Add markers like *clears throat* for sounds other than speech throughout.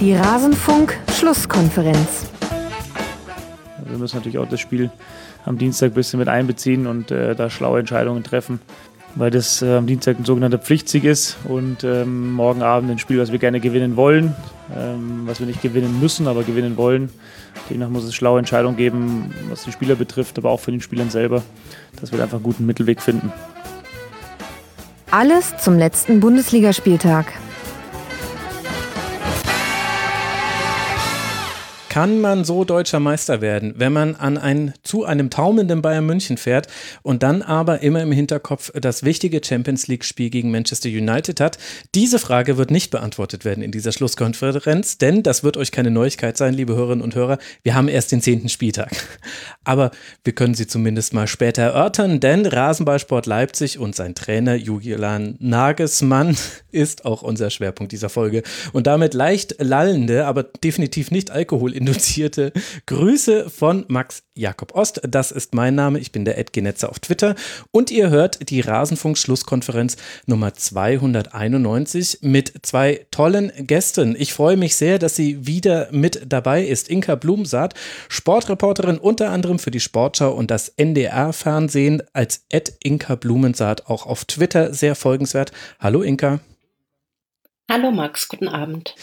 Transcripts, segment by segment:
Die Rasenfunk-Schlusskonferenz. Wir müssen natürlich auch das Spiel am Dienstag ein bisschen mit einbeziehen und äh, da schlaue Entscheidungen treffen, weil das äh, am Dienstag ein sogenannter Pflichtsieg ist und ähm, morgen Abend ein Spiel, was wir gerne gewinnen wollen, ähm, was wir nicht gewinnen müssen, aber gewinnen wollen. Demnach muss es schlaue Entscheidungen geben, was die Spieler betrifft, aber auch für den Spielern selber, dass wir einfach einen guten Mittelweg finden. Alles zum letzten Bundesligaspieltag. Kann man so deutscher Meister werden, wenn man an ein, zu einem taumelnden Bayern München fährt und dann aber immer im Hinterkopf das wichtige Champions League-Spiel gegen Manchester United hat? Diese Frage wird nicht beantwortet werden in dieser Schlusskonferenz, denn das wird euch keine Neuigkeit sein, liebe Hörerinnen und Hörer. Wir haben erst den zehnten Spieltag. *laughs* Aber wir können sie zumindest mal später erörtern, denn Rasenballsport Leipzig und sein Trainer Julian Nagelsmann *laughs* ist auch unser Schwerpunkt dieser Folge. Und damit leicht lallende, aber definitiv nicht Alkohol induzierte Grüße von Max Jakob Ost. Das ist mein Name. Ich bin der Edgenetzer auf Twitter. Und ihr hört die Rasenfunk-Schlusskonferenz Nummer 291 mit zwei tollen Gästen. Ich freue mich sehr, dass sie wieder mit dabei ist. Inka Blumsaat, Sportreporterin unter anderem für die Sportschau und das NDR-Fernsehen als Ed Inka Blumensaat auch auf Twitter sehr folgenswert. Hallo Inka. Hallo Max, guten Abend.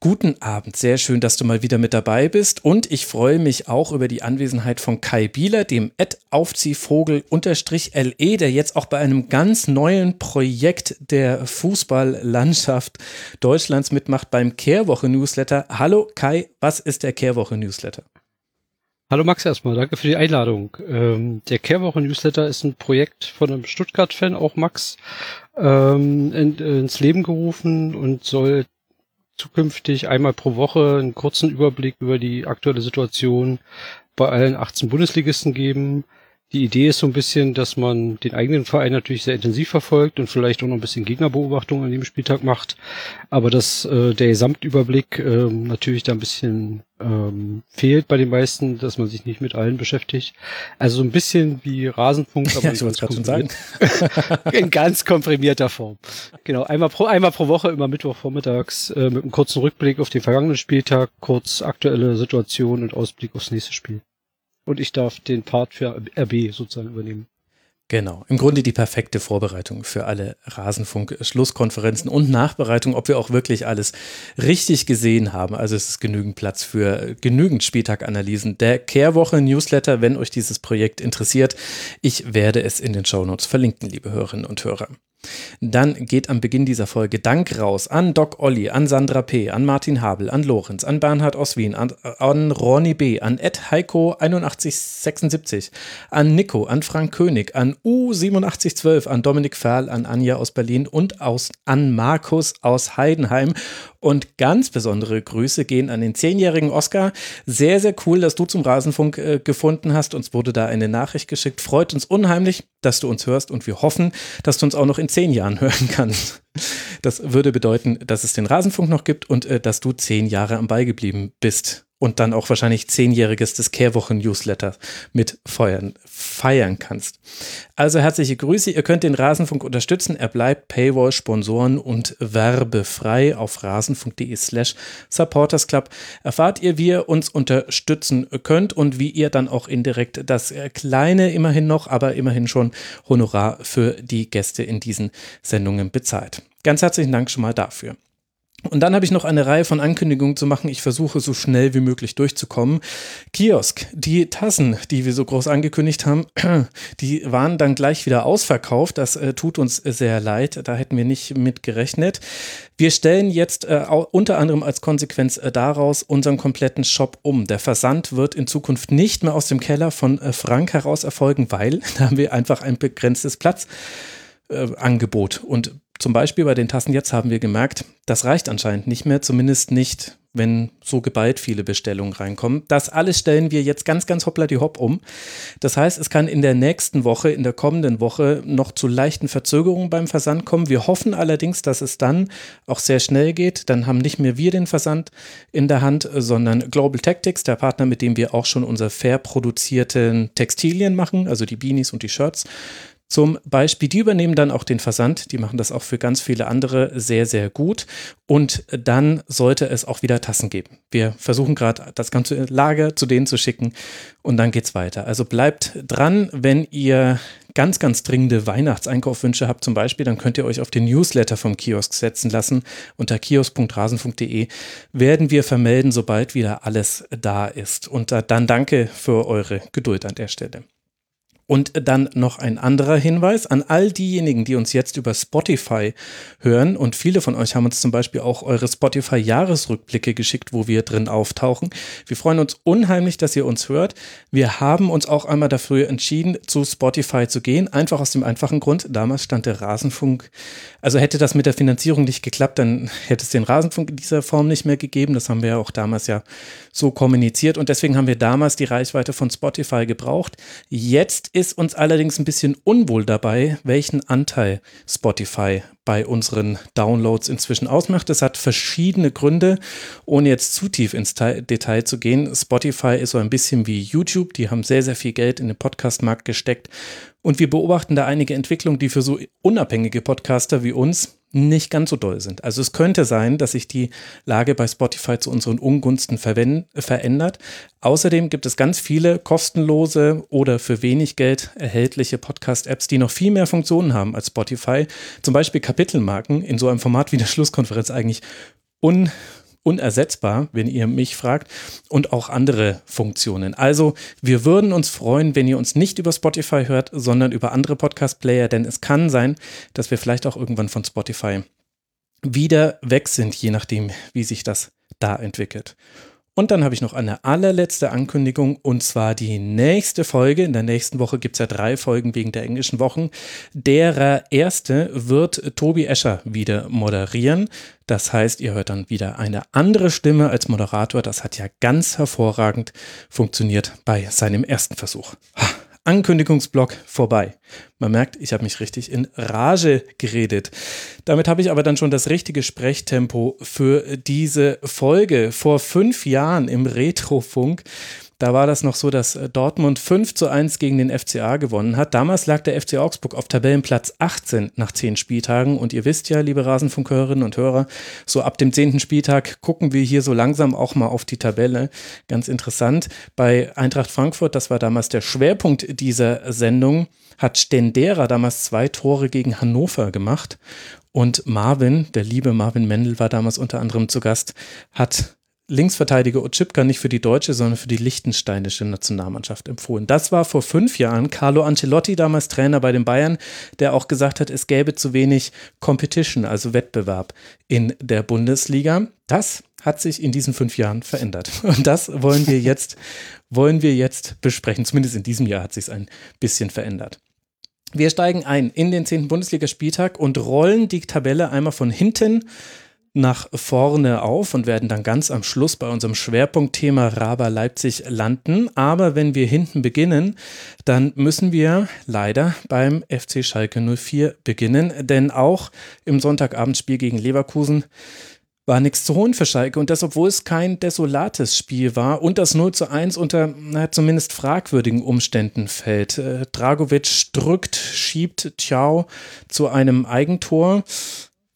Guten Abend, sehr schön, dass du mal wieder mit dabei bist und ich freue mich auch über die Anwesenheit von Kai Bieler, dem Ed Aufziehvogel-LE, der jetzt auch bei einem ganz neuen Projekt der Fußballlandschaft Deutschlands mitmacht beim Kehrwoche-Newsletter. Hallo Kai, was ist der Kehrwoche-Newsletter? Hallo Max erstmal, danke für die Einladung. Ähm, der Kehrwoche Newsletter ist ein Projekt von einem Stuttgart-Fan, auch Max, ähm, in, ins Leben gerufen und soll zukünftig einmal pro Woche einen kurzen Überblick über die aktuelle Situation bei allen 18 Bundesligisten geben. Die Idee ist so ein bisschen, dass man den eigenen Verein natürlich sehr intensiv verfolgt und vielleicht auch noch ein bisschen Gegnerbeobachtung an dem Spieltag macht, aber dass äh, der Gesamtüberblick äh, natürlich da ein bisschen ähm, fehlt bei den meisten, dass man sich nicht mit allen beschäftigt. Also so ein bisschen wie Rasenfunk, *laughs* aber ja, in, ganz sagen. *laughs* in ganz komprimierter Form. Genau, einmal pro, einmal pro Woche, immer Mittwochvormittags, äh, mit einem kurzen Rückblick auf den vergangenen Spieltag, kurz aktuelle Situation und Ausblick aufs nächste Spiel und ich darf den Part für RB sozusagen übernehmen. Genau, im Grunde die perfekte Vorbereitung für alle Rasenfunk-Schlusskonferenzen und Nachbereitung, ob wir auch wirklich alles richtig gesehen haben. Also es ist genügend Platz für genügend Spieltag-Analysen. Der Kehrwoche-Newsletter, wenn euch dieses Projekt interessiert, ich werde es in den Shownotes verlinken, liebe Hörerinnen und Hörer. Dann geht am Beginn dieser Folge Dank raus an Doc Olli, an Sandra P., an Martin Habel, an Lorenz, an Bernhard aus Wien, an, an Ronny B., an Ed Heiko 8176, an Nico, an Frank König, an U8712, an Dominik Ferl, an Anja aus Berlin und aus, an Markus aus Heidenheim und ganz besondere Grüße gehen an den zehnjährigen Oscar. Sehr, sehr cool, dass du zum Rasenfunk äh, gefunden hast. Uns wurde da eine Nachricht geschickt. Freut uns unheimlich, dass du uns hörst und wir hoffen, dass du uns auch noch in zehn Jahren *laughs* hören kannst. Das würde bedeuten, dass es den Rasenfunk noch gibt und äh, dass du zehn Jahre am Ball geblieben bist und dann auch wahrscheinlich zehnjähriges des Kehrwochen-Newsletter mit feuern, feiern kannst. Also herzliche Grüße. Ihr könnt den Rasenfunk unterstützen. Er bleibt Paywall, Sponsoren und werbefrei auf rasenfunk.de slash supportersclub. Erfahrt ihr, wie ihr uns unterstützen könnt und wie ihr dann auch indirekt das kleine, immerhin noch, aber immerhin schon Honorar für die Gäste in diesen Sendungen bezahlt. Ganz herzlichen Dank schon mal dafür. Und dann habe ich noch eine Reihe von Ankündigungen zu machen. Ich versuche so schnell wie möglich durchzukommen. Kiosk, die Tassen, die wir so groß angekündigt haben, *clears throat* die waren dann gleich wieder ausverkauft. Das äh, tut uns sehr leid. Da hätten wir nicht mit gerechnet. Wir stellen jetzt äh, unter anderem als Konsequenz äh, daraus unseren kompletten Shop um. Der Versand wird in Zukunft nicht mehr aus dem Keller von äh, Frank heraus erfolgen, weil *laughs* da haben wir einfach ein begrenztes Platzangebot. und zum Beispiel bei den Tassen jetzt haben wir gemerkt, das reicht anscheinend nicht mehr, zumindest nicht, wenn so geballt viele Bestellungen reinkommen. Das alles stellen wir jetzt ganz, ganz hoppla die hopp um. Das heißt, es kann in der nächsten Woche, in der kommenden Woche noch zu leichten Verzögerungen beim Versand kommen. Wir hoffen allerdings, dass es dann auch sehr schnell geht. Dann haben nicht mehr wir den Versand in der Hand, sondern Global Tactics, der Partner, mit dem wir auch schon unsere fair produzierten Textilien machen, also die Beanies und die Shirts Zum Beispiel, die übernehmen dann auch den Versand, die machen das auch für ganz viele andere sehr, sehr gut. Und dann sollte es auch wieder Tassen geben. Wir versuchen gerade das ganze Lager zu denen zu schicken und dann geht's weiter. Also bleibt dran, wenn ihr ganz, ganz dringende Weihnachtseinkaufwünsche habt zum Beispiel, dann könnt ihr euch auf den Newsletter vom Kiosk setzen lassen. Unter kiosk.rasen.de werden wir vermelden, sobald wieder alles da ist. Und dann danke für eure Geduld an der Stelle. Und dann noch ein anderer Hinweis an all diejenigen, die uns jetzt über Spotify hören. Und viele von euch haben uns zum Beispiel auch eure Spotify-Jahresrückblicke geschickt, wo wir drin auftauchen. Wir freuen uns unheimlich, dass ihr uns hört. Wir haben uns auch einmal dafür entschieden, zu Spotify zu gehen. Einfach aus dem einfachen Grund, damals stand der Rasenfunk. Also hätte das mit der Finanzierung nicht geklappt, dann hätte es den Rasenfunk in dieser Form nicht mehr gegeben. Das haben wir ja auch damals ja so kommuniziert. Und deswegen haben wir damals die Reichweite von Spotify gebraucht. Jetzt ist uns allerdings ein bisschen unwohl dabei, welchen Anteil Spotify bei unseren Downloads inzwischen ausmacht. Das hat verschiedene Gründe, ohne jetzt zu tief ins Detail zu gehen. Spotify ist so ein bisschen wie YouTube, die haben sehr, sehr viel Geld in den Podcast-Markt gesteckt. Und wir beobachten da einige Entwicklungen, die für so unabhängige Podcaster wie uns nicht ganz so doll sind. Also es könnte sein, dass sich die Lage bei Spotify zu unseren Ungunsten verändert. Außerdem gibt es ganz viele kostenlose oder für wenig Geld erhältliche Podcast-Apps, die noch viel mehr Funktionen haben als Spotify. Zum Beispiel Kapitelmarken in so einem Format wie der Schlusskonferenz eigentlich un unersetzbar, wenn ihr mich fragt, und auch andere Funktionen. Also, wir würden uns freuen, wenn ihr uns nicht über Spotify hört, sondern über andere Podcast-Player, denn es kann sein, dass wir vielleicht auch irgendwann von Spotify wieder weg sind, je nachdem, wie sich das da entwickelt. Und dann habe ich noch eine allerletzte Ankündigung und zwar die nächste Folge. In der nächsten Woche gibt es ja drei Folgen wegen der englischen Wochen. Derer erste wird Tobi Escher wieder moderieren. Das heißt, ihr hört dann wieder eine andere Stimme als Moderator. Das hat ja ganz hervorragend funktioniert bei seinem ersten Versuch. Ha. Ankündigungsblock vorbei. Man merkt, ich habe mich richtig in Rage geredet. Damit habe ich aber dann schon das richtige Sprechtempo für diese Folge. Vor fünf Jahren im Retrofunk da war das noch so, dass äh, Dortmund 5 zu 1 gegen den FCA gewonnen hat. Damals lag der FC Augsburg auf Tabellenplatz 18 nach 10 Spieltagen. Und ihr wisst ja, liebe Rasenfunkhörerinnen und Hörer, so ab dem 10. Spieltag gucken wir hier so langsam auch mal auf die Tabelle. Ganz interessant. Bei Eintracht Frankfurt, das war damals der Schwerpunkt dieser Sendung, hat Stendera damals zwei Tore gegen Hannover gemacht. Und Marvin, der liebe Marvin Mendel, war damals unter anderem zu Gast, hat Linksverteidiger Otschipka nicht für die deutsche, sondern für die liechtensteinische Nationalmannschaft empfohlen. Das war vor fünf Jahren Carlo Ancelotti, damals Trainer bei den Bayern, der auch gesagt hat, es gäbe zu wenig Competition, also Wettbewerb in der Bundesliga. Das hat sich in diesen fünf Jahren verändert. *laughs* Und das wollen wir jetzt, wollen wir jetzt besprechen. Zumindest in diesem Jahr hat sich es ein bisschen verändert. Wir steigen ein in den zehnten Bundesligaspieltag und rollen die Tabelle einmal von hinten nach vorne auf und werden dann ganz am Schluss bei unserem Schwerpunktthema Raber Leipzig landen. Aber wenn wir hinten beginnen, dann müssen wir leider beim FC Schalke 04 beginnen, denn auch im Sonntagabendspiel gegen Leverkusen war nichts zu holen für Schalke und das, obwohl es kein desolates Spiel war und das 0 zu 1 unter na, zumindest fragwürdigen Umständen fällt. Äh, Dragovic drückt, schiebt Ciao zu einem Eigentor.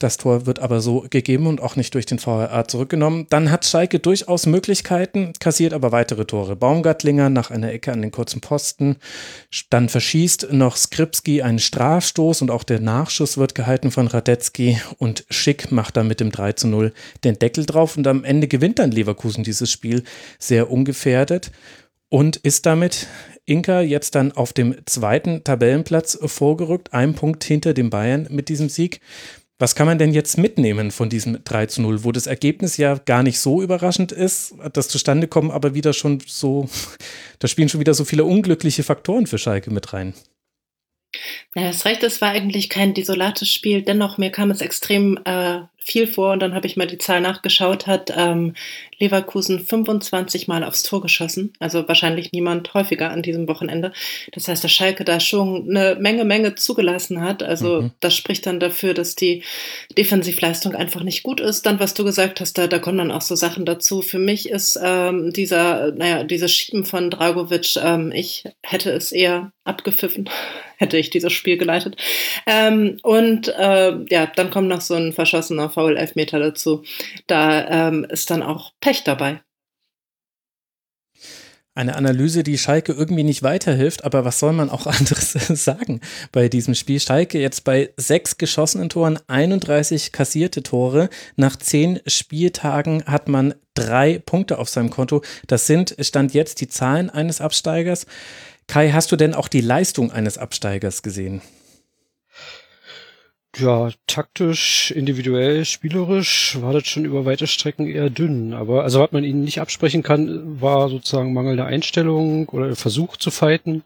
Das Tor wird aber so gegeben und auch nicht durch den VRA zurückgenommen. Dann hat Schalke durchaus Möglichkeiten, kassiert aber weitere Tore. Baumgartlinger nach einer Ecke an den kurzen Posten. Dann verschießt noch Skripski einen Strafstoß und auch der Nachschuss wird gehalten von Radetzky und Schick macht dann mit dem 3 zu 0 den Deckel drauf und am Ende gewinnt dann Leverkusen dieses Spiel sehr ungefährdet und ist damit Inka jetzt dann auf dem zweiten Tabellenplatz vorgerückt, ein Punkt hinter dem Bayern mit diesem Sieg. Was kann man denn jetzt mitnehmen von diesem 3 zu 0, wo das Ergebnis ja gar nicht so überraschend ist, das zustande kommen aber wieder schon so, *laughs* da spielen schon wieder so viele unglückliche Faktoren für Schalke mit rein. Ja, das Recht, es war eigentlich kein desolates Spiel. Dennoch, mir kam es extrem äh, viel vor und dann habe ich mal die Zahl nachgeschaut, hat ähm, Leverkusen 25 Mal aufs Tor geschossen. Also wahrscheinlich niemand häufiger an diesem Wochenende. Das heißt, dass Schalke da schon eine Menge, Menge zugelassen hat. Also mhm. das spricht dann dafür, dass die Defensivleistung einfach nicht gut ist. Dann, was du gesagt hast, da, da kommen dann auch so Sachen dazu. Für mich ist ähm, dieser, naja, dieses Schieben von Dragovic, ähm, ich hätte es eher abgepfiffen *laughs* hätte ich dieses Spiel geleitet. Ähm, und äh, ja, dann kommt noch so ein verschossener Foul-Elfmeter dazu. Da ähm, ist dann auch Pech dabei. Eine Analyse, die Schalke irgendwie nicht weiterhilft, aber was soll man auch *laughs* anderes sagen bei diesem Spiel? Schalke jetzt bei sechs geschossenen Toren, 31 kassierte Tore. Nach zehn Spieltagen hat man drei Punkte auf seinem Konto. Das sind, stand jetzt die Zahlen eines Absteigers. Kai, hast du denn auch die Leistung eines Absteigers gesehen? Ja, taktisch, individuell, spielerisch war das schon über weite Strecken eher dünn. Aber also was man ihnen nicht absprechen kann, war sozusagen mangelnde Einstellung oder Versuch zu fighten.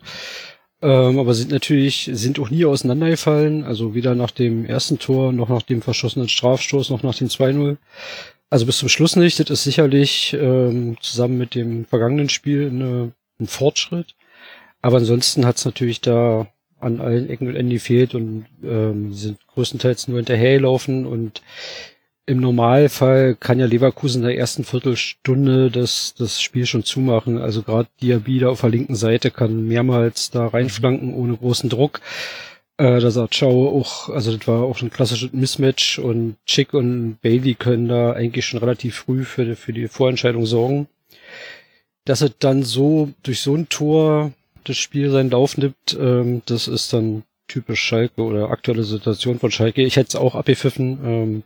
Ähm, aber sind natürlich, sind auch nie auseinandergefallen. Also weder nach dem ersten Tor, noch nach dem verschossenen Strafstoß, noch nach dem 2-0. Also bis zum Schluss nicht. Das ist sicherlich ähm, zusammen mit dem vergangenen Spiel eine, ein Fortschritt. Aber ansonsten hat es natürlich da an allen Ecken und Enden gefehlt und ähm, sind größtenteils nur hinterhergelaufen und im Normalfall kann ja Leverkusen in der ersten Viertelstunde das, das Spiel schon zumachen. Also gerade Diaby da auf der linken Seite kann mehrmals da reinflanken ohne großen Druck. Äh, da sagt Schau auch, also das war auch ein klassisches Mismatch und Chick und Bailey können da eigentlich schon relativ früh für, für die Vorentscheidung sorgen. Dass es dann so durch so ein Tor das Spiel seinen Lauf nimmt, ähm, das ist dann typisch Schalke oder aktuelle Situation von Schalke. Ich hätte es auch abgepfiffen, ähm,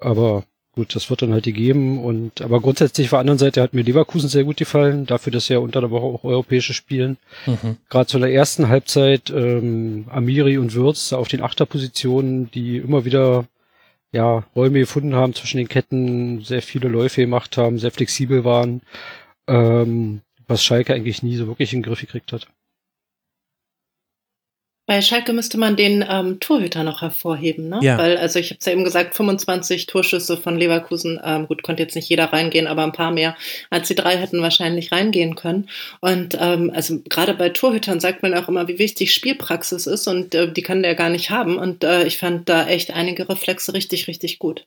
aber gut, das wird dann halt gegeben. Und aber grundsätzlich auf der anderen Seite hat mir Leverkusen sehr gut gefallen, dafür, dass sie ja unter der Woche auch europäische spielen. Mhm. Gerade zu der ersten Halbzeit ähm, Amiri und Würz auf den Achterpositionen, die immer wieder ja, Räume gefunden haben zwischen den Ketten, sehr viele Läufe gemacht haben, sehr flexibel waren. Ähm, was Schalke eigentlich nie so wirklich in den Griff gekriegt hat. Bei Schalke müsste man den ähm, Torhüter noch hervorheben, ne? Ja. Weil, also ich habe es ja eben gesagt, 25 Torschüsse von Leverkusen, ähm, gut, konnte jetzt nicht jeder reingehen, aber ein paar mehr als die drei hätten wahrscheinlich reingehen können. Und ähm, also gerade bei Torhütern sagt man auch immer, wie wichtig Spielpraxis ist und äh, die kann der gar nicht haben. Und äh, ich fand da echt einige Reflexe richtig, richtig gut.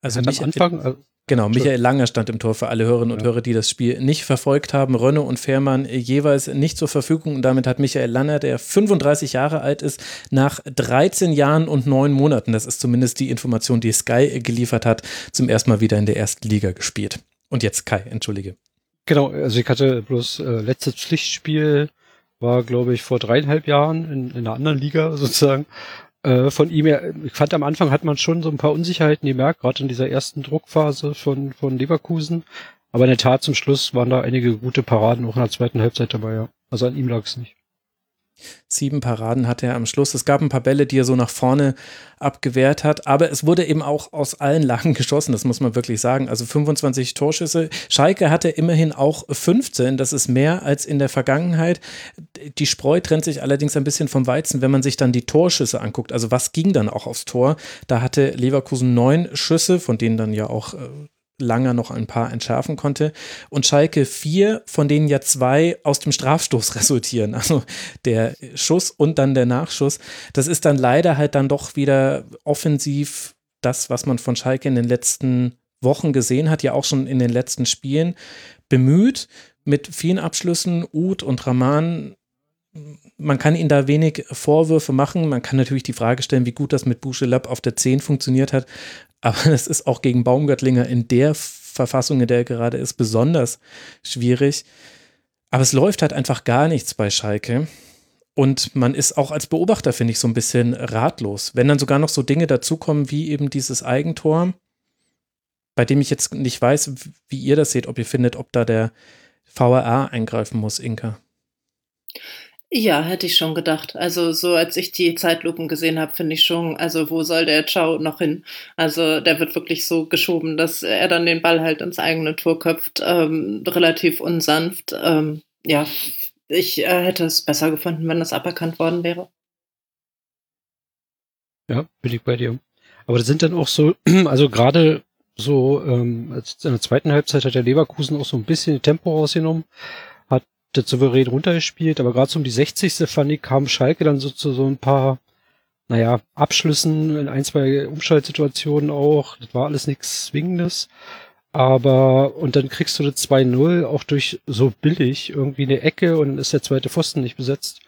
Also am Anfang, äh, Genau, Michael Langer stand im Tor für alle Hörerinnen und ja. Hörer, die das Spiel nicht verfolgt haben. Rönne und Fährmann jeweils nicht zur Verfügung. Und damit hat Michael Langer, der 35 Jahre alt ist, nach 13 Jahren und 9 Monaten, das ist zumindest die Information, die Sky geliefert hat, zum ersten Mal wieder in der ersten Liga gespielt. Und jetzt Kai, entschuldige. Genau, also ich hatte bloß äh, letztes Pflichtspiel war, glaube ich, vor dreieinhalb Jahren in, in einer anderen Liga *laughs* sozusagen äh, von ihm. Ich fand am Anfang hat man schon so ein paar Unsicherheiten gemerkt, gerade in dieser ersten Druckphase von, von Leverkusen. Aber in der Tat zum Schluss waren da einige gute Paraden auch in der zweiten Halbzeit dabei, ja. Also an ihm lag es nicht. Sieben Paraden hatte er am Schluss. Es gab ein paar Bälle, die er so nach vorne abgewehrt hat, aber es wurde eben auch aus allen Lagen *laughs* geschossen, das muss man wirklich sagen. Also 25 Torschüsse. Schalke hatte immerhin auch 15, das ist mehr als in der Vergangenheit. Die Spreu trennt sich allerdings ein bisschen vom Weizen, wenn man sich dann die Torschüsse anguckt. Also was ging dann auch aufs Tor? Da hatte Leverkusen neun Schüsse, von denen dann ja auch äh, Langer noch ein paar entschärfen konnte. Und Schalke 4, von denen ja zwei aus dem Strafstoß *laughs* resultieren. Also der Schuss und dann der Nachschuss. Das ist dann leider halt dann doch wieder offensiv das, was man von Schalke in den letzten Wochen gesehen hat, ja auch schon in den letzten Spielen bemüht. Mit vielen Abschlüssen, Uth und Rahman man kann ihnen da wenig Vorwürfe machen. Man kann natürlich die Frage stellen, wie gut das mit Buschelab auf der 10 funktioniert hat. Aber *laughs* das ist auch gegen Baumgartlinger in der Verfassung, in der er gerade ist, besonders schwierig. Aber es läuft halt einfach gar nichts bei Schalke. Und man ist auch als Beobachter, finde ich, so ein bisschen ratlos. Wenn dann sogar noch so Dinge dazukommen, wie eben dieses Eigentor, bei dem ich jetzt nicht weiß, wie ihr das seht, ob ihr findet, ob da der VRA eingreifen muss, Inka. Ja, hätte ich schon gedacht. Also so als ich die Zeitlupen gesehen habe, finde ich schon, also wo soll der Ciao noch hin? Also der wird wirklich so geschoben, dass er dann den Ball halt ins eigene Tor köpft, ähm, relativ unsanft. Ähm, ja, ich äh, hätte es besser gefunden, wenn das aberkannt worden wäre. Ja, bin ich bei dir. Aber das sind dann auch so, *clears throat* also gerade so, ähm, in der zweiten Halbzeit hat der Leverkusen auch so ein bisschen Tempo rausgenommen der souverän runtergespielt, aber gerade so um die 60. fand ich, kam Schalke dann so zu so ein paar, naja, Abschlüssen in ein, zwei Umschaltsituationen auch. Das war alles nichts Zwingendes. Aber, und dann kriegst du das 2-0 auch durch so billig irgendwie eine Ecke und dann ist der zweite Pfosten nicht besetzt.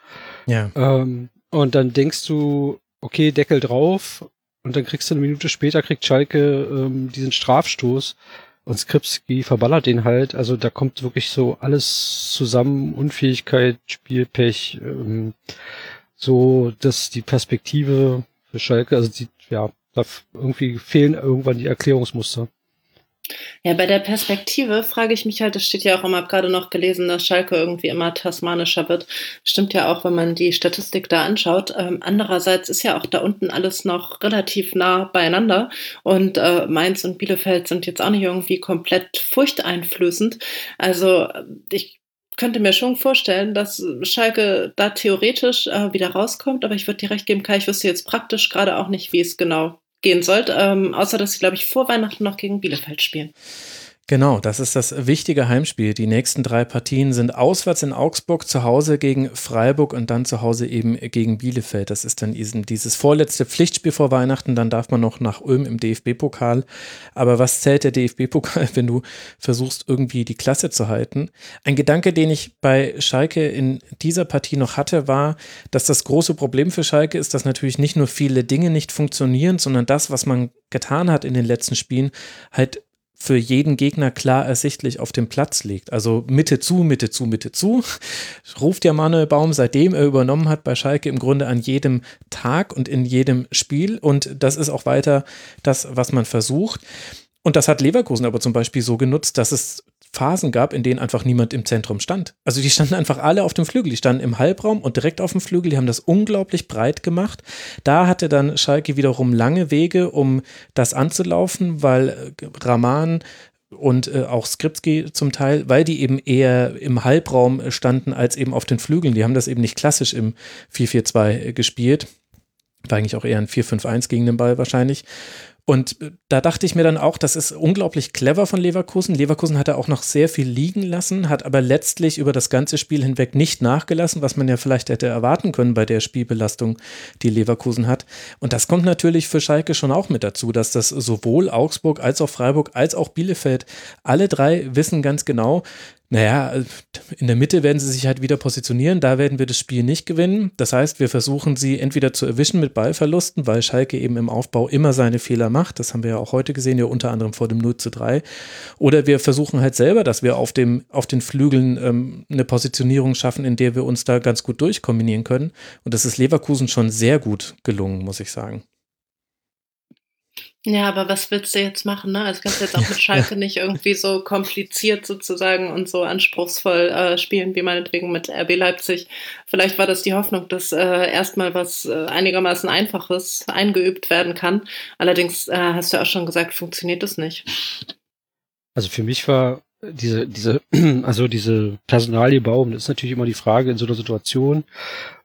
Ja. Ähm, und dann denkst du, okay, Deckel drauf. Und dann kriegst du eine Minute später, kriegt Schalke ähm, diesen Strafstoß. Und Skripski verballert den halt. Also da kommt wirklich so alles zusammen. Unfähigkeit, Spielpech, ähm, so, dass die Perspektive für Schalke, also die, ja, da irgendwie fehlen irgendwann die Erklärungsmuster. Ja, bei der Perspektive frage ich mich halt, es steht ja auch immer, habe gerade noch gelesen, dass Schalke irgendwie immer tasmanischer wird. Stimmt ja auch, wenn man die Statistik da anschaut. Ähm, andererseits ist ja auch da unten alles noch relativ nah beieinander und äh, Mainz und Bielefeld sind jetzt auch nicht irgendwie komplett furchteinflößend. Also ich könnte mir schon vorstellen, dass Schalke da theoretisch äh, wieder rauskommt, aber ich würde dir recht geben, Kai, ich wüsste jetzt praktisch gerade auch nicht, wie es genau gehen sollte, ähm, außer dass sie, glaube ich, vor Weihnachten noch gegen Bielefeld spielen. Genau, das ist das wichtige Heimspiel. Die nächsten drei Partien sind auswärts in Augsburg, zu Hause gegen Freiburg und dann zu Hause eben gegen Bielefeld. Das ist dann dieses vorletzte Pflichtspiel vor Weihnachten. Dann darf man noch nach Ulm im DFB-Pokal. Aber was zählt der DFB-Pokal, *laughs* wenn du versuchst, irgendwie die Klasse zu halten? Ein Gedanke, den ich bei Schalke in dieser Partie noch hatte, war, dass das große Problem für Schalke ist, dass natürlich nicht nur viele Dinge nicht funktionieren, sondern das, was man getan hat in den letzten Spielen, halt für jeden Gegner klar ersichtlich auf dem Platz liegt. Also Mitte zu, Mitte zu, Mitte zu. *laughs* Ruft ja Manuel Baum, seitdem er übernommen hat bei Schalke im Grunde an jedem Tag und in jedem Spiel. Und das ist auch weiter das, was man versucht. Und das hat Leverkusen aber zum Beispiel so genutzt, dass es Phasen gab, in denen einfach niemand im Zentrum stand. Also die standen einfach alle auf dem Flügel, die standen im Halbraum und direkt auf dem Flügel, die haben das unglaublich breit gemacht. Da hatte dann Schalke wiederum lange Wege, um das anzulaufen, weil äh, Rahman und äh, auch Skripski zum Teil, weil die eben eher im Halbraum standen als eben auf den Flügeln. Die haben das eben nicht klassisch im 4-4-2 gespielt. War eigentlich auch eher ein 4-5-1 gegen den Ball wahrscheinlich. Und äh, da dachte ich mir dann auch, das ist unglaublich clever von Leverkusen. Leverkusen hat er auch noch sehr viel liegen lassen, hat aber letztlich über das ganze Spiel hinweg nicht nachgelassen, was man ja vielleicht hätte erwarten können bei der Spielbelastung, die Leverkusen hat. Und das kommt natürlich für Schalke schon auch mit dazu, dass das sowohl Augsburg als auch Freiburg als auch Bielefeld, alle drei wissen ganz genau, naja, in der Mitte werden sie sich halt wieder positionieren. Da werden wir das Spiel nicht gewinnen. Das heißt, wir versuchen sie entweder zu erwischen mit Ballverlusten, weil Schalke eben im Aufbau immer seine Fehler macht. Das haben wir ja auch heute gesehen, ja unter anderem vor dem 0 zu 3. Oder wir versuchen halt selber, dass wir auf, dem, auf den Flügeln ähm, eine Positionierung schaffen, in der wir uns da ganz gut durchkombinieren können. Und das ist Leverkusen schon sehr gut gelungen, muss ich sagen. Ja, aber was willst du jetzt machen? Ne? Also kannst du jetzt auch mit *laughs* Schalke nicht irgendwie so kompliziert sozusagen und so anspruchsvoll äh, spielen, wie meinetwegen mit RB Leipzig. Vielleicht war das die Hoffnung, dass äh, erstmal was äh, einigermaßen Einfaches eingeübt werden kann. Allerdings äh, hast du auch schon gesagt, funktioniert das nicht. Also für mich war diese, diese, *clears throat* also diese Personalie Baum, das ist natürlich immer die Frage in so einer Situation.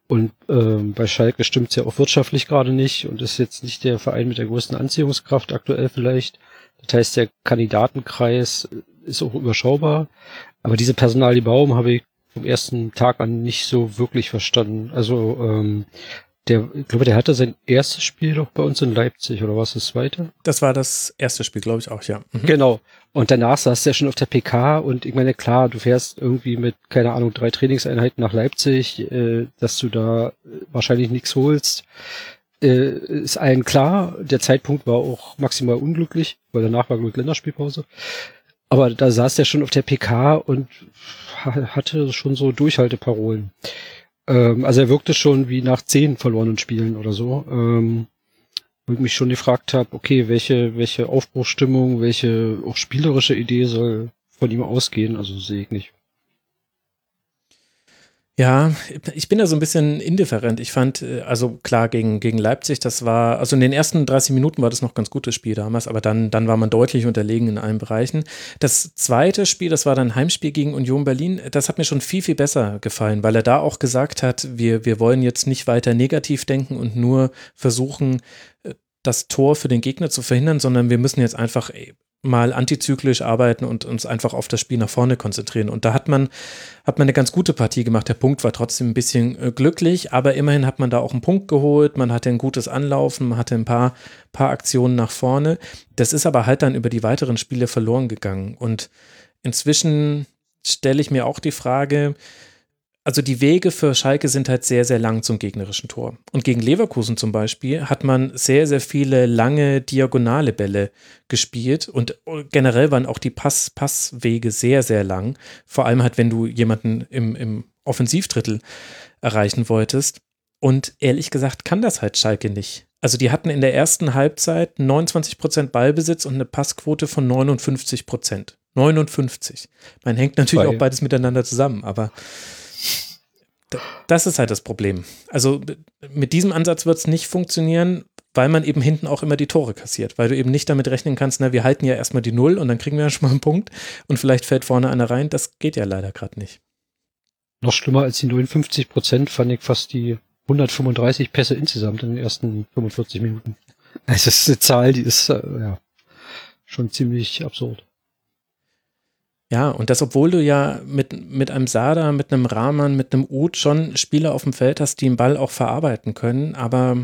Und ähm, bei Schalke stimmt es ja auch wirtschaftlich gerade nicht und ist jetzt nicht der Verein mit der größten Anziehungskraft aktuell vielleicht. Das heißt, der Kandidatenkreis ist auch überschaubar. Aber diese Personalie Baum habe ich vom ersten Tag an nicht so wirklich verstanden. Also ähm, der, ich glaube, der hatte sein erstes Spiel doch bei uns in Leipzig, oder was das zweite? Das war das erste Spiel, glaube ich auch, ja. Mhm. Genau. Und danach saß er schon auf der PK und ich meine, klar, du fährst irgendwie mit, keine Ahnung, drei Trainingseinheiten nach Leipzig, äh, dass du da wahrscheinlich nichts holst. Äh, ist allen klar. Der Zeitpunkt war auch maximal unglücklich, weil danach war, glaube ich, Länderspielpause. Aber da saß er schon auf der PK und hatte schon so Durchhalteparolen. Ähm, also er wirkte schon wie nach zehn verlorenen Spielen oder so. Ähm, wo ich mich schon gefragt habe, okay, welche, welche Aufbruchstimmung, welche auch spielerische Idee soll von ihm ausgehen? Also sehe ich nicht. Ja, ich bin da so ein bisschen indifferent. Ich fand, äh, also klar, gegen, gegen Leipzig, das war, also in den ersten 30 Minuten war das noch ganz gutes Spiel damals, aber dann, dann war man deutlich unterlegen in allen Bereichen. Das zweite Spiel, das war dann Heimspiel gegen Union Berlin, das hat mir schon viel, viel besser gefallen, weil er da auch gesagt hat, wir, wir wollen jetzt nicht weiter negativ denken und nur versuchen, äh, das Tor für den Gegner zu verhindern, sondern wir müssen jetzt einfach mal antizyklisch arbeiten und uns einfach auf das Spiel nach vorne konzentrieren. Und da hat man, hat man eine ganz gute Partie gemacht. Der Punkt war trotzdem ein bisschen äh, glücklich, aber immerhin hat man da auch einen Punkt geholt. Man hatte ein gutes Anlaufen, man hatte ein paar, paar Aktionen nach vorne. Das ist aber halt dann über die weiteren Spiele verloren gegangen. Und inzwischen stelle ich mir auch die Frage, also die Wege für Schalke sind halt sehr, sehr lang zum gegnerischen Tor. Und gegen Leverkusen zum Beispiel hat man sehr, sehr viele lange diagonale Bälle gespielt und generell waren auch die Pass Passwege sehr, sehr lang. Vor allem halt, wenn du jemanden im, im Offensivdrittel erreichen wolltest. Und ehrlich gesagt kann das halt Schalke nicht. Also die hatten in der ersten Halbzeit 29 Prozent Ballbesitz und eine Passquote von 59 Prozent. 59. Man hängt natürlich Weil, auch beides miteinander zusammen, aber das ist halt das Problem. Also mit diesem Ansatz wird es nicht funktionieren, weil man eben hinten auch immer die Tore kassiert, weil du eben nicht damit rechnen kannst, na, wir halten ja erstmal die Null und dann kriegen wir ja schon mal einen Punkt und vielleicht fällt vorne einer rein. Das geht ja leider gerade nicht. Noch schlimmer als die 59 Prozent fand ich fast die 135 Pässe insgesamt in den ersten 45 Minuten. Das ist eine Zahl, die ist äh, ja schon ziemlich absurd. Ja, und das, obwohl du ja mit, mit einem Sada, mit einem Rahman, mit einem Uth schon Spieler auf dem Feld hast, die den Ball auch verarbeiten können, aber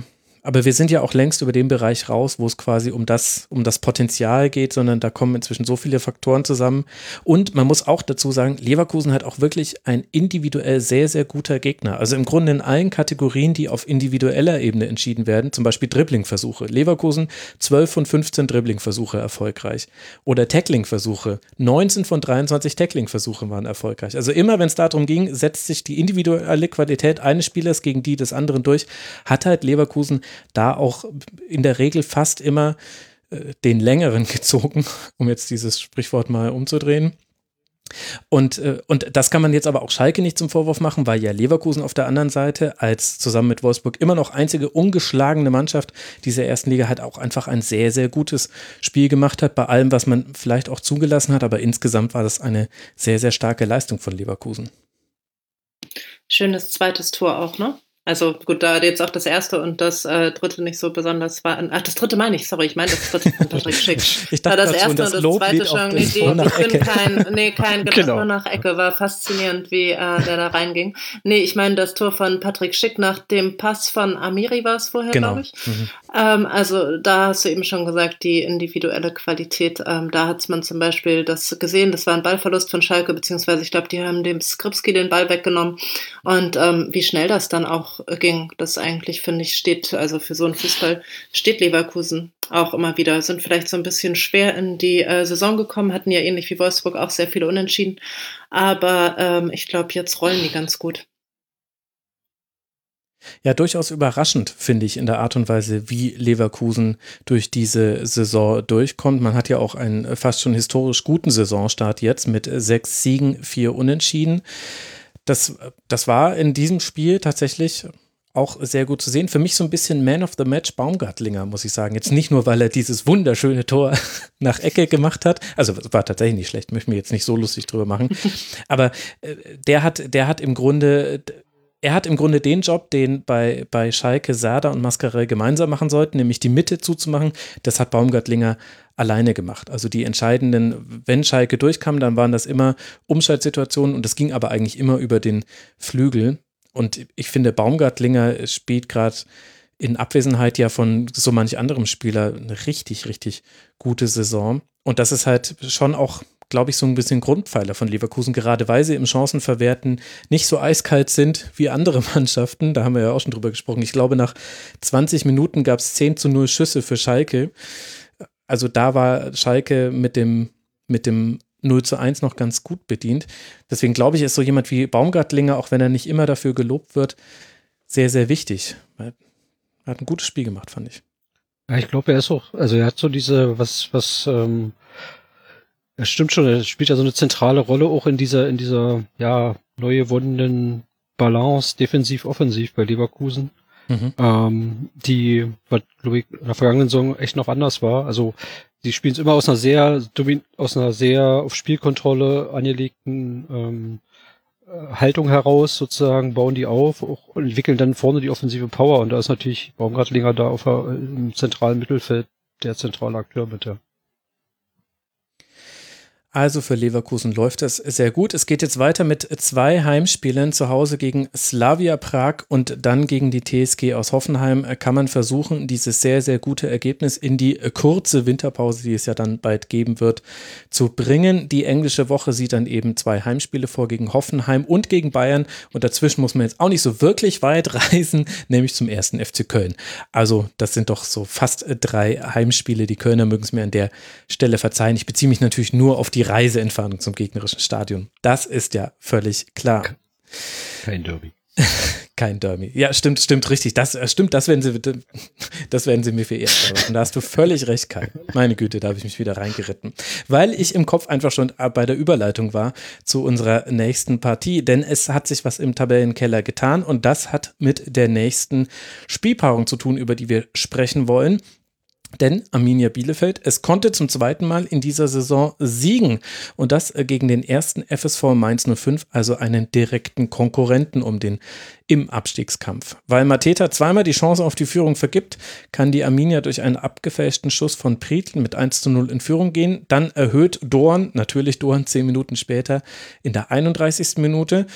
aber wir sind ja auch längst über den Bereich raus, wo es quasi um das, um das Potenzial geht, sondern da kommen inzwischen so viele Faktoren zusammen. Und man muss auch dazu sagen, Leverkusen hat auch wirklich ein individuell sehr, sehr guter Gegner. Also im Grunde in allen Kategorien, die auf individueller Ebene entschieden werden, zum Beispiel Dribblingversuche. Leverkusen 12 von 15 Dribblingversuche erfolgreich. Oder Tacklingversuche. 19 von 23 Tacklingversuche waren erfolgreich. Also immer, wenn es darum ging, setzt sich die individuelle Qualität eines Spielers gegen die des anderen durch, hat halt Leverkusen da auch in der Regel fast immer äh, den längeren *laughs* gezogen, um jetzt dieses Sprichwort mal umzudrehen. Und, äh, und das kann man jetzt aber auch Schalke nicht zum Vorwurf machen, weil ja Leverkusen auf der anderen Seite als zusammen mit Wolfsburg immer noch einzige ungeschlagene Mannschaft dieser ersten Liga halt auch einfach ein sehr, sehr gutes Spiel gemacht hat, bei allem, was man vielleicht auch zugelassen hat, aber insgesamt war das eine sehr, sehr starke Leistung von Leverkusen. Schönes zweites Tor auch, ne? Also gut, da jetzt auch das erste und das äh, dritte nicht so besonders war. Ach, das dritte meine ich, sorry, ich meine das dritte von Patrick *laughs* Schick. ich dachte, das erste das und das zweite schon. Nee, die, ich bin kein, nee, kein *laughs* genau. nach Ecke, war faszinierend, wie äh, der da reinging. Nee, ich meine das Tor von Patrick Schick nach dem Pass von Amiri war es vorher, genau. glaube ich. Mhm. Ähm, also da hast du eben schon gesagt, die individuelle Qualität, ähm, da hat man zum Beispiel das gesehen, das war ein Ballverlust von Schalke, beziehungsweise ich glaube, die haben dem Skripski den Ball weggenommen und ähm, wie schnell das dann auch ging. Das eigentlich, finde ich, steht, also für so einen Fußball steht Leverkusen auch immer wieder. Sind vielleicht so ein bisschen schwer in die äh, Saison gekommen, hatten ja ähnlich wie Wolfsburg auch sehr viele Unentschieden. Aber ähm, ich glaube, jetzt rollen die ganz gut. Ja, durchaus überraschend, finde ich, in der Art und Weise, wie Leverkusen durch diese Saison durchkommt. Man hat ja auch einen fast schon historisch guten Saisonstart jetzt mit sechs Siegen, vier Unentschieden das, das war in diesem Spiel tatsächlich auch sehr gut zu sehen. Für mich so ein bisschen Man of the Match Baumgartlinger, muss ich sagen. Jetzt nicht nur, weil er dieses wunderschöne Tor *laughs* nach Ecke gemacht hat. Also war tatsächlich nicht schlecht, möchte mir jetzt nicht so lustig drüber machen. Aber äh, der hat, der hat im Grunde, er hat im Grunde den Job, den bei, bei Schalke, Sada und Mascarell gemeinsam machen sollten, nämlich die Mitte zuzumachen. Das hat Baumgartlinger alleine gemacht. Also die entscheidenden, wenn Schalke durchkam, dann waren das immer Umschaltsituationen und das ging aber eigentlich immer über den Flügel. Und ich finde, Baumgartlinger spielt gerade in Abwesenheit ja von so manch anderem Spieler eine richtig, richtig gute Saison. Und das ist halt schon auch, glaube ich, so ein bisschen Grundpfeiler von Leverkusen, gerade weil sie im Chancenverwerten nicht so eiskalt sind wie andere *laughs* Mannschaften. Da haben wir ja auch schon drüber gesprochen. Ich glaube, nach 20 Minuten gab es 10 zu 0 Schüsse für Schalke also da war Schalke mit dem, mit dem 0 zu 1 noch ganz gut bedient. Deswegen glaube ich, ist so jemand wie Baumgartlinger, auch wenn er nicht immer dafür gelobt wird, sehr, sehr wichtig. Er hat ein gutes Spiel gemacht, fand ich. Ja, ich glaube, er ist auch, also er hat so diese, was, was, ähm, er stimmt schon, er spielt ja so eine zentrale Rolle auch in dieser, in dieser, ja, neu gewonnenen Balance defensiv-offensiv bei Leverkusen. Mhm. Ähm, die, was glaube ich in der vergangenen Saison echt noch anders war. Also die spielen es immer aus einer sehr aus einer sehr auf Spielkontrolle angelegten ähm, äh, Haltung heraus sozusagen, bauen die auf und entwickeln dann vorne die offensive Power und da ist natürlich Baumgartlinger da auf der, im zentralen Mittelfeld der zentrale Akteur mit der. Also für Leverkusen läuft das sehr gut. Es geht jetzt weiter mit zwei Heimspielen zu Hause gegen Slavia Prag und dann gegen die TSG aus Hoffenheim. Kann man versuchen, dieses sehr, sehr gute Ergebnis in die kurze Winterpause, die es ja dann bald geben wird, zu bringen. Die englische Woche sieht dann eben zwei Heimspiele vor gegen Hoffenheim und gegen Bayern. Und dazwischen muss man jetzt auch nicht so wirklich weit *laughs* reisen, nämlich zum ersten FC Köln. Also das sind doch so fast drei Heimspiele. Die Kölner mögen es mir an der Stelle verzeihen. Ich beziehe mich natürlich nur auf die die Reiseentfernung zum gegnerischen Stadion. Das ist ja völlig klar. Kein Derby. *laughs* Kein Derby. Ja, stimmt, stimmt richtig. Das äh, stimmt, das werden sie, *laughs* das werden sie mir verehrt. Und da hast du völlig recht, Kai. Meine Güte, da habe ich mich wieder reingeritten. Weil ich im Kopf einfach schon bei der Überleitung war zu unserer nächsten Partie. Denn es hat sich was im Tabellenkeller getan und das hat mit der nächsten Spielpaarung zu tun, über die wir sprechen wollen. Denn Arminia Bielefeld, es konnte zum zweiten Mal in dieser Saison siegen und das äh, gegen den ersten FSV Mainz 05, also einen direkten Konkurrenten um den im Abstiegskampf. Weil Mateta zweimal die Chance auf die Führung vergibt, kann die Arminia durch einen abgefälschten Schuss von Prietl mit 1 zu 0 in Führung gehen. Dann erhöht Dorn, natürlich Dorn zehn Minuten später, in der 31. Minute.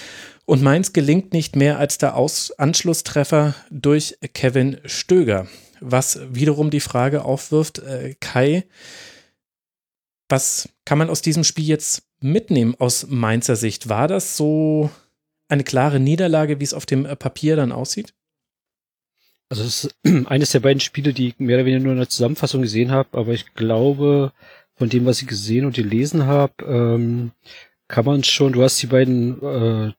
Und Mainz gelingt nicht mehr als der Aus Anschlusstreffer durch Kevin Stöger was wiederum die Frage aufwirft, äh, Kai, was kann man aus diesem Spiel jetzt mitnehmen aus Mainzer Sicht? War das so eine klare Niederlage, wie es auf dem äh, Papier dann aussieht? Also es ist *clears throat* eines der beiden Spiele, die ich mehr oder weniger nur in der Zusammenfassung gesehen habe, aber ich glaube, von dem, was ich gesehen und gelesen habe, ähm, kann man schon, du hast die beiden äh,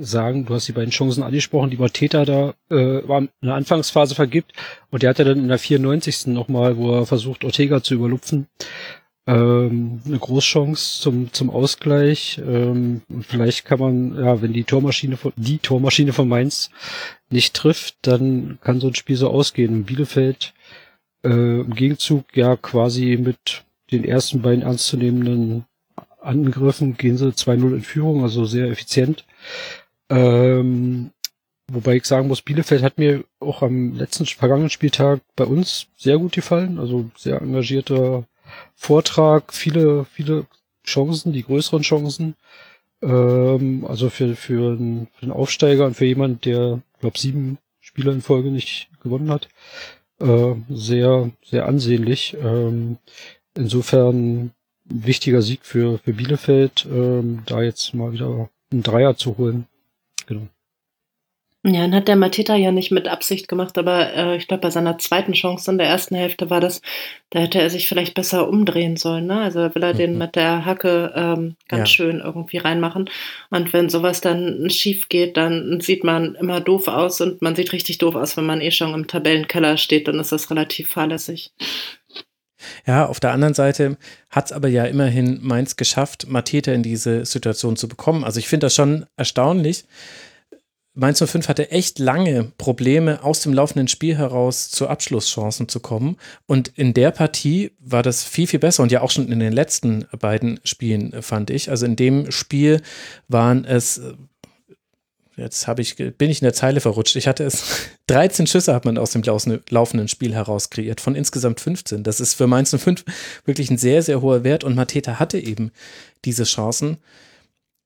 sagen, du hast die beiden Chancen angesprochen, die Mateta da äh, in der Anfangsphase vergibt und der hatte dann in der 94. nochmal, wo er versucht, Ortega zu überlupfen, ähm, eine Großchance zum, zum Ausgleich. Ähm, vielleicht kann man, ja, wenn die Tormaschine von, die Tormaschine von Mainz nicht trifft, dann kann so ein Spiel so ausgehen. Und Bielefeld äh, im Gegenzug ja quasi mit den ersten beiden ernstzunehmenden Angriffen gehen sie 2-0 in Führung, also sehr effizient. Ähm, wobei ich sagen muss, Bielefeld hat mir auch am letzten vergangenen Spieltag bei uns sehr gut gefallen. Also sehr engagierter Vortrag, viele, viele Chancen, die größeren Chancen. Ähm, also für, für, einen, für einen Aufsteiger und für jemanden, der, glaube sieben Spieler in Folge nicht gewonnen hat, äh, sehr, sehr ansehnlich. Ähm, insofern wichtiger Sieg für, für Bielefeld, ähm, da jetzt mal wieder einen Dreier zu holen. Genau. Ja, dann hat der Mateta ja nicht mit Absicht gemacht, aber äh, ich glaube, bei seiner zweiten Chance in der ersten Hälfte war das, da hätte er sich vielleicht besser umdrehen sollen. Ne? Also will er mhm. den mit der Hacke ähm, ganz ja. schön irgendwie reinmachen. Und wenn sowas dann schief geht, dann sieht man immer doof aus und man sieht richtig doof aus, wenn man eh schon im Tabellenkeller steht, dann ist das relativ fahrlässig. Ja, auf der anderen Seite hat es aber ja immerhin Mainz geschafft, Mateta in diese Situation zu bekommen. Also ich finde das schon erstaunlich. Mainz 05 hatte echt lange Probleme, aus dem laufenden Spiel heraus zu Abschlusschancen zu kommen. Und in der Partie war das viel, viel besser. Und ja auch schon in den letzten beiden Spielen, fand ich. Also in dem Spiel waren es Jetzt habe ich, bin ich in der Zeile verrutscht. Ich hatte es, *laughs* 13 Schüsse hat man aus dem laufenden Spiel heraus kreiert, von insgesamt 15. Das ist für Mainz 05 wirklich ein sehr, sehr hoher Wert und Mateta hatte eben diese Chancen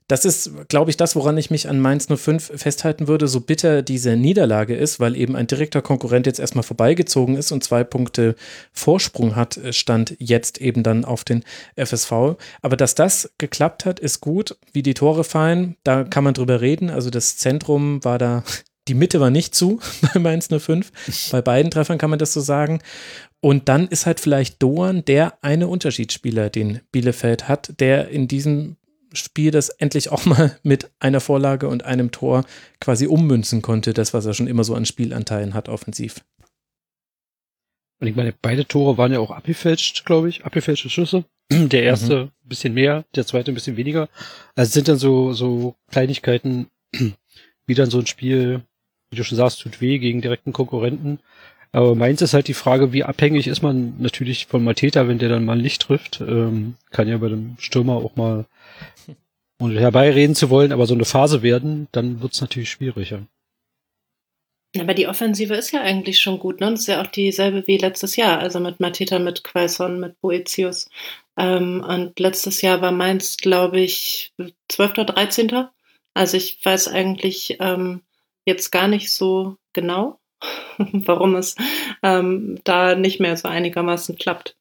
das ist, glaube ich, das, woran ich mich an Mainz 05 festhalten würde, so bitter diese Niederlage ist, weil eben ein direkter Konkurrent jetzt erstmal vorbeigezogen ist und zwei Punkte Vorsprung hat, stand jetzt eben dann auf den FSV. Aber dass das geklappt hat, ist gut. Wie die Tore fallen, da kann man drüber reden. Also das Zentrum war da, die Mitte war nicht zu *laughs* bei Mainz 05. Bei beiden Treffern kann man das so sagen. Und dann ist halt vielleicht Doan der eine Unterschiedsspieler, den Bielefeld hat, der in diesem Spiel, das endlich auch mal *laughs* mit einer Vorlage und einem Tor quasi ummünzen konnte, das, was er schon immer so an Spielanteilen hat, offensiv. Und ich meine, beide Tore waren ja auch abgefälscht, glaube ich, abgefälschte Schüsse. *clears throat* Der erste mhm. ein bisschen mehr, der zweite ein bisschen weniger. Also es sind dann so, so Kleinigkeiten, *clears throat* wie dann so ein Spiel, wie du schon sagst, tut weh gegen direkten Konkurrenten. Aber meins ist halt die Frage, wie abhängig ist man natürlich von Mateta, wenn der dann mal nicht trifft. Ähm, kann ja bei dem Stürmer auch mal *laughs* ohne herbeireden zu wollen, aber so eine Phase werden, dann wird's natürlich schwieriger. Aber die Offensive ist ja eigentlich schon gut, ne? Das ist ja auch dieselbe wie letztes Jahr, also mit Mateta, mit Quaison, mit Boetius. Ähm, und letztes Jahr war Mainz, glaube ich, 12. oder 13. Also ich weiß eigentlich ähm, jetzt gar nicht so genau, *laughs* warum es ähm, da nicht mehr so einigermaßen klappt.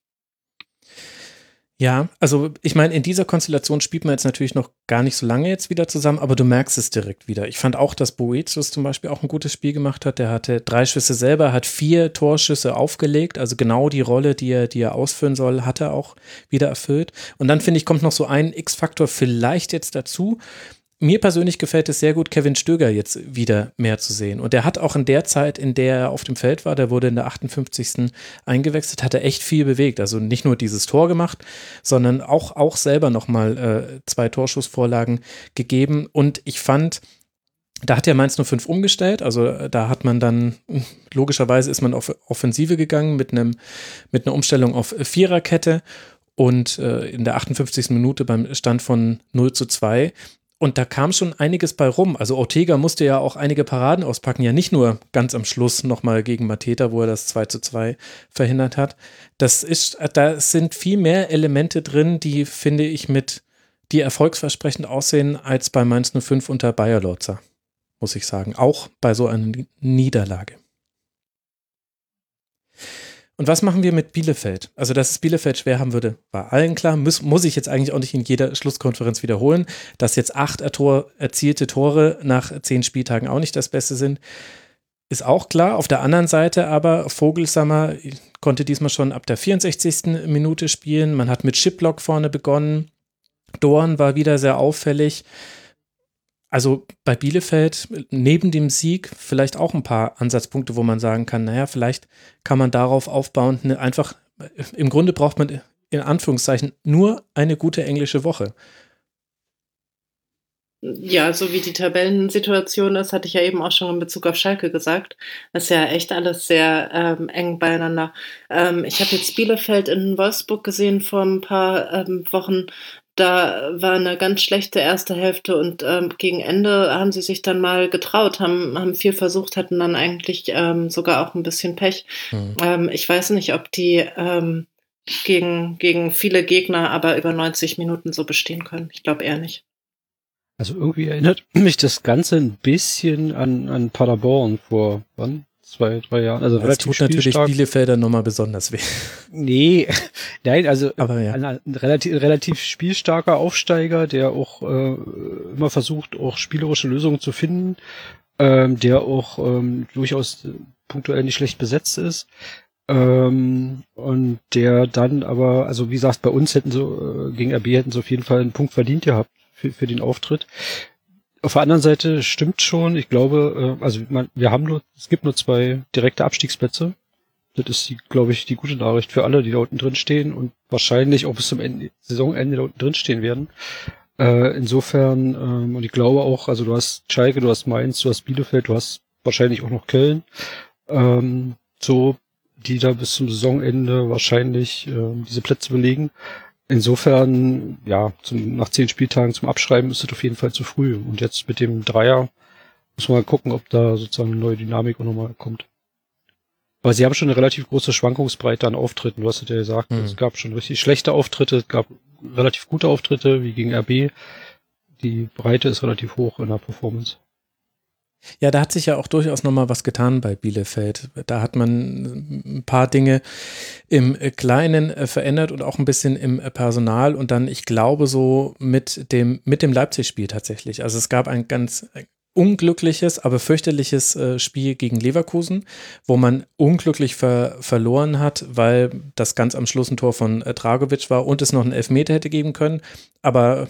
Ja, also ich meine, in dieser Konstellation spielt man jetzt natürlich noch gar nicht so lange jetzt wieder zusammen, aber du merkst es direkt wieder. Ich fand auch, dass Boetius zum Beispiel auch ein gutes Spiel gemacht hat. Der hatte drei Schüsse selber, hat vier Torschüsse aufgelegt, also genau die Rolle, die er, die er ausführen soll, hat er auch wieder erfüllt. Und dann finde ich, kommt noch so ein X-Faktor vielleicht jetzt dazu mir persönlich gefällt es sehr gut, Kevin Stöger jetzt wieder mehr zu sehen. Und der hat auch in der Zeit, in der er auf dem Feld war, der wurde in der 58. eingewechselt, hat er echt viel bewegt. Also nicht nur dieses Tor gemacht, sondern auch, auch selber nochmal äh, zwei Torschussvorlagen gegeben. Und ich fand, da hat ja Mainz 05 umgestellt, also äh, da hat man dann, logischerweise ist man auf Offensive gegangen mit einem, mit einer Umstellung auf Viererkette und äh, in der 58. Minute beim Stand von 0 zu 2 und da kam schon einiges bei rum. Also Ortega musste ja auch einige Paraden auspacken, ja nicht nur ganz am Schluss nochmal gegen Mateta, wo er das 2 zu 2 verhindert hat. Das ist, da sind viel mehr Elemente drin, die, finde ich, mit, die erfolgsversprechend aussehen als bei Mainz 05 unter Bayer Lorzer, muss ich sagen. Auch bei so einer Niederlage. Und was machen wir mit Bielefeld? Also, dass es Bielefeld schwer haben würde, war allen klar. Muss, muss ich jetzt eigentlich auch nicht in jeder Schlusskonferenz wiederholen, dass jetzt acht Tor, erzielte Tore nach zehn Spieltagen auch nicht das Beste sind. Ist auch klar. Auf der anderen Seite aber, Vogelsammer konnte diesmal schon ab der 64. Minute spielen. Man hat mit Chiplock vorne begonnen. Dorn war wieder sehr auffällig. Also bei Bielefeld neben dem Sieg vielleicht auch ein paar Ansatzpunkte, wo man sagen kann, naja, vielleicht kann man darauf aufbauen, ne, einfach, im Grunde braucht man in Anführungszeichen nur eine gute englische Woche. Ja, so wie die Tabellensituation ist, hatte ich ja eben auch schon in Bezug auf Schalke gesagt. Das ist ja echt alles sehr ähm, eng beieinander. Ähm, ich habe jetzt Bielefeld in Wolfsburg gesehen vor ein paar ähm, Wochen da war eine ganz schlechte erste Hälfte und ähm, gegen Ende haben sie sich dann mal getraut, haben, haben viel versucht, hatten dann eigentlich ähm, sogar auch ein bisschen Pech. Mhm. Ähm, ich weiß nicht, ob die ähm, gegen, gegen viele Gegner aber über 90 Minuten so bestehen können. Ich glaube eher nicht. Also irgendwie erinnert mich das Ganze ein bisschen an, an Paderborn vor wann? Zwei, drei Jahren. Also das tut natürlich Bielefelder nochmal besonders weh. Nee, *laughs* nein, also Aber ja. ein, ein relativ, relativ spielstarker Aufsteiger, der auch äh, immer versucht, auch spielerische Lösungen zu finden, ähm, der auch ähm, durchaus punktuell nicht schlecht besetzt ist. Ähm, und der dann aber, also wie gesagt, bei uns hätten so, äh, gegen RB hätten sie auf jeden Fall einen Punkt verdient gehabt für, für den Auftritt. Auf der anderen Seite stimmt schon, ich glaube, äh, also man, wir haben nur, es gibt nur zwei direkte Abstiegsplätze. Das ist, die, glaube ich, die gute Nachricht für alle, die da unten drin stehen und wahrscheinlich auch bis zum Ende, Saisonende da unten drin stehen werden. Äh, insofern, ähm, und ich glaube auch, also du hast Schalke, du hast Mainz, du hast Bielefeld, du hast wahrscheinlich auch noch Köln, ähm, so, die da bis zum Saisonende wahrscheinlich äh, diese Plätze belegen. Insofern, ja, zum, nach zehn Spieltagen zum Abschreiben ist es auf jeden Fall zu früh. Und jetzt mit dem Dreier muss man mal gucken, ob da sozusagen eine neue Dynamik auch nochmal kommt. Aber sie haben schon eine relativ große Schwankungsbreite an Auftritten. Du hast ja gesagt, mhm. es gab schon richtig schlechte Auftritte, es gab relativ gute Auftritte, wie gegen RB. Die Breite ist relativ hoch in der Performance. Ja, da hat sich ja auch durchaus nochmal was getan bei Bielefeld. Da hat man ein paar Dinge im Kleinen äh, verändert und auch ein bisschen im Personal und dann, ich glaube, so mit dem, mit dem Leipzig-Spiel tatsächlich. Also es gab ein ganz unglückliches, aber fürchterliches äh, Spiel gegen Leverkusen, wo man unglücklich ver verloren hat, weil das ganz am Schluss ein Tor von äh, Dragovic war und es noch einen Elfmeter hätte geben können. Aber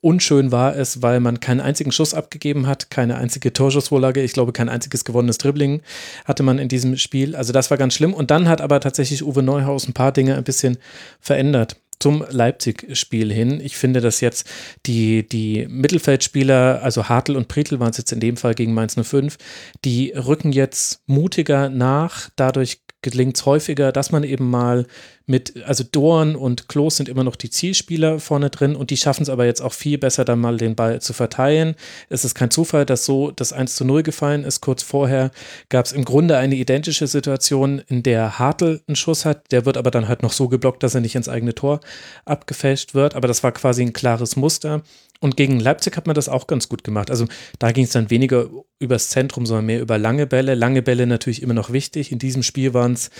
unschön war es, weil man keinen einzigen Schuss abgegeben hat, keine einzige Torschussvorlage, ich glaube kein einziges gewonnenes Dribbling hatte man in diesem Spiel. Also das war ganz schlimm. Und dann hat aber tatsächlich Uwe Neuhaus ein paar Dinge ein bisschen verändert zum Leipzig-Spiel hin. Ich finde, dass jetzt die, die Mittelfeldspieler, also Hartl und Prietl waren es jetzt in dem Fall gegen Mainz 05, die rücken jetzt mutiger nach. Dadurch gelingt es häufiger, dass man eben mal mit, also Dorn und Klos sind immer noch die Zielspieler vorne drin und die schaffen es aber jetzt auch viel besser, dann mal den Ball zu verteilen. Es ist kein Zufall, dass so das 1 zu 0 gefallen ist. Kurz vorher gab es im Grunde eine identische Situation, in der Hartl einen Schuss hat. Der wird aber dann halt noch so geblockt, dass er nicht ins eigene Tor abgefälscht wird. Aber das war quasi ein klares Muster. Und gegen Leipzig hat man das auch ganz gut gemacht. Also da ging es dann weniger übers Zentrum, sondern mehr über lange Bälle. Lange Bälle natürlich immer noch wichtig. In diesem Spiel waren es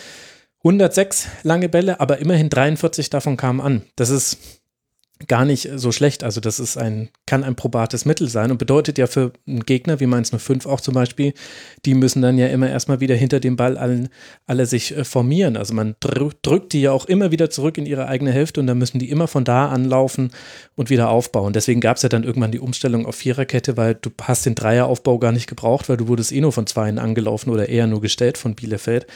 106 lange Bälle, aber immerhin 43 davon kamen an. Das ist gar nicht so schlecht. Also das ist ein, kann ein probates Mittel sein und bedeutet ja für einen Gegner wie Mainz 05 auch zum Beispiel, die müssen dann ja immer erstmal wieder hinter dem Ball allen, alle sich äh, formieren. Also man drückt die ja auch immer wieder zurück in ihre eigene Hälfte und dann müssen die immer von da anlaufen und wieder aufbauen. Deswegen gab es ja dann irgendwann die Umstellung auf Viererkette, weil du hast den Dreieraufbau gar nicht gebraucht, weil du wurdest eh nur von Zweien angelaufen oder eher nur gestellt von Bielefeld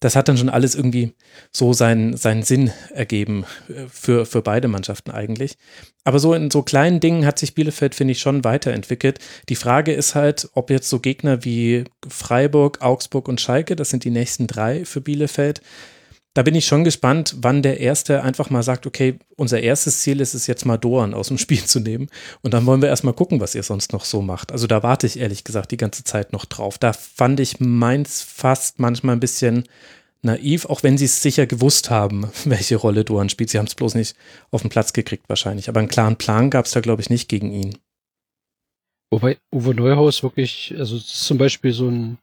das hat dann schon alles irgendwie so seinen, seinen Sinn ergeben äh, für, für beide Mannschaften eigentlich. Aber so in so kleinen Dingen hat sich Bielefeld, finde ich, schon weiterentwickelt. Die Frage ist halt, ob jetzt so Gegner wie Freiburg, Augsburg und Schalke, das sind die nächsten drei für Bielefeld, da bin ich schon gespannt, wann der Erste einfach mal sagt, okay, unser erstes Ziel ist es jetzt mal Doan aus dem Spiel zu nehmen. Und dann wollen wir erstmal gucken, was ihr sonst noch so macht. Also da warte ich ehrlich gesagt die ganze Zeit noch drauf. Da fand ich meins fast manchmal ein bisschen naiv, auch wenn sie es sicher gewusst haben, *laughs* welche Rolle Doan spielt. Sie haben es bloß nicht auf den Platz gekriegt wahrscheinlich. Aber einen klaren Plan gab es da, glaube ich, nicht gegen ihn. Wobei Uwe Neuhaus wirklich, also zum Beispiel so ein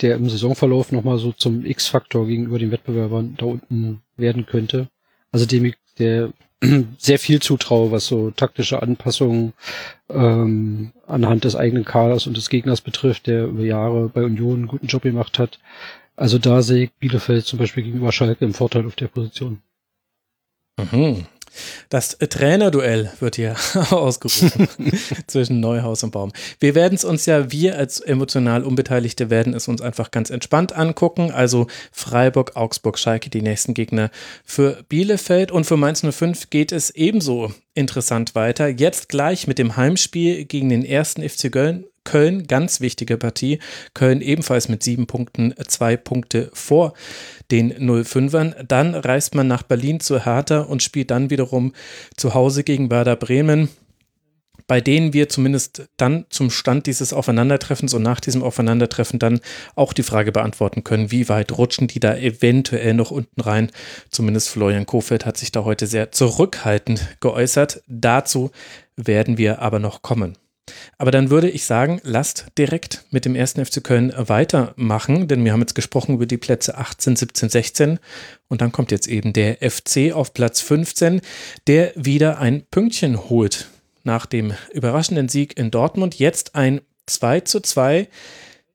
der im Saisonverlauf nochmal so zum X-Faktor gegenüber den Wettbewerbern da unten werden könnte. Also dem ich der *clears throat* sehr viel zutraue, was so taktische Anpassungen ähm, anhand des eigenen Kaders und des Gegners betrifft, der über Jahre bei Union einen guten Job gemacht hat. Also da sehe ich Bielefeld zum Beispiel gegenüber Schalke im Vorteil auf der Position. Mhm. Das Trainerduell wird hier *laughs* ausgerufen *laughs* zwischen Neuhaus und Baum. Wir werden es uns ja, wir als emotional Unbeteiligte werden es uns einfach ganz entspannt angucken. Also Freiburg, Augsburg, Schalke, die nächsten Gegner für Bielefeld und für Mainz 05 geht es ebenso interessant weiter. Jetzt gleich mit dem Heimspiel gegen den ersten FC Köln. Köln, ganz wichtige Partie. Köln ebenfalls mit sieben Punkten, zwei Punkte vor den 05ern. Dann reist man nach Berlin zu Hertha und spielt dann wiederum zu Hause gegen Werder Bremen bei denen wir zumindest dann zum Stand dieses Aufeinandertreffens und nach diesem Aufeinandertreffen dann auch die Frage beantworten können, wie weit rutschen die da eventuell noch unten rein. Zumindest Florian Kofeld hat sich da heute sehr zurückhaltend geäußert. Dazu werden wir aber noch kommen. Aber dann würde ich sagen, lasst direkt mit dem ersten FC Köln weitermachen, denn wir haben jetzt gesprochen über die Plätze 18, 17, 16 und dann kommt jetzt eben der FC auf Platz 15, der wieder ein Pünktchen holt nach dem überraschenden Sieg in Dortmund. Jetzt ein 2 zu 2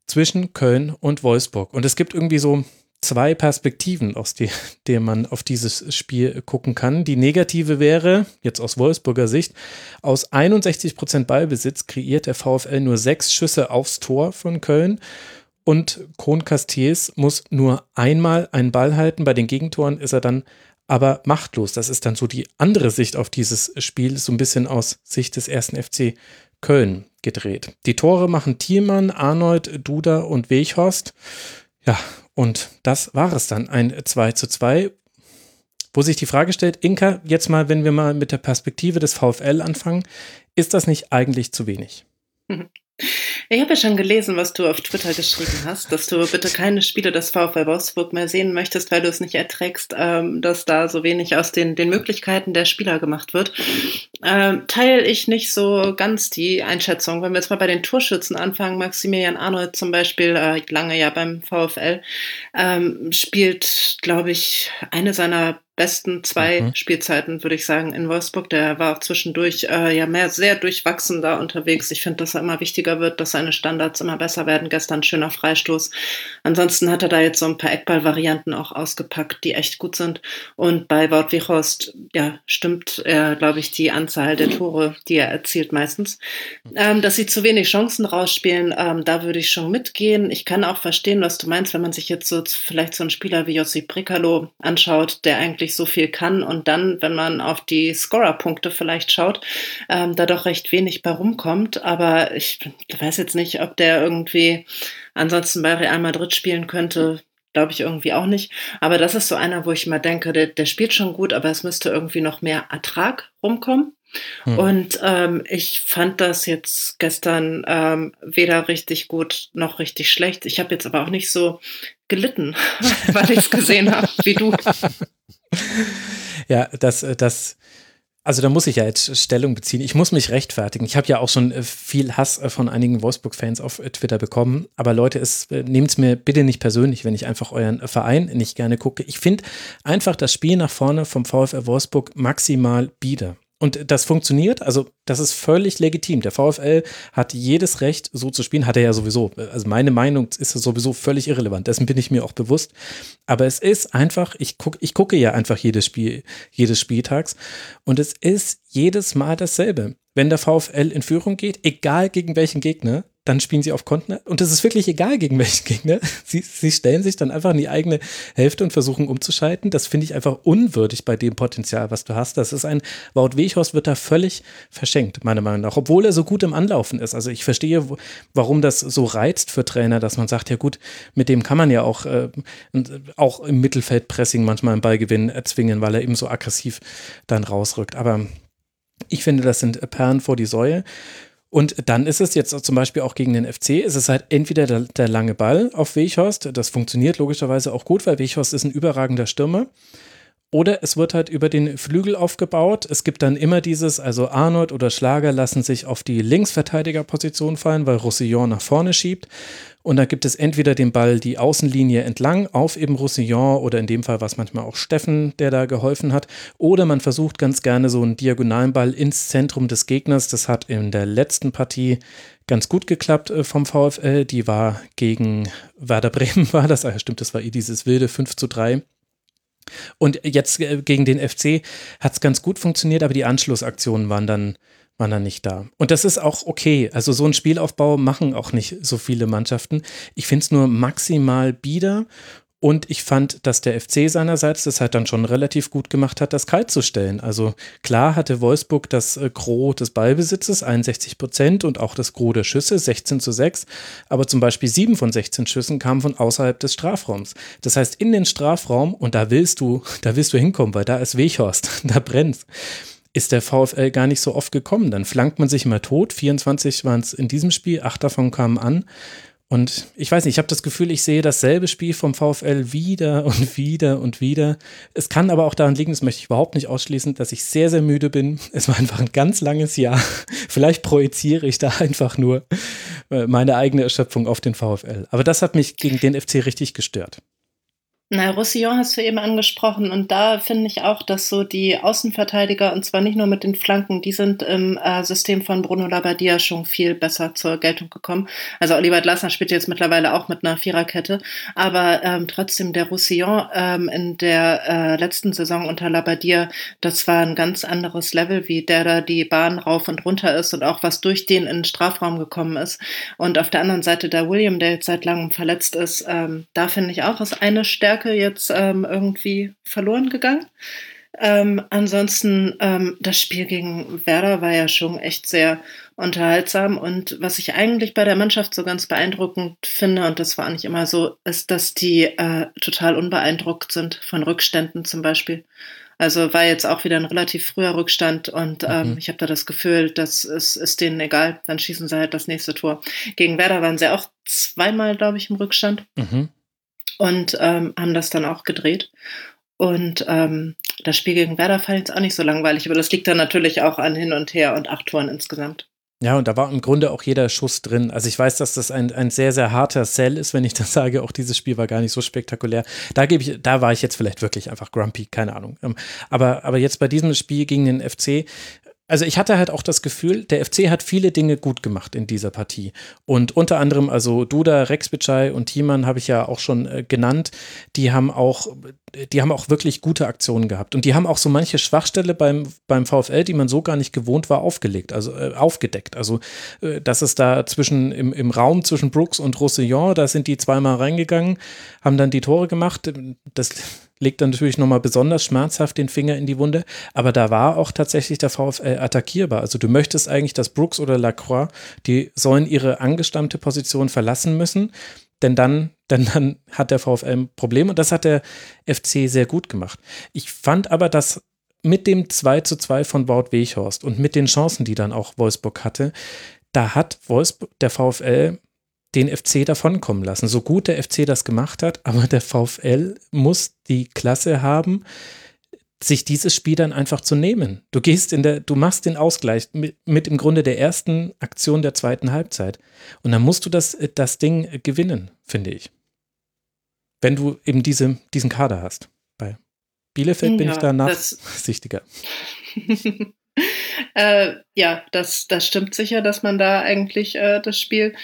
zwischen Köln und Wolfsburg. Und es gibt irgendwie so zwei Perspektiven, aus die, der man auf dieses Spiel gucken kann. Die negative wäre, jetzt aus Wolfsburger Sicht, aus 61 Prozent Ballbesitz kreiert der VfL nur sechs Schüsse aufs Tor von Köln. Und Kron Castiers muss nur einmal einen Ball halten. Bei den Gegentoren ist er dann aber machtlos. Das ist dann so die andere Sicht auf dieses Spiel, so ein bisschen aus Sicht des ersten FC Köln gedreht. Die Tore machen Thielmann, Arnold, Duda und Weghorst. Ja, und das war es dann, ein 2 zu 2, wo sich die Frage stellt, Inka, jetzt mal, wenn wir mal mit der Perspektive des VfL anfangen, ist das nicht eigentlich zu wenig? *laughs* Ich habe ja schon gelesen, was du auf Twitter geschrieben hast, dass du bitte keine Spiele des VfL Wolfsburg mehr sehen möchtest, weil du es nicht erträgst, ähm, dass da so wenig aus den, den Möglichkeiten der Spieler gemacht wird. Ähm, teile ich nicht so ganz die Einschätzung. Wenn wir jetzt mal bei den Torschützen anfangen, Maximilian Arnold zum Beispiel, äh, lange ja beim VfL, ähm, spielt, glaube ich, eine seiner besten zwei mhm. Spielzeiten, würde ich sagen, in Wolfsburg. Der war auch zwischendurch äh, ja mehr sehr durchwachsen da unterwegs. Ich finde, dass er immer wichtiger wird, dass seine Standards immer besser werden. Gestern schöner Freistoß. Ansonsten hat er da jetzt so ein paar Eckballvarianten auch ausgepackt, die echt gut sind. Und bei Wout Wichhorst, ja, stimmt, äh, glaube ich, die Anzahl der Tore, die er erzielt meistens. Ähm, dass sie zu wenig Chancen rausspielen, ähm, da würde ich schon mitgehen. Ich kann auch verstehen, was du meinst, wenn man sich jetzt so vielleicht so einen Spieler wie Josip Brekalo anschaut, der eigentlich wirklich so viel kann und dann, wenn man auf die Scorer-Punkte vielleicht schaut, ähm, da doch recht wenig bei rumkommt. Aber ich weiß jetzt nicht, ob der irgendwie ansonsten bei Real Madrid spielen könnte. glaube ich irgendwie auch nicht. Aber das ist so einer, wo ich immer denke, der, der spielt schon gut, aber es müsste irgendwie noch mehr Ertrag rumkommen. Hm. Und ähm, ich fand das jetzt gestern ähm, weder richtig gut noch richtig schlecht. Ich habe jetzt aber auch nicht so gelitten, *laughs* weil ich es gesehen habe, wie du. *laughs* Ja, das, das also da muss ich ja jetzt Stellung beziehen. Ich muss mich rechtfertigen. Ich habe ja auch schon äh, viel Hass äh, von einigen Wolfsburg-Fans auf äh, Twitter bekommen. Aber Leute, nehmt es mir bitte nicht persönlich, wenn ich einfach euren Verein nicht gerne gucke. Ich finde einfach das Spiel nach vorne vom VfL Wolfsburg maximal bieder. Und das funktioniert, also das ist völlig legitim. Der VfL hat jedes Recht, so zu spielen, hat er ja sowieso. Also meine Meinung ist sowieso völlig irrelevant, dessen bin ich mir auch bewusst. Aber es ist einfach, ich, guck, ich gucke ja einfach jedes Spiel, jedes Spieltags und es ist jedes Mal dasselbe. Wenn der VfL in Führung geht, egal gegen welchen Gegner, dann spielen sie auf Konten. Und es ist wirklich egal, gegen welchen Gegner. Sie, sie stellen sich dann einfach in die eigene Hälfte und versuchen umzuschalten. Das finde ich einfach unwürdig bei dem Potenzial, was du hast. Das ist ein, Wout Weghorst wird da völlig verschenkt, meiner Meinung nach. Obwohl er so gut im Anlaufen ist. Also ich verstehe, warum das so reizt für Trainer, dass man sagt, ja gut, mit dem kann man ja auch, äh, auch im Mittelfeldpressing manchmal einen Ballgewinn erzwingen, weil er eben so aggressiv dann rausrückt. Aber ich finde, das sind Perlen vor die Säue. Und dann ist es jetzt zum Beispiel auch gegen den FC, ist es halt entweder der, der lange Ball auf Weghorst, das funktioniert logischerweise auch gut, weil Weghorst ist ein überragender Stürmer. Oder es wird halt über den Flügel aufgebaut. Es gibt dann immer dieses, also Arnold oder Schlager lassen sich auf die Linksverteidigerposition fallen, weil Roussillon nach vorne schiebt. Und da gibt es entweder den Ball die Außenlinie entlang auf eben Roussillon oder in dem Fall war es manchmal auch Steffen, der da geholfen hat. Oder man versucht ganz gerne so einen diagonalen Ball ins Zentrum des Gegners. Das hat in der letzten Partie ganz gut geklappt äh, vom VfL. Die war gegen Werder Bremen, *laughs* war das. Ah, stimmt, das war eh dieses wilde 5 zu 3. Und jetzt äh, gegen den FC hat es ganz gut funktioniert, aber die Anschlussaktionen waren dann waren dann nicht da. Und das ist auch okay. Also so einen Spielaufbau machen auch nicht so viele Mannschaften. Ich finde es nur maximal bieder. Und ich fand, dass der FC seinerseits das halt dann schon relativ gut gemacht hat, das kalt zu stellen. Also klar hatte Wolfsburg das äh, Gros des Ballbesitzes, 61 Prozent, und auch das Gros der Schüsse, 16 zu 6. Aber zum Beispiel sieben von 16 Schüssen kamen von außerhalb des Strafraums. Das heißt, in den Strafraum, und da willst du, *laughs* da willst du hinkommen, weil da ist Weghorst, *laughs* da brennt's ist der VfL gar nicht so oft gekommen. Dann flankt man sich immer tot. 24 waren es in diesem Spiel, acht davon kamen an. Und ich weiß nicht, ich habe das Gefühl, ich sehe dasselbe Spiel vom VfL wieder und wieder und wieder. Es kann aber auch daran liegen, das möchte ich überhaupt nicht ausschließen, dass ich sehr, sehr müde bin. Es war einfach ein ganz langes Jahr. *laughs* Vielleicht projiziere ich da einfach nur äh, meine eigene Erschöpfung auf den VfL. Aber das hat mich gegen den FC richtig gestört. Na, Roussillon hast du eben angesprochen und da finde ich auch, dass so die Außenverteidiger und zwar nicht nur mit den Flanken, die sind im äh, System von Bruno Labbadia schon viel besser zur Geltung gekommen. Also Oliver Glasner spielt jetzt mittlerweile auch mit einer Viererkette, aber ähm, trotzdem der Roussillon ähm, in der äh, letzten Saison unter Labbadia, das war ein ganz anderes Level, wie der da die Bahn rauf und runter ist und auch was durch den in den Strafraum gekommen ist. Und auf der anderen Seite der William, der jetzt seit langem verletzt ist, ähm, da finde ich auch ist eine Stärke Stärke jetzt ähm, irgendwie verloren gegangen. Ähm, ansonsten, ähm, das Spiel gegen Werder war ja schon echt sehr unterhaltsam. Und was ich eigentlich bei der Mannschaft so ganz beeindruckend finde, und das war nicht immer so, ist, dass die äh, total unbeeindruckt sind von Rückständen zum Beispiel. Also war jetzt auch wieder ein relativ früher Rückstand und ähm, mhm. ich habe da das Gefühl, das ist, ist denen egal. Dann schießen sie halt das nächste Tor. Gegen Werder waren sie auch zweimal, glaube ich, im Rückstand. Mhm und ähm, haben das dann auch gedreht. Und ähm, das Spiel gegen Werder fand ich jetzt auch nicht so langweilig, aber das liegt dann natürlich auch an Hin und Her und acht Toren insgesamt. Ja, und da war im Grunde auch jeder Schuss drin. Also ich weiß, dass das ein, ein sehr, sehr harter Sell ist, wenn ich *laughs* das sage. Auch dieses Spiel war gar nicht so spektakulär. Da gebe ich, da war ich jetzt vielleicht wirklich einfach grumpy, keine Ahnung. Ähm, aber, aber jetzt bei diesem Spiel gegen den FC, also ich hatte halt auch das Gefühl, der FC hat viele Dinge gut gemacht in dieser Partie. Und unter anderem, also Duda, Rex Bitschei und Thiemann habe ich ja auch schon äh, genannt, die haben auch, die haben auch wirklich gute Aktionen gehabt. Und die haben auch so manche Schwachstelle beim, beim VfL, die man so gar nicht gewohnt war, aufgelegt, also äh, aufgedeckt. Also, äh, dass es da zwischen, im, im Raum zwischen Brooks und Roussillon, da sind die zweimal reingegangen, haben dann die Tore gemacht. Das legt dann natürlich nochmal besonders schmerzhaft den Finger in die Wunde. Aber da war auch tatsächlich der VfL attackierbar. Also du möchtest eigentlich, dass Brooks oder Lacroix, die sollen ihre angestammte Position verlassen müssen. denn dann, *laughs* denn dann hat der VfL ein Problem und das hat der FC sehr gut gemacht. Ich fand aber, dass mit dem 2 zu 2 von Wout Weghorst und mit den Chancen, die dann auch Wolfsburg hatte, da hat Wolfsburg, der VfL den FC davonkommen lassen. So gut der FC das gemacht hat, *laughs* aber der VfL muss die Klasse haben, sich dieses Spiel dann einfach zu nehmen. Du gehst in der, du machst den Ausgleich mit, mit im Grunde der ersten Aktion der zweiten Halbzeit. Und dann musst du das, das Ding gewinnen, finde ich. Wenn du eben diese, diesen Kader hast. Bei Bielefeld bin ja, ich da nachsichtiger. *laughs* *laughs* äh, ja, das, das stimmt sicher, dass man da eigentlich äh, das Spiel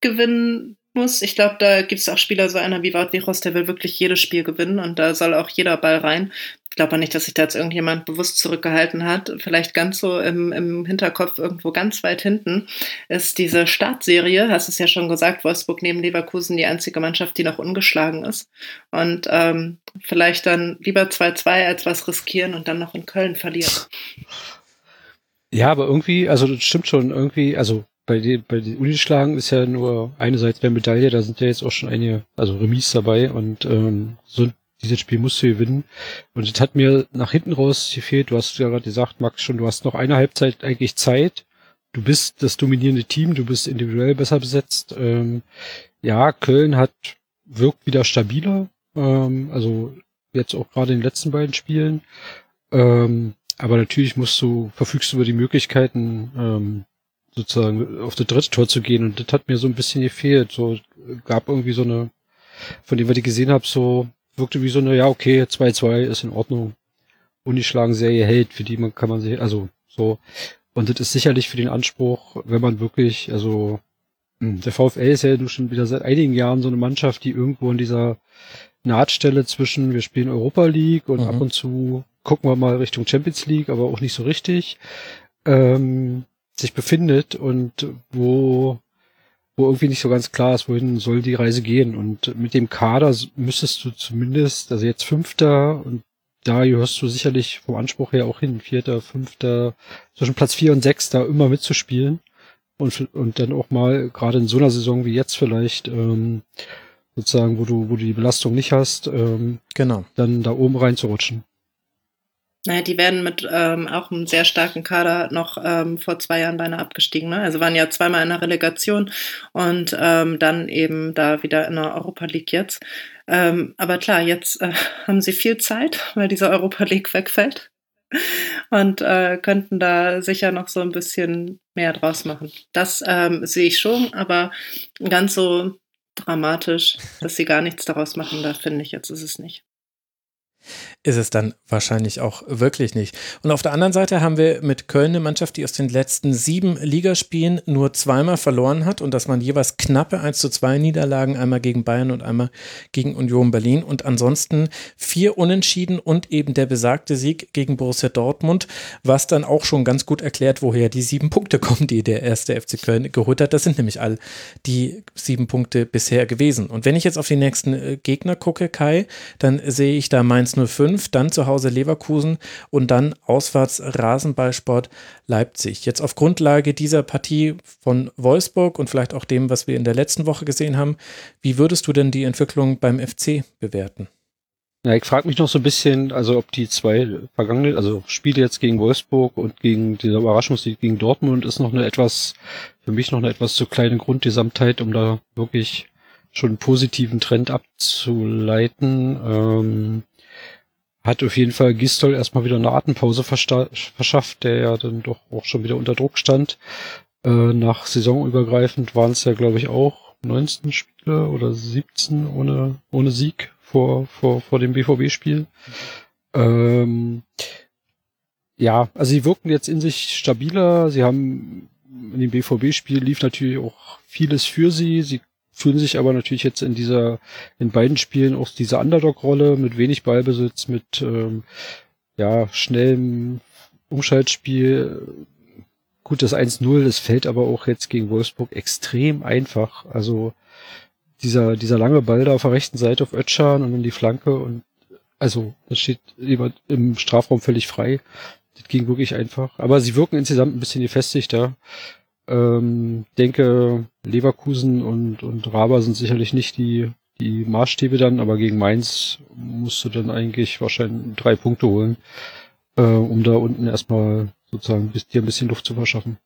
gewinnen muss. Ich glaube, da gibt es auch Spieler, so einer wie Wout der will wirklich jedes Spiel gewinnen und da soll auch jeder Ball rein. Ich glaube nicht, dass sich da jetzt irgendjemand bewusst zurückgehalten hat. Vielleicht ganz so im, im Hinterkopf irgendwo ganz weit hinten ist diese Startserie, hast es ja schon gesagt, Wolfsburg neben Leverkusen die einzige Mannschaft, die noch ungeschlagen ist. Und ähm, vielleicht dann lieber 2-2 als was riskieren und dann noch in Köln verlieren. Ja, aber irgendwie, also das stimmt schon, irgendwie, also bei den, bei den Unischlagen ist ja nur eine Seite der Medaille, da sind ja jetzt auch schon einige, also Remis dabei und ähm, so dieses Spiel musst du gewinnen. Und es hat mir nach hinten raus gefehlt. Du hast ja gerade gesagt, Max, schon, du hast noch eine Halbzeit eigentlich Zeit. Du bist das dominierende Team, du bist individuell besser besetzt. Ähm, ja, Köln hat wirkt wieder stabiler. Ähm, also jetzt auch gerade in den letzten beiden Spielen. Ähm, aber natürlich musst du, verfügst du über die Möglichkeiten, ähm, sozusagen auf das dritte Tor zu gehen. Und das hat mir so ein bisschen gefehlt. So gab irgendwie so eine, von dem, was ich gesehen habe, so wirkte wie so eine, ja, okay, 2-2 ist in Ordnung. Unischlagen Serie hält, für die man kann man sich, also so. Und das ist sicherlich für den Anspruch, wenn man wirklich, also hm, der VfL ist ja nun schon wieder seit einigen Jahren so eine Mannschaft, die irgendwo in dieser Nahtstelle zwischen, wir spielen Europa League und mhm. ab und zu gucken wir mal Richtung Champions League, aber auch nicht so richtig. Ähm, sich befindet und wo, wo irgendwie nicht so ganz klar ist, wohin soll die Reise gehen. Und mit dem Kader müsstest du zumindest, also jetzt Fünfter und da gehörst du sicherlich vom Anspruch her auch hin, Vierter, Fünfter, zwischen Platz vier und sechs da immer mitzuspielen und, und dann auch mal, gerade in so einer Saison wie jetzt vielleicht, ähm, sozusagen, wo du, wo du die Belastung nicht hast, ähm, genau. dann da oben reinzurutschen. Naja, die werden mit ähm, auch einem sehr starken Kader noch ähm, vor zwei Jahren beinahe abgestiegen. Ne? Also waren ja zweimal in der Relegation und ähm, dann eben da wieder in der Europa League jetzt. Ähm, aber klar, jetzt äh, *laughs* haben sie viel Zeit, weil diese Europa League wegfällt und äh, könnten da sicher noch so ein bisschen mehr draus machen. Das ähm, sehe ich schon, aber ganz so dramatisch, dass sie gar nichts daraus machen, da finde ich jetzt ist es nicht ist es dann wahrscheinlich auch wirklich nicht. Und auf der anderen Seite haben wir mit Köln eine Mannschaft, die aus den letzten sieben Ligaspielen nur zweimal verloren hat und dass man jeweils knappe 1 zu 2 Niederlagen, einmal gegen Bayern und einmal gegen Union Berlin und ansonsten vier Unentschieden und eben der besagte Sieg gegen Borussia Dortmund, was dann auch schon ganz gut erklärt, woher die sieben Punkte kommen, die der erste FC Köln geholt hat. Das sind nämlich all die sieben Punkte bisher gewesen. Und wenn ich jetzt auf die nächsten äh, Gegner gucke, Kai, dann sehe ich da Mainz 05, dann zu Hause Leverkusen und dann auswärts Rasenballsport Leipzig. Jetzt auf Grundlage dieser Partie von Wolfsburg und vielleicht auch dem, was wir in der letzten Woche gesehen haben, wie würdest du denn die Entwicklung beim FC bewerten? Ja, ich frage mich noch so ein bisschen, also ob die zwei vergangenen, also Spiele jetzt gegen Wolfsburg und gegen dieser Überraschungssieg gegen Dortmund ist noch eine etwas, für mich noch eine etwas zu kleine Grundgesamtheit, um da wirklich schon einen positiven Trend abzuleiten. Ähm, hat auf jeden Fall Gistol erstmal wieder eine Atempause verschafft, der ja dann doch auch schon wieder unter Druck stand. Äh, nach saisonübergreifend waren es ja, glaube ich, auch 19 Spiele oder 17 ohne, ohne Sieg vor, vor, vor dem BVB-Spiel. Ähm, ja, also sie wirkten jetzt in sich stabiler. Sie haben in dem BVB-Spiel lief natürlich auch vieles für sie. Sie fühlen sich aber natürlich jetzt in dieser, in beiden Spielen auch diese Underdog-Rolle mit wenig Ballbesitz, mit ähm, ja, schnellem Umschaltspiel. Gut, das 1-0, das fällt aber auch jetzt gegen Wolfsburg extrem einfach. Also dieser, dieser lange Ball da auf der rechten Seite auf Ötschan und dann die Flanke und also das steht jemand im Strafraum völlig frei. Das ging wirklich einfach. Aber sie wirken insgesamt ein bisschen gefestigter. Ähm, denke, Leverkusen und, und Raba sind sicherlich nicht die, die Maßstäbe dann, aber gegen Mainz musst du dann eigentlich wahrscheinlich drei Punkte holen, äh, um da unten erstmal sozusagen dir ein bisschen Luft zu verschaffen.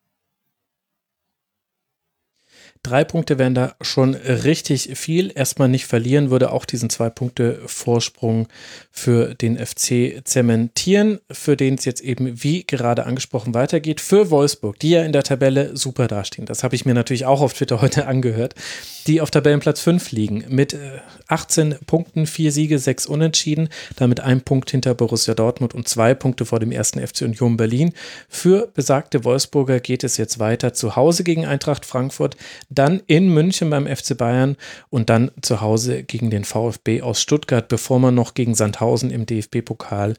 Drei Punkte wären da schon richtig viel. Erstmal nicht verlieren würde auch diesen zwei Punkte Vorsprung für den FC zementieren, für den es jetzt eben wie gerade angesprochen weitergeht. Für Wolfsburg, die ja in der Tabelle super dastehen. Das habe ich mir natürlich auch auf Twitter *laughs* heute angehört. Die auf Tabellenplatz 5 liegen mit 18 äh, Punkten, vier Siege, sechs Unentschieden, damit ein Punkt hinter Borussia Dortmund und zwei Punkte vor dem ersten FC Union Berlin. Für besagte Wolfsburger geht es jetzt weiter zu Hause gegen Eintracht Frankfurt dann in München beim FC Bayern und dann zu Hause gegen den VfB aus Stuttgart, bevor man noch gegen Sandhausen im DFB-Pokal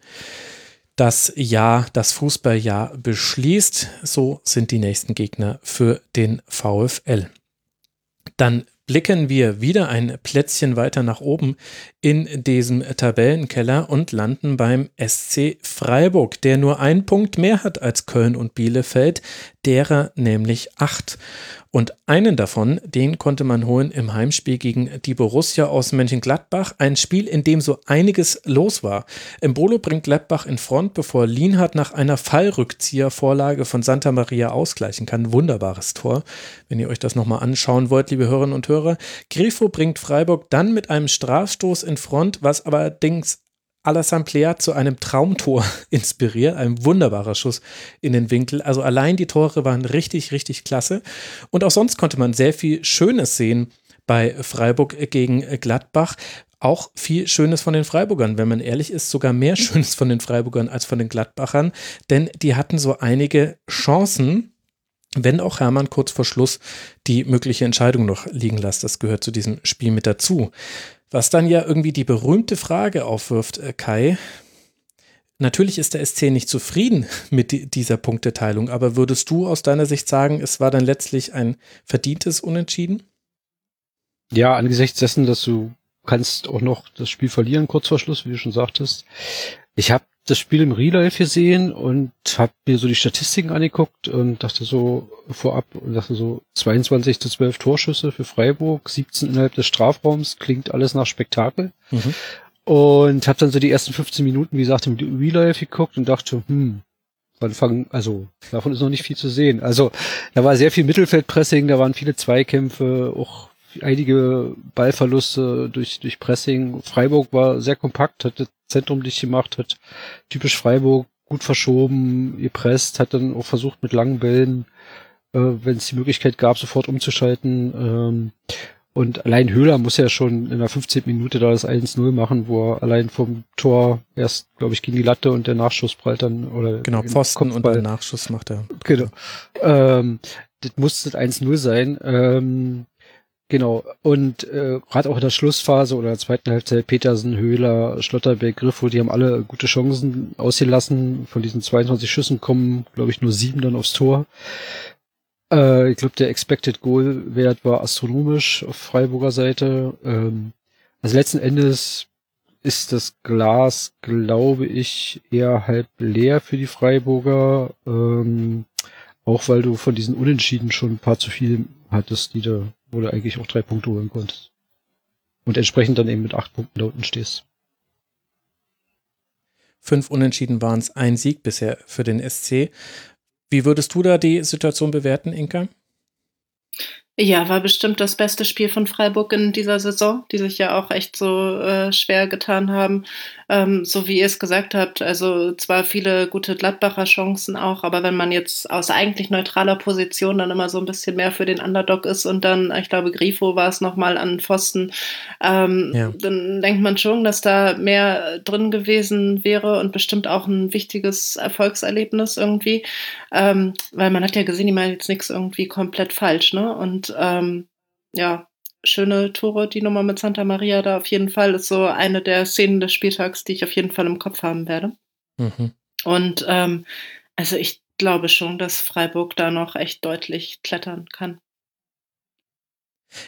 das Jahr, das Fußballjahr beschließt. So sind die nächsten Gegner für den VfL. Dann blicken wir wieder ein Plätzchen weiter nach oben in diesem Tabellenkeller und landen beim SC Freiburg, der nur einen Punkt mehr hat als Köln und Bielefeld, derer nämlich acht. Und einen davon, den konnte man holen im Heimspiel gegen die Borussia aus Mönchengladbach. Ein Spiel, in dem so einiges los war. Embolo bringt Gladbach in Front, bevor Lienhardt nach einer Fallrückziehervorlage von Santa Maria ausgleichen kann. Wunderbares Tor, wenn ihr euch das nochmal anschauen wollt, liebe Hörerinnen und Hörer. Grifo bringt Freiburg dann mit einem Strafstoß in Front, was allerdings Alassane Plea zu einem Traumtor *laughs* inspiriert. Ein wunderbarer Schuss in den Winkel. Also allein die Tore waren richtig, richtig klasse. Und auch sonst konnte man sehr viel Schönes sehen bei Freiburg gegen Gladbach. Auch viel Schönes von den Freiburgern, wenn man ehrlich ist, sogar mehr Schönes von den Freiburgern als von den Gladbachern, denn die hatten so einige Chancen, wenn auch Hermann kurz vor Schluss die mögliche Entscheidung noch liegen lässt. Das gehört zu diesem Spiel mit dazu. Was dann ja irgendwie die berühmte Frage aufwirft, äh, Kai. Natürlich ist der SC nicht zufrieden *laughs* mit dieser Punkteteilung, aber würdest du aus deiner Sicht sagen, es war dann letztlich ein verdientes Unentschieden? Ja, angesichts dessen, dass du kannst auch noch das Spiel verlieren, kurz vor Schluss, wie du schon sagtest. Ich habe das Spiel im Real Life gesehen und habe mir so die Statistiken angeguckt und dachte so vorab und dachte so 22 zu 12 Torschüsse für Freiburg, 17 innerhalb des Strafraums, klingt alles nach Spektakel. Mhm. Und habe dann so die ersten 15 Minuten, wie gesagt, im Real Life geguckt und dachte, hm, Anfang, also davon ist noch nicht viel zu sehen. Also da war sehr viel Mittelfeldpressing, da waren viele Zweikämpfe, auch einige Ballverluste durch, durch Pressing. Freiburg war sehr kompakt, hat das Zentrum dicht gemacht, hat typisch Freiburg gut verschoben, gepresst, hat dann auch versucht mit langen Bällen, äh, wenn es die Möglichkeit gab, sofort umzuschalten. Ähm, und allein Höhler muss ja schon in der 15. Minute da das 1-0 machen, wo er allein vom Tor erst, glaube ich, gegen die Latte und der Nachschuss prallt dann, oder. Genau, Pfosten und der Nachschuss macht er. Genau. Ähm, das muss das 1-0 sein. Ähm, Genau. Und äh, gerade auch in der Schlussphase oder der zweiten Halbzeit Petersen, Höhler, Schlotterbeck, Griffo, die haben alle gute Chancen ausgelassen. Von diesen 22 Schüssen kommen, glaube ich, nur sieben dann aufs Tor. Äh, ich glaube, der Expected Goal Wert war astronomisch auf Freiburger Seite. Ähm, also letzten Endes ist das Glas, glaube ich, eher halb leer für die Freiburger. Ähm, auch weil du von diesen Unentschieden schon ein paar zu viel hattest, die da wo du eigentlich auch drei Punkte holen konntest. Und entsprechend dann eben mit acht Punkten da unten stehst. Fünf Unentschieden waren es, ein Sieg bisher für den SC. Wie würdest du da die Situation bewerten, Inka? Ja, war bestimmt das beste Spiel von Freiburg in dieser Saison, die sich ja auch echt so äh, schwer getan haben. Ähm, so wie ihr es gesagt habt, also zwar viele gute Gladbacher Chancen auch, aber wenn man jetzt aus eigentlich neutraler Position dann immer so ein bisschen mehr für den Underdog ist und dann, ich glaube, Grifo war es nochmal an Pfosten, ähm, ja. dann denkt man schon, dass da mehr drin gewesen wäre und bestimmt auch ein wichtiges Erfolgserlebnis irgendwie, ähm, weil man hat ja gesehen, die machen jetzt nichts irgendwie komplett falsch, ne? Und ähm, ja, schöne Tore, die Nummer mit Santa Maria da auf jeden Fall ist so eine der Szenen des Spieltags, die ich auf jeden Fall im Kopf haben werde. Mhm. Und ähm, also ich glaube schon, dass Freiburg da noch echt deutlich klettern kann.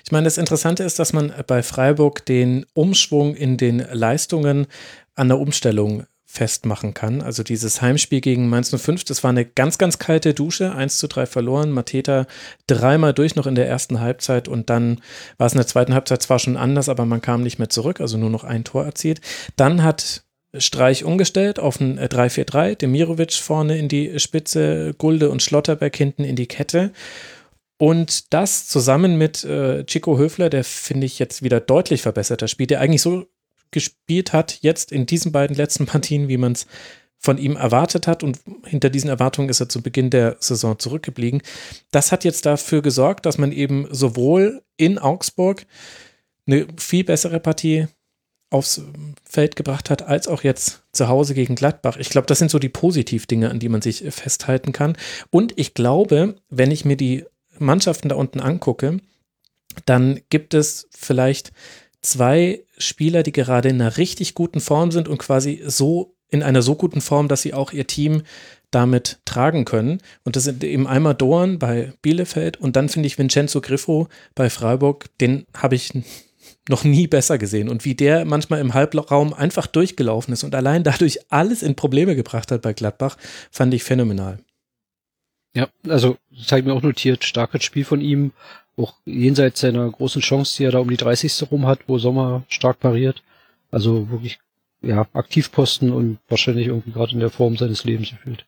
Ich meine, das Interessante ist, dass man bei Freiburg den Umschwung in den Leistungen an der Umstellung festmachen kann. Also dieses Heimspiel gegen Mainz 05, das war eine ganz, ganz kalte Dusche, 1 zu 3 verloren. Mateta dreimal durch noch in der ersten Halbzeit und dann war es in der zweiten Halbzeit zwar schon anders, aber man kam nicht mehr zurück, also nur noch ein Tor erzielt. Dann hat Streich umgestellt auf ein 3-4-3, äh, Demirovic vorne in die Spitze, Gulde und Schlotterberg hinten in die Kette. Und das zusammen mit äh, Chico Höfler, der finde ich jetzt wieder deutlich verbesserter spielt, der eigentlich so gespielt hat, jetzt in diesen beiden letzten *laughs* Partien, wie man es von ihm erwartet hat. Und hinter diesen Erwartungen ist er zu Beginn der Saison zurückgeblieben. Das hat jetzt dafür gesorgt, dass man eben sowohl in Augsburg eine viel bessere Partie aufs Feld gebracht hat, als auch jetzt zu Hause gegen Gladbach. Ich glaube, das sind so die Positivdinge, an die man sich festhalten kann. Und ich glaube, wenn ich mir die Mannschaften da unten angucke, dann gibt es vielleicht zwei Spieler, die gerade in einer richtig guten Form sind und quasi so in einer so guten Form, dass sie auch ihr Team damit tragen können. Und das sind eben einmal Dorn bei Bielefeld und dann finde ich Vincenzo Griffo bei Freiburg, den habe ich *laughs* noch nie besser gesehen. Und wie der manchmal im Halbraum einfach durchgelaufen ist und allein dadurch alles in Probleme gebracht hat bei Gladbach, fand ich phänomenal. Ja, also das habe ich mir auch notiert, starkes Spiel von ihm, auch jenseits seiner großen Chance, die er da um die 30. rum hat, wo Sommer stark pariert. Also wirklich, ja, Aktivposten und wahrscheinlich irgendwie gerade in der Form seines Lebens gefühlt.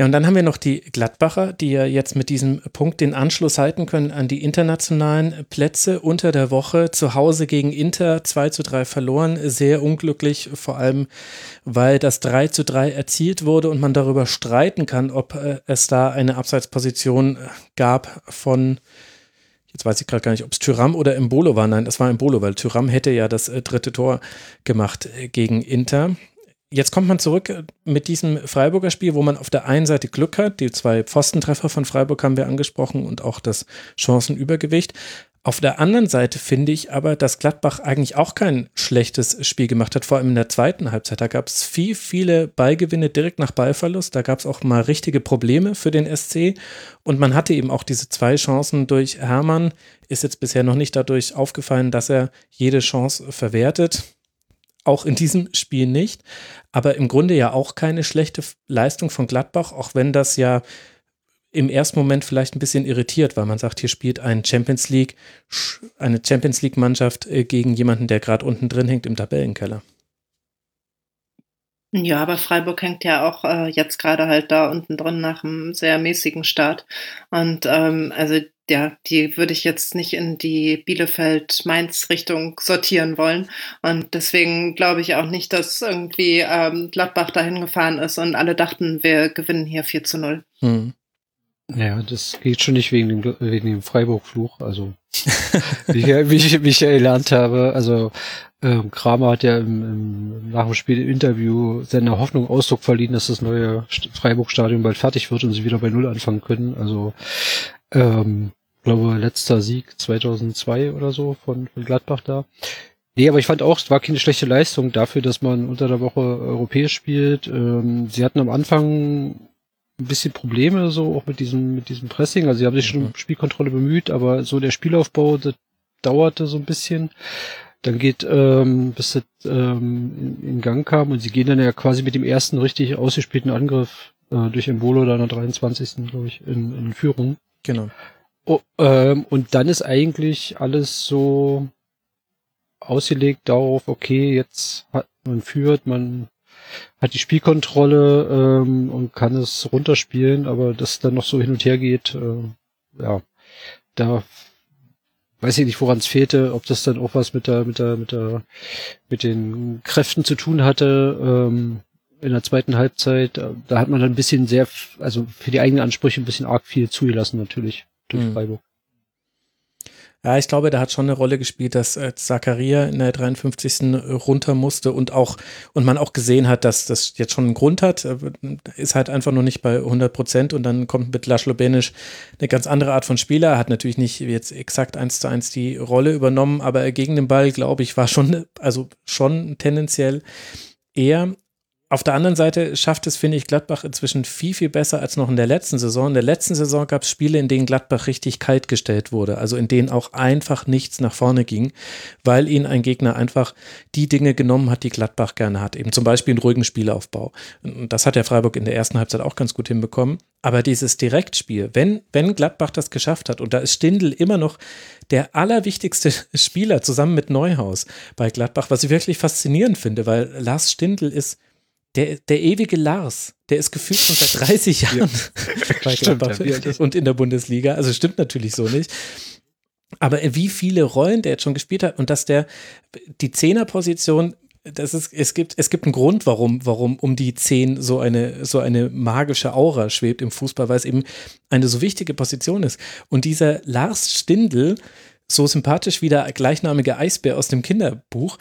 Ja, und dann haben wir noch die Gladbacher, die ja jetzt mit diesem Punkt den Anschluss halten können an die internationalen Plätze unter der Woche. Zu Hause gegen Inter 2 zu 3 verloren. Sehr unglücklich, vor allem weil das 3 zu 3 erzielt wurde und man darüber streiten kann, ob äh, es da eine Abseitsposition äh, gab von Jetzt weiß ich gerade gar nicht, ob es Tyram oder Embolo war. Nein, das war Embolo, weil Tyram hätte ja das äh, dritte Tor gemacht gegen Inter jetzt kommt man zurück äh, mit diesem Freiburger Spiel, wo man auf der einen Seite Glück hat, die zwei Pfostentreffer von Freiburg haben wir angesprochen und auch das Chancenübergewicht. Auf der anderen Seite finde ich aber, dass Gladbach eigentlich auch kein schlechtes Spiel gemacht hat, vor allem in der zweiten Halbzeit. Da gab es viel, viele Ballgewinne direkt nach Ballverlust. Da gab es auch mal richtige Probleme für den SC. Und man hatte eben auch diese zwei Chancen durch Hermann. Ist jetzt bisher noch nicht dadurch aufgefallen, dass er jede Chance verwertet auch in diesem Spiel nicht. Aber im Grunde ja auch keine schlechte Leistung von Gladbach, auch wenn das ja im ersten Moment vielleicht ein bisschen irritiert, weil man sagt, hier spielt ein Champions League, eine Champions League Mannschaft äh, gegen jemanden, der gerade unten drin hängt im Tabellenkeller. Ja, aber Freiburg hängt ja auch äh, jetzt gerade halt da unten drin nach einem sehr mäßigen Start. Und ähm, also ja, die würde ich jetzt nicht in die Bielefeld-Mainz-Richtung sortieren wollen. Und deswegen glaube ich auch nicht, dass irgendwie ähm, Gladbach dahin gefahren ist und alle dachten, wir gewinnen hier 4 zu 0. Hm. Ja, das geht schon nicht wegen dem, wegen dem Freiburg-Fluch. Also, *laughs* wie, ich, wie, ich, wie ich ja gelernt habe, also ähm, Kramer hat ja im, im, nach dem Spiel im Interview seiner Hoffnung Ausdruck verliehen, dass das neue Freiburg-Stadion bald fertig wird und sie wieder bei Null anfangen können. Also, ähm, glaube, letzter Sieg 2002 oder so von, von Gladbach da. Nee, aber ich fand auch, es war keine schlechte Leistung dafür, dass man unter der Woche europäisch spielt. Ähm, sie hatten am Anfang ein bisschen Probleme so auch mit diesem mit diesem Pressing. Also sie haben sich schon um Spielkontrolle bemüht, aber so der Spielaufbau das dauerte so ein bisschen. Dann geht, ähm, bis das ähm, in, in Gang kam und sie gehen dann ja quasi mit dem ersten richtig ausgespielten Angriff äh, durch Embolo da in der 23. glaube ich in, in Führung. Genau. Oh, ähm, und dann ist eigentlich alles so ausgelegt darauf, okay, jetzt hat man führt, man hat die Spielkontrolle ähm, und kann es runterspielen, aber dass dann noch so hin und her geht, äh, ja, da weiß ich nicht, woran es fehlte, ob das dann auch was mit der, mit der, mit der, mit den Kräften zu tun hatte. Ähm, in der zweiten Halbzeit, da hat man dann ein bisschen sehr, also für die eigenen Ansprüche ein bisschen arg viel zugelassen natürlich durch mhm. Freiburg. Ja, ich glaube, da hat schon eine Rolle gespielt, dass äh, Zakaria in der 53. runter musste und auch, und man auch gesehen hat, dass das jetzt schon einen Grund hat, äh, ist halt einfach noch nicht bei 100 Prozent und dann kommt mit Laszlo Benisch eine ganz andere Art von Spieler, hat natürlich nicht jetzt exakt eins zu eins die Rolle übernommen, aber gegen den Ball, glaube ich, war schon, also schon tendenziell eher auf der anderen Seite schafft es, finde ich, Gladbach inzwischen viel, viel besser als noch in der letzten Saison. In der letzten Saison gab es Spiele, in denen Gladbach richtig kalt gestellt wurde, also in denen auch einfach nichts nach vorne ging, weil ihnen ein Gegner einfach die Dinge genommen hat, die Gladbach gerne hat. Eben zum Beispiel einen ruhigen Spielaufbau. Und das hat der Freiburg in der ersten Halbzeit auch ganz gut hinbekommen. Aber dieses Direktspiel, wenn, wenn Gladbach das geschafft hat, und da ist Stindl immer noch der allerwichtigste *laughs* Spieler zusammen mit Neuhaus bei Gladbach, was ich wirklich faszinierend finde, weil Lars Stindl ist der, der ewige Lars, der ist gefühlt schon seit 30 Jahren *laughs* bei Gladbach *laughs* und in der Bundesliga. Also stimmt natürlich so nicht. Aber wie viele Rollen der jetzt schon gespielt hat und dass der die Zehnerposition das ist, es gibt, es gibt einen Grund, warum, warum um die Zehn so eine, so eine magische Aura schwebt im Fußball, weil es eben eine so wichtige Position ist. Und dieser Lars Stindl, so sympathisch wie der gleichnamige Eisbär aus dem Kinderbuch,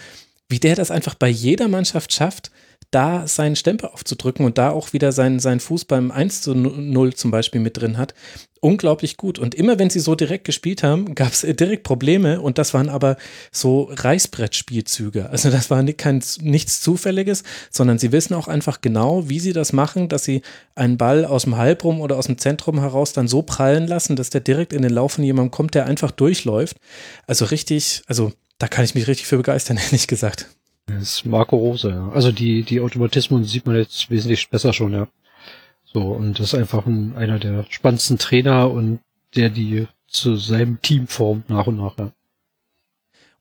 wie der das einfach bei jeder Mannschaft schafft, da seinen Stempel aufzudrücken und da auch wieder seinen, seinen Fuß beim 1 zu 0 zum Beispiel mit drin hat. Unglaublich gut. Und immer wenn sie so direkt gespielt haben, *laughs* gab es direkt Probleme und das waren aber so Reißbrettspielzüge. Also das war kein, nichts Zufälliges, sondern sie wissen auch einfach genau, wie sie das machen, dass sie einen Ball aus dem Halbrum oder aus dem Zentrum heraus dann so prallen lassen, dass der direkt in den Lauf von jemandem kommt, der einfach durchläuft. Also richtig, also da kann ich mich richtig für begeistern, *laughs* ehrlich gesagt. Das ist Marco Rose, ja. Also die, die Automatismen sieht man jetzt wesentlich besser schon, ja. So, und das ist einfach ein, einer der spannendsten Trainer und der die zu seinem Team formt nach und nach, ja.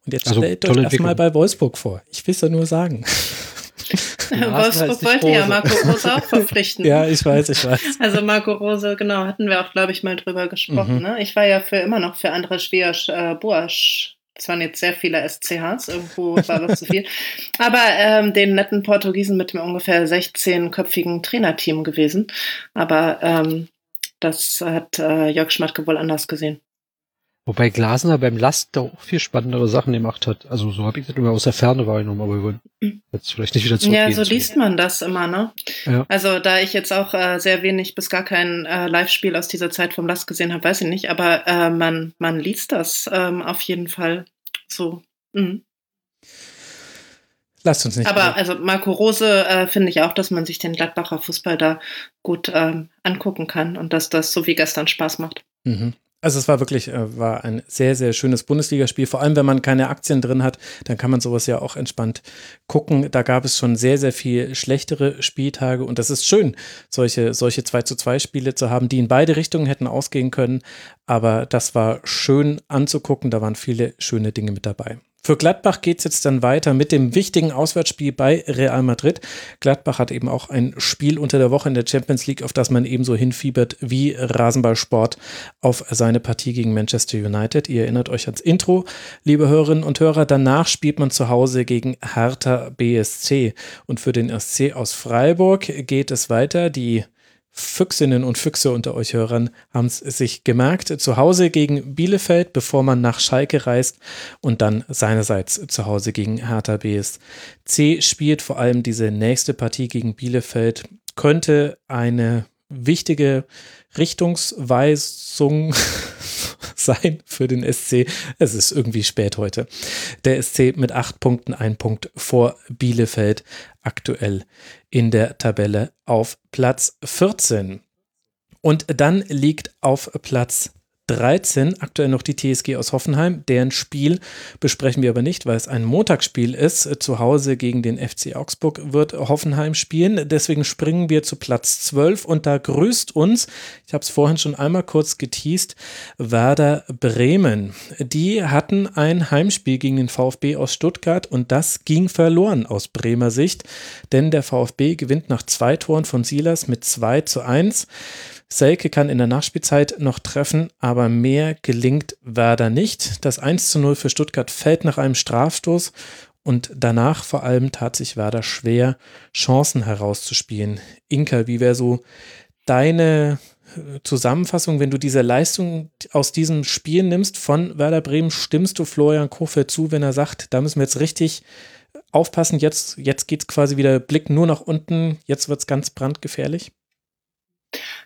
Und jetzt also, stellt euch das mal bei Wolfsburg vor. Ich will es ja nur sagen. *laughs* Wolfsburg wollte ja Marco Rose auch verpflichten. *laughs* ja, ich weiß, ich weiß. *laughs* Also Marco Rose, genau, hatten wir auch, glaube ich, mal drüber gesprochen. Mhm. Ne? Ich war ja für immer noch für Andres Schwiasch äh, Boasch das waren jetzt sehr viele SCHs, irgendwo war das zu viel. Aber ähm, den netten Portugiesen mit dem ungefähr 16-köpfigen Trainerteam gewesen. Aber ähm, das hat äh, Jörg Schmatke wohl anders gesehen. Wobei Glasner beim Last da auch viel spannendere Sachen gemacht hat. Also so habe ich das immer aus der Ferne wahrgenommen, aber wir wollen jetzt vielleicht nicht wieder zurückgehen. Ja, so liest man das immer, ne? Ja. Also da ich jetzt auch äh, sehr wenig bis gar kein äh, Live-Spiel aus dieser Zeit vom Last gesehen habe, weiß ich nicht, aber äh, man, man liest das ähm, auf jeden Fall so. Mhm. Lasst uns nicht. Aber mehr. also Marco Rose äh, finde ich auch, dass man sich den Gladbacher Fußball da gut ähm, angucken kann und dass das so wie gestern Spaß macht. Mhm. Also es war wirklich äh, war ein sehr, sehr schönes Bundesligaspiel. Vor allem, wenn man keine Aktien drin hat, dann kann man sowas ja auch entspannt gucken. Da gab es schon sehr, sehr viel schlechtere Spieltage und das ist schön, solche, solche 2 zu 2 Spiele zu haben, die in beide Richtungen hätten ausgehen können. Aber das war schön anzugucken. Da waren viele schöne Dinge mit dabei. Für Gladbach geht es jetzt dann weiter mit dem wichtigen Auswärtsspiel bei Real Madrid. Gladbach hat eben auch ein Spiel unter der Woche in der Champions League, auf das man ebenso hinfiebert wie Rasenballsport auf seine Partie gegen Manchester United. Ihr erinnert euch ans Intro, liebe Hörerinnen und Hörer. Danach spielt man zu Hause gegen Hertha BSC. Und für den SC aus Freiburg geht es weiter. Die Füchsinnen und Füchse unter euch Hörern haben es sich gemerkt. Zu Hause gegen Bielefeld, bevor man nach Schalke reist und dann seinerseits zu Hause gegen Hertha BSC spielt. Vor allem diese nächste Partie gegen Bielefeld könnte eine wichtige Richtungsweisung sein für den SC. Es ist irgendwie spät heute. Der SC mit acht Punkten, ein Punkt vor Bielefeld, aktuell in der Tabelle auf Platz 14. Und dann liegt auf Platz 13 aktuell noch die TSG aus Hoffenheim. Deren Spiel besprechen wir aber nicht, weil es ein Montagsspiel ist. Zu Hause gegen den FC Augsburg wird Hoffenheim spielen. Deswegen springen wir zu Platz 12 und da grüßt uns, ich habe es vorhin schon einmal kurz geteased, Werder Bremen. Die hatten ein Heimspiel gegen den VfB aus Stuttgart und das ging verloren aus Bremer Sicht, denn der VfB gewinnt nach zwei Toren von Silas mit 2 zu 1. Selke kann in der Nachspielzeit noch treffen, aber mehr gelingt Werder nicht. Das 1 zu 0 für Stuttgart fällt nach einem Strafstoß und danach vor allem tat sich Werder schwer, Chancen herauszuspielen. Inka, wie wäre so deine äh, Zusammenfassung, wenn du diese Leistung aus diesem Spiel nimmst von Werder Bremen, stimmst du Florian Kofeld zu, wenn er sagt, da müssen wir jetzt richtig aufpassen, jetzt, jetzt geht es quasi wieder Blick nur nach unten, jetzt wird es ganz brandgefährlich?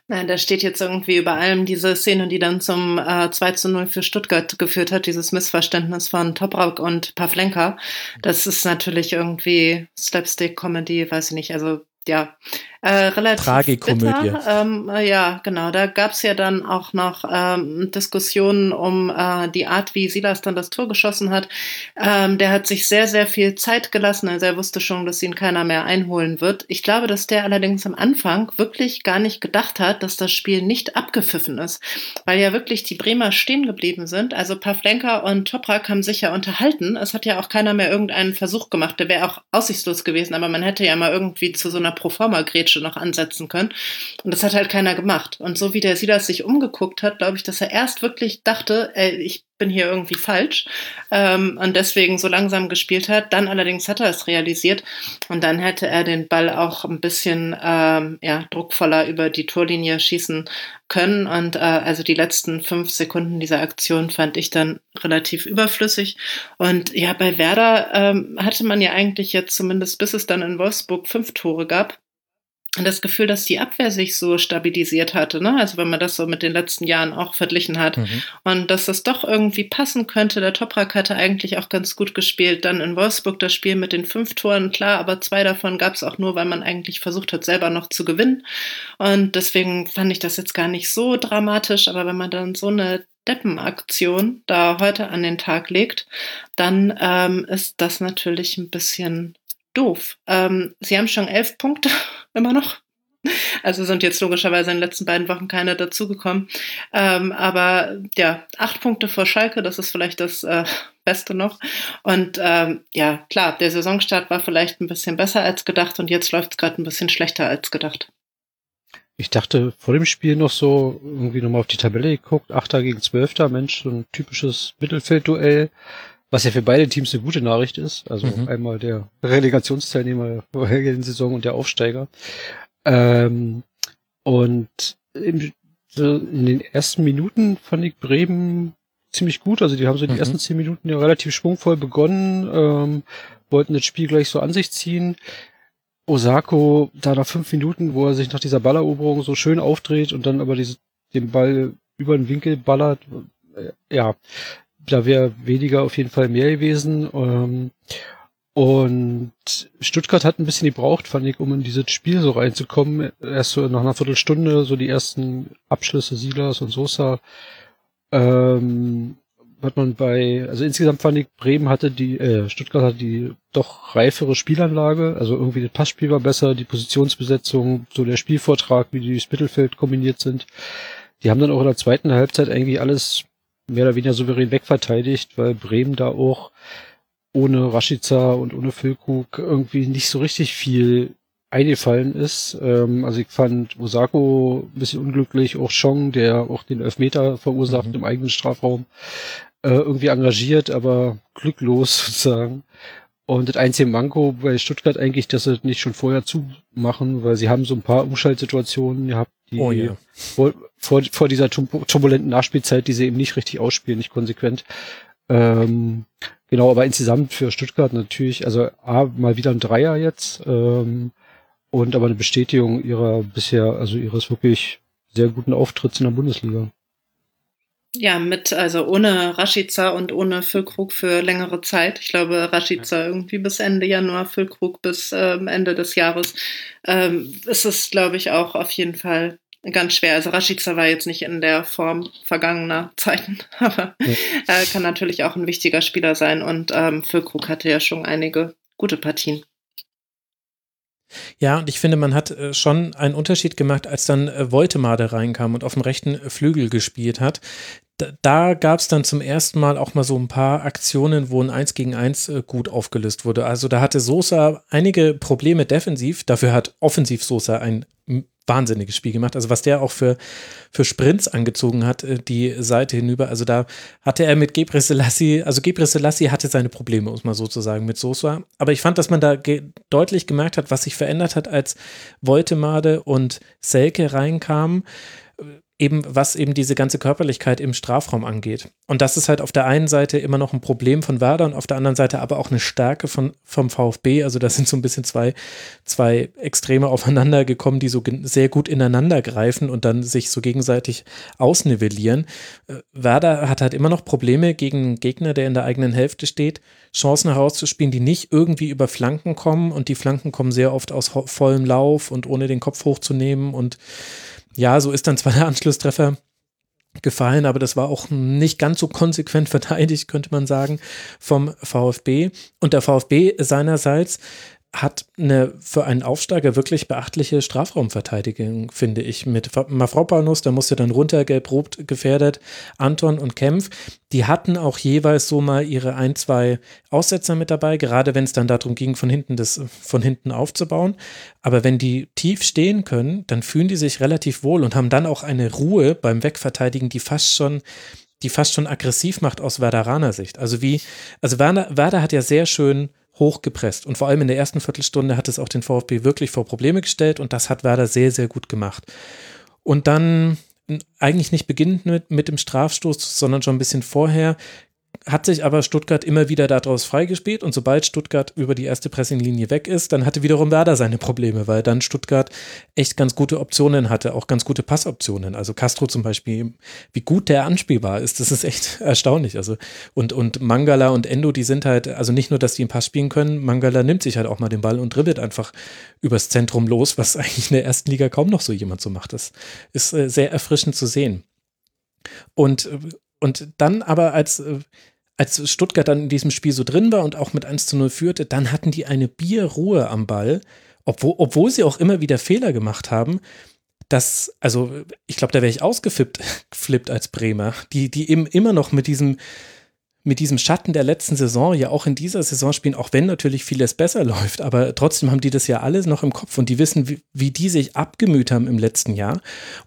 Nein, da steht jetzt irgendwie über allem diese Szene, die dann zum äh, 2 zu 0 für Stuttgart geführt hat, dieses Missverständnis von Toprak und Pavlenka. Das ist natürlich irgendwie Slapstick-Comedy, weiß ich nicht. Also ja, äh, relativ Tragikomödie. bitter. Ähm, äh, ja, genau. Da gab's ja dann auch noch ähm, Diskussionen um äh, die Art, wie Silas dann das Tor geschossen hat. Ähm, der hat sich sehr, sehr viel Zeit gelassen. Also er wusste schon, dass ihn keiner mehr einholen wird. Ich glaube, dass der allerdings am Anfang wirklich gar nicht gedacht hat, dass das Spiel nicht abgepfiffen ist. Weil ja wirklich die Bremer stehen geblieben sind. Also Pavlenka und Toprak haben sich ja unterhalten. Es hat ja auch keiner mehr irgendeinen Versuch gemacht. Der wäre auch aussichtslos gewesen, aber man hätte ja mal irgendwie zu so einer Proforma-Grätsche noch ansetzen können. Und das hat halt keiner gemacht. Und so wie der Silas sich umgeguckt hat, glaube ich, dass er erst wirklich dachte, ey, ich bin hier irgendwie falsch ähm, und deswegen so langsam gespielt hat. Dann allerdings hat er es realisiert und dann hätte er den Ball auch ein bisschen ähm, ja, druckvoller über die Torlinie schießen können. Und äh, also die letzten fünf Sekunden dieser Aktion fand ich dann relativ überflüssig. Und ja, bei Werder ähm, hatte man ja eigentlich jetzt zumindest bis es dann in Wolfsburg fünf Tore gab, das Gefühl, dass die Abwehr sich so stabilisiert hatte, ne? Also wenn man das so mit den letzten Jahren auch verglichen hat. Mhm. Und dass das doch irgendwie passen könnte. Der Toprak hatte eigentlich auch ganz gut gespielt. Dann in Wolfsburg das Spiel mit den fünf Toren, klar, aber zwei davon gab es auch nur, weil man eigentlich versucht hat, selber noch zu gewinnen. Und deswegen fand ich das jetzt gar nicht so dramatisch. Aber wenn man dann so eine Deppenaktion da heute an den Tag legt, dann ähm, ist das natürlich ein bisschen doof. Ähm, sie haben schon elf Punkte immer noch. Also sind jetzt logischerweise in den letzten beiden Wochen keine dazugekommen. Ähm, aber ja, acht Punkte vor Schalke, das ist vielleicht das äh, Beste noch. Und ähm, ja, klar, der Saisonstart war vielleicht ein bisschen besser als gedacht und jetzt läuft es gerade ein bisschen schlechter als gedacht. Ich dachte vor dem Spiel noch so, irgendwie nochmal auf die Tabelle geguckt, Achter gegen Zwölfter, Mensch, so ein typisches Mittelfeldduell. Was ja für beide Teams eine gute Nachricht ist. Also mhm. einmal der Relegationsteilnehmer der vorherigen Saison und der Aufsteiger. Ähm, und in, so in den ersten Minuten fand ich Bremen ziemlich gut. Also die haben so die mhm. ersten zehn Minuten ja relativ schwungvoll begonnen, ähm, wollten das Spiel gleich so an sich ziehen. Osako da nach fünf Minuten, wo er sich nach dieser Balleroberung so schön aufdreht und dann aber diese, den Ball über den Winkel ballert, äh, ja, da wäre weniger auf jeden Fall mehr gewesen. Ähm, und Stuttgart hat ein bisschen gebraucht, fand ich, um in dieses Spiel so reinzukommen. Erst so nach einer Viertelstunde, so die ersten Abschlüsse Silas und Sosa. Ähm, hat man bei, also insgesamt fand ich, Bremen hatte die, äh, Stuttgart hatte die doch reifere Spielanlage, also irgendwie das Passspiel war besser, die Positionsbesetzung, so der Spielvortrag, wie die das Mittelfeld kombiniert sind. Die haben dann auch in der zweiten Halbzeit irgendwie alles mehr oder weniger souverän wegverteidigt, weil Bremen da auch ohne Rashica und ohne Füllkrug irgendwie nicht so richtig viel eingefallen ist. Ähm, also ich fand Osako ein bisschen unglücklich, auch Chong, der auch den Elfmeter verursacht mhm. im eigenen Strafraum, äh, irgendwie engagiert, aber glücklos *laughs* sozusagen. Und das einzige Manko bei Stuttgart eigentlich, dass sie nicht schon vorher zumachen, weil sie haben so ein paar Umschaltsituationen gehabt, die oh, ja. vor, vor, vor dieser turbulenten Nachspielzeit, die sie eben nicht richtig ausspielen, nicht konsequent. Ähm, genau, aber insgesamt für Stuttgart natürlich, also A, mal wieder ein Dreier jetzt, ähm, und aber eine Bestätigung ihrer bisher, also ihres wirklich sehr guten Auftritts in der Bundesliga. Ja, mit, also ohne Rashica und ohne Füllkrug für längere Zeit. Ich glaube, Rashica irgendwie bis Ende Januar, Füllkrug bis ähm, Ende des Jahres. Ähm, ist es, glaube ich, auch auf jeden Fall ganz schwer. Also Rashica war jetzt nicht in der Form vergangener *laughs* Zeiten, aber äh, kann natürlich auch ein wichtiger Spieler sein. Und ähm, Füllkrug hatte ja schon einige gute Partien. Ja, und ich finde, man hat äh, schon einen Unterschied gemacht, als dann äh, Woltemade reinkam und auf dem rechten Flügel gespielt hat. Da, gab es dann zum ersten Mal auch mal so ein paar Aktionen, wo ein 1 gegen 1 äh, gut aufgelöst wurde. Also da hatte Sosa einige Probleme defensiv, dafür hat offensiv Sosa ein wahnsinniges Spiel gemacht. Also was der auch für, für Sprints angezogen hat, äh, die Seite hinüber. Also da hatte er mit Gebre Selassie, also Gebre Selassie hatte seine Probleme, muss man sozusagen mit Sosa. Aber ich fand, dass man da ge deutlich gemerkt hat, was sich verändert hat, als Woltemade und Selke reinkamen eben was eben diese ganze Körperlichkeit im Strafraum angeht. Und das ist halt auf der einen Seite immer noch ein Problem von Werder und auf der anderen Seite aber auch eine Stärke von, vom VfB. Also da sind so ein bisschen zwei, zwei Extreme aufeinander gekommen, die so sehr gut ineinander greifen und dann sich so gegenseitig ausnivellieren. Äh, Werder hat halt immer noch Probleme gegen einen Gegner, der in der eigenen Hälfte steht, Chancen herauszuspielen, die nicht irgendwie über Flanken kommen und die Flanken kommen sehr oft aus vollem Lauf und ohne den Kopf hochzunehmen und ja, so ist dann zwar der Anschlusstreffer gefallen, aber das war auch nicht ganz so konsequent *laughs* verteidigt, könnte man sagen, vom VfB. Und der VfB seinerseits hat eine für einen Aufsteiger wirklich beachtliche Strafraumverteidigung, finde ich. Mit Mavropanos, da musste dann runter, gelb-rot gefährdet, Anton und Kempf, die hatten auch jeweils so mal ihre ein, zwei Aussetzer mit dabei, gerade wenn es dann darum ging, von hinten das, von hinten aufzubauen. Aber wenn die tief stehen können, dann fühlen die sich relativ wohl und haben dann auch eine Ruhe beim Wegverteidigen, die fast schon die fast schon aggressiv macht aus Werderaner Sicht. Also wie, also Werder, Werder hat ja sehr schön hochgepresst. Und vor allem in der ersten Viertelstunde hat es auch den VfB wirklich vor Probleme gestellt und das hat Werder sehr, sehr gut gemacht. Und dann eigentlich nicht beginnend mit, mit dem Strafstoß, sondern schon ein bisschen vorher hat sich aber Stuttgart immer wieder daraus freigespielt und sobald Stuttgart über die erste Pressinglinie weg ist, dann hatte wiederum Werder seine Probleme, weil dann Stuttgart echt ganz gute Optionen hatte, auch ganz gute Passoptionen. Also Castro zum Beispiel, wie gut der anspielbar ist, das ist echt *laughs* erstaunlich. Also und, und Mangala und Endo, die sind halt, also nicht nur, dass die einen Pass spielen können, Mangala nimmt sich halt auch mal den Ball und dribbelt einfach übers Zentrum los, was *laughs* eigentlich in der ersten Liga kaum noch so jemand so macht. Das ist äh, sehr erfrischend zu sehen. Und und dann aber als, äh, als Stuttgart dann in diesem Spiel so drin war und auch mit 1 zu 0 führte, dann hatten die eine Bierruhe am Ball, obwohl, obwohl sie auch immer wieder Fehler gemacht haben. Das, also ich glaube, da wäre ich ausgeflippt *laughs* flippt als Bremer, die, die eben immer noch mit diesem, mit diesem Schatten der letzten Saison ja auch in dieser Saison spielen, auch wenn natürlich vieles besser *laughs* läuft, aber trotzdem haben die das ja alles noch im Kopf und die wissen, wie, wie die sich abgemüht haben im letzten Jahr.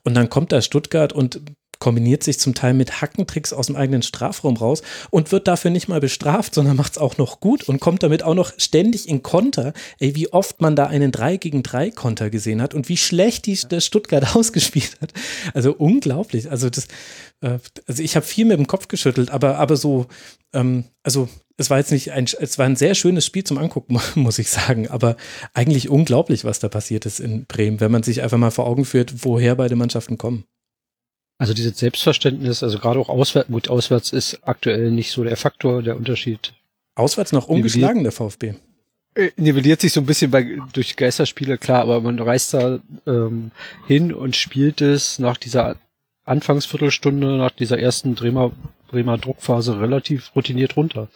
Und dann kommt da Stuttgart und kombiniert sich zum Teil mit Hackentricks aus dem eigenen Strafraum raus und wird dafür nicht mal bestraft, sondern macht es auch noch gut und kommt damit auch noch ständig in Konter. Ey, wie oft man da einen 3 gegen 3 Konter gesehen hat und wie schlecht die der Stuttgart *laughs* ausgespielt hat. Also unglaublich. Also das, äh, also ich habe viel mit dem Kopf geschüttelt, aber, aber so, ähm, also es war jetzt nicht ein, es war ein sehr schönes Spiel zum Angucken, *laughs* muss ich sagen, aber eigentlich unglaublich, was da passiert ist in Bremen, wenn man sich einfach mal vor Augen führt, woher beide Mannschaften kommen. Also dieses Selbstverständnis, also gerade auch auswärts, gut, auswärts ist aktuell nicht so der Faktor, der Unterschied. Auswärts noch ungeschlagen, der VfB. Äh, nivelliert sich so ein bisschen bei, durch Geisterspiele, klar, aber man reist da ähm, hin und spielt es nach dieser Anfangsviertelstunde, nach dieser ersten Bremer, Bremer Druckphase relativ routiniert runter.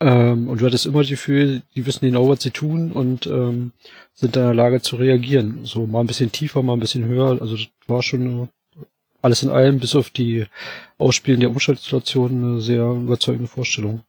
Ähm, und du hattest immer das Gefühl, die wissen genau, was sie tun und ähm, sind in der Lage zu reagieren. So mal ein bisschen tiefer, mal ein bisschen höher. Also das war schon eine alles in allem, bis auf die Ausspielen der Umschaltsituation, eine sehr überzeugende Vorstellung.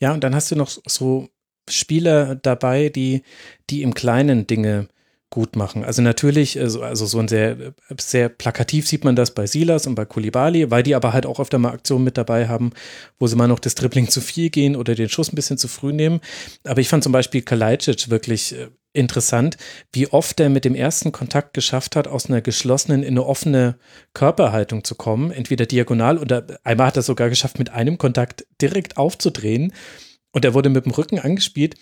Ja, und dann hast du noch so Spieler dabei, die, die im Kleinen Dinge gut machen. Also natürlich, also, also so ein sehr, sehr plakativ sieht man das bei Silas und bei Kulibali, weil die aber halt auch öfter mal Aktionen mit dabei haben, wo sie mal noch das Dribbling zu viel gehen oder den Schuss ein bisschen zu früh nehmen. Aber ich fand zum Beispiel Kalajdzic wirklich äh, interessant, wie oft er mit dem ersten Kontakt geschafft hat, aus einer geschlossenen in eine offene Körperhaltung zu kommen, entweder diagonal oder einmal hat er sogar geschafft, mit einem Kontakt direkt aufzudrehen und er wurde mit dem Rücken angespielt.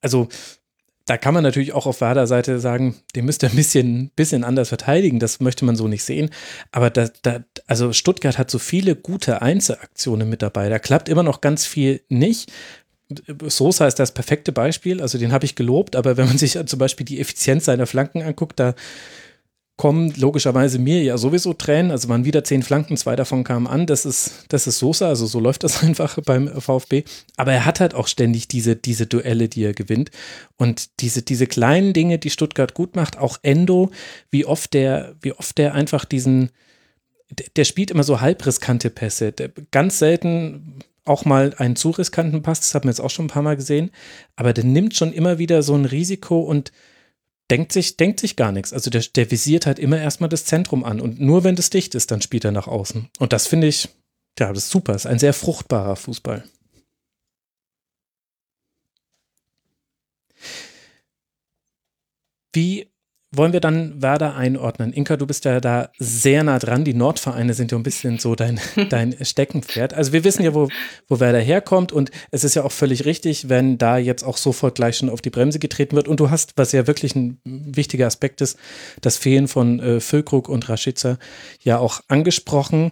Also da kann man natürlich auch auf Werder-Seite sagen, den müsst ihr ein bisschen, bisschen anders verteidigen. Das möchte man so nicht sehen. Aber da, da, also Stuttgart hat so viele gute Einzelaktionen mit dabei. Da klappt immer noch ganz viel nicht. Sosa ist das perfekte Beispiel, also den habe ich gelobt, aber wenn man sich zum Beispiel die Effizienz seiner Flanken anguckt, da kommen logischerweise mir ja sowieso Tränen. Also waren wieder zehn Flanken, zwei davon kamen an. Das ist, das ist Sosa, also so läuft das *laughs* einfach beim VfB. Aber er hat halt auch ständig diese, diese Duelle, die er gewinnt. Und diese, diese kleinen Dinge, die Stuttgart gut macht, auch Endo, wie oft der, wie oft der einfach diesen, der spielt immer so halbriskante Pässe. Der, ganz selten auch mal einen zu riskanten Pass, das haben wir jetzt auch schon ein paar Mal gesehen, aber der nimmt schon immer wieder so ein Risiko und denkt sich, denkt sich gar nichts. Also der, der visiert halt immer erstmal das Zentrum an und nur wenn das dicht ist, dann spielt er nach außen. Und das finde ich, ja, das ist super, das ist ein sehr fruchtbarer Fußball. Wie, wollen wir dann Werder einordnen? Inka, du bist ja da sehr nah dran. Die Nordvereine sind ja ein bisschen so dein, *laughs* dein Steckenpferd. Also wir wissen ja, wo, wo Werder herkommt und es ist ja auch völlig richtig, wenn da jetzt auch sofort gleich schon auf die Bremse getreten wird. Und du hast, was ja wirklich ein wichtiger Aspekt ist, das Fehlen von äh, Füllkrug und Rashica ja auch angesprochen.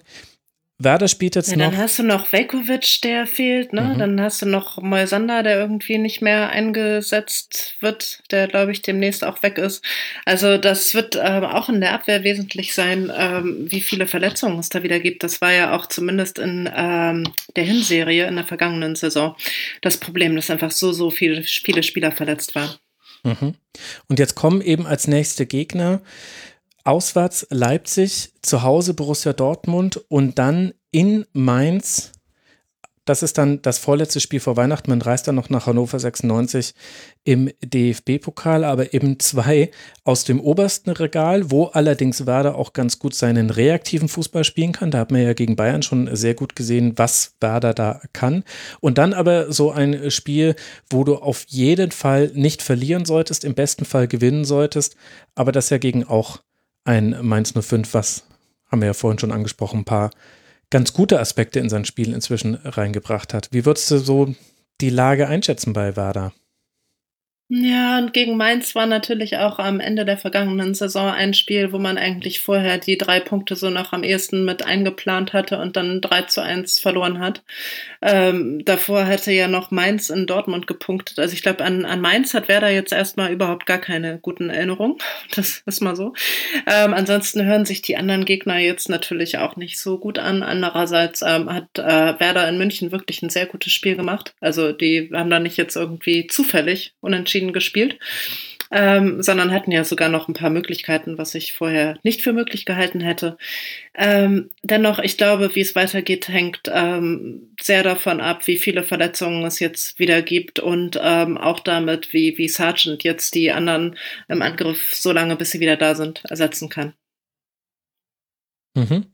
Werder spielt jetzt ja, noch. Dann hast du noch Velkovic, der fehlt, ne? Mhm. Dann hast du noch Moisander, der irgendwie nicht mehr eingesetzt wird, der, glaube ich, demnächst auch weg ist. Also das wird ähm, auch in der Abwehr wesentlich sein, ähm, wie viele Verletzungen es da wieder gibt. Das war ja auch zumindest in ähm, der Hinserie in der vergangenen Saison das Problem, dass einfach so, so viele, viele Spieler verletzt waren. Mhm. Und jetzt kommen eben als nächste Gegner auswärts Leipzig, zu Hause Borussia Dortmund und dann in Mainz. Das ist dann das vorletzte Spiel vor Weihnachten. Man reist dann noch nach Hannover 96 im DFB-Pokal, aber eben zwei aus dem obersten Regal, wo allerdings Werder auch ganz gut seinen reaktiven Fußball spielen kann. Da hat man ja gegen Bayern schon sehr gut gesehen, was Werder da kann. Und dann aber so ein Spiel, wo du auf jeden Fall nicht verlieren solltest, im besten Fall gewinnen solltest, aber das ja gegen auch ein Mainz 05, was haben wir ja vorhin schon angesprochen, ein paar ganz gute Aspekte in sein Spiel inzwischen reingebracht hat. Wie würdest du so die Lage einschätzen bei Werder? Ja, und gegen Mainz war natürlich auch am Ende der vergangenen Saison ein Spiel, wo man eigentlich vorher die drei Punkte so noch am ehesten mit eingeplant hatte und dann 3 zu 1 verloren hat. Ähm, davor hätte ja noch Mainz in Dortmund gepunktet. Also ich glaube, an, an Mainz hat Werder jetzt erstmal überhaupt gar keine guten Erinnerungen. *laughs* Das ist mal so. Ähm, ansonsten hören sich die anderen Gegner jetzt natürlich auch nicht so gut an. Andererseits ähm, hat äh, Werder in München wirklich ein sehr gutes Spiel gemacht. Also die haben da nicht jetzt irgendwie zufällig unentschieden Unentschieden gespielt, ähm, sondern hatten ja sogar noch ein paar Möglichkeiten, was ich vorher nicht für möglich gehalten hätte. Ähm, dennoch, ich glaube, wie es weitergeht, hängt ähm, sehr davon ab, wie viele Verletzungen es jetzt wieder gibt und ähm, auch damit, wie, wie Sargent jetzt die anderen im Angriff so lange, bis sie wieder da sind, ersetzen kann. Mhm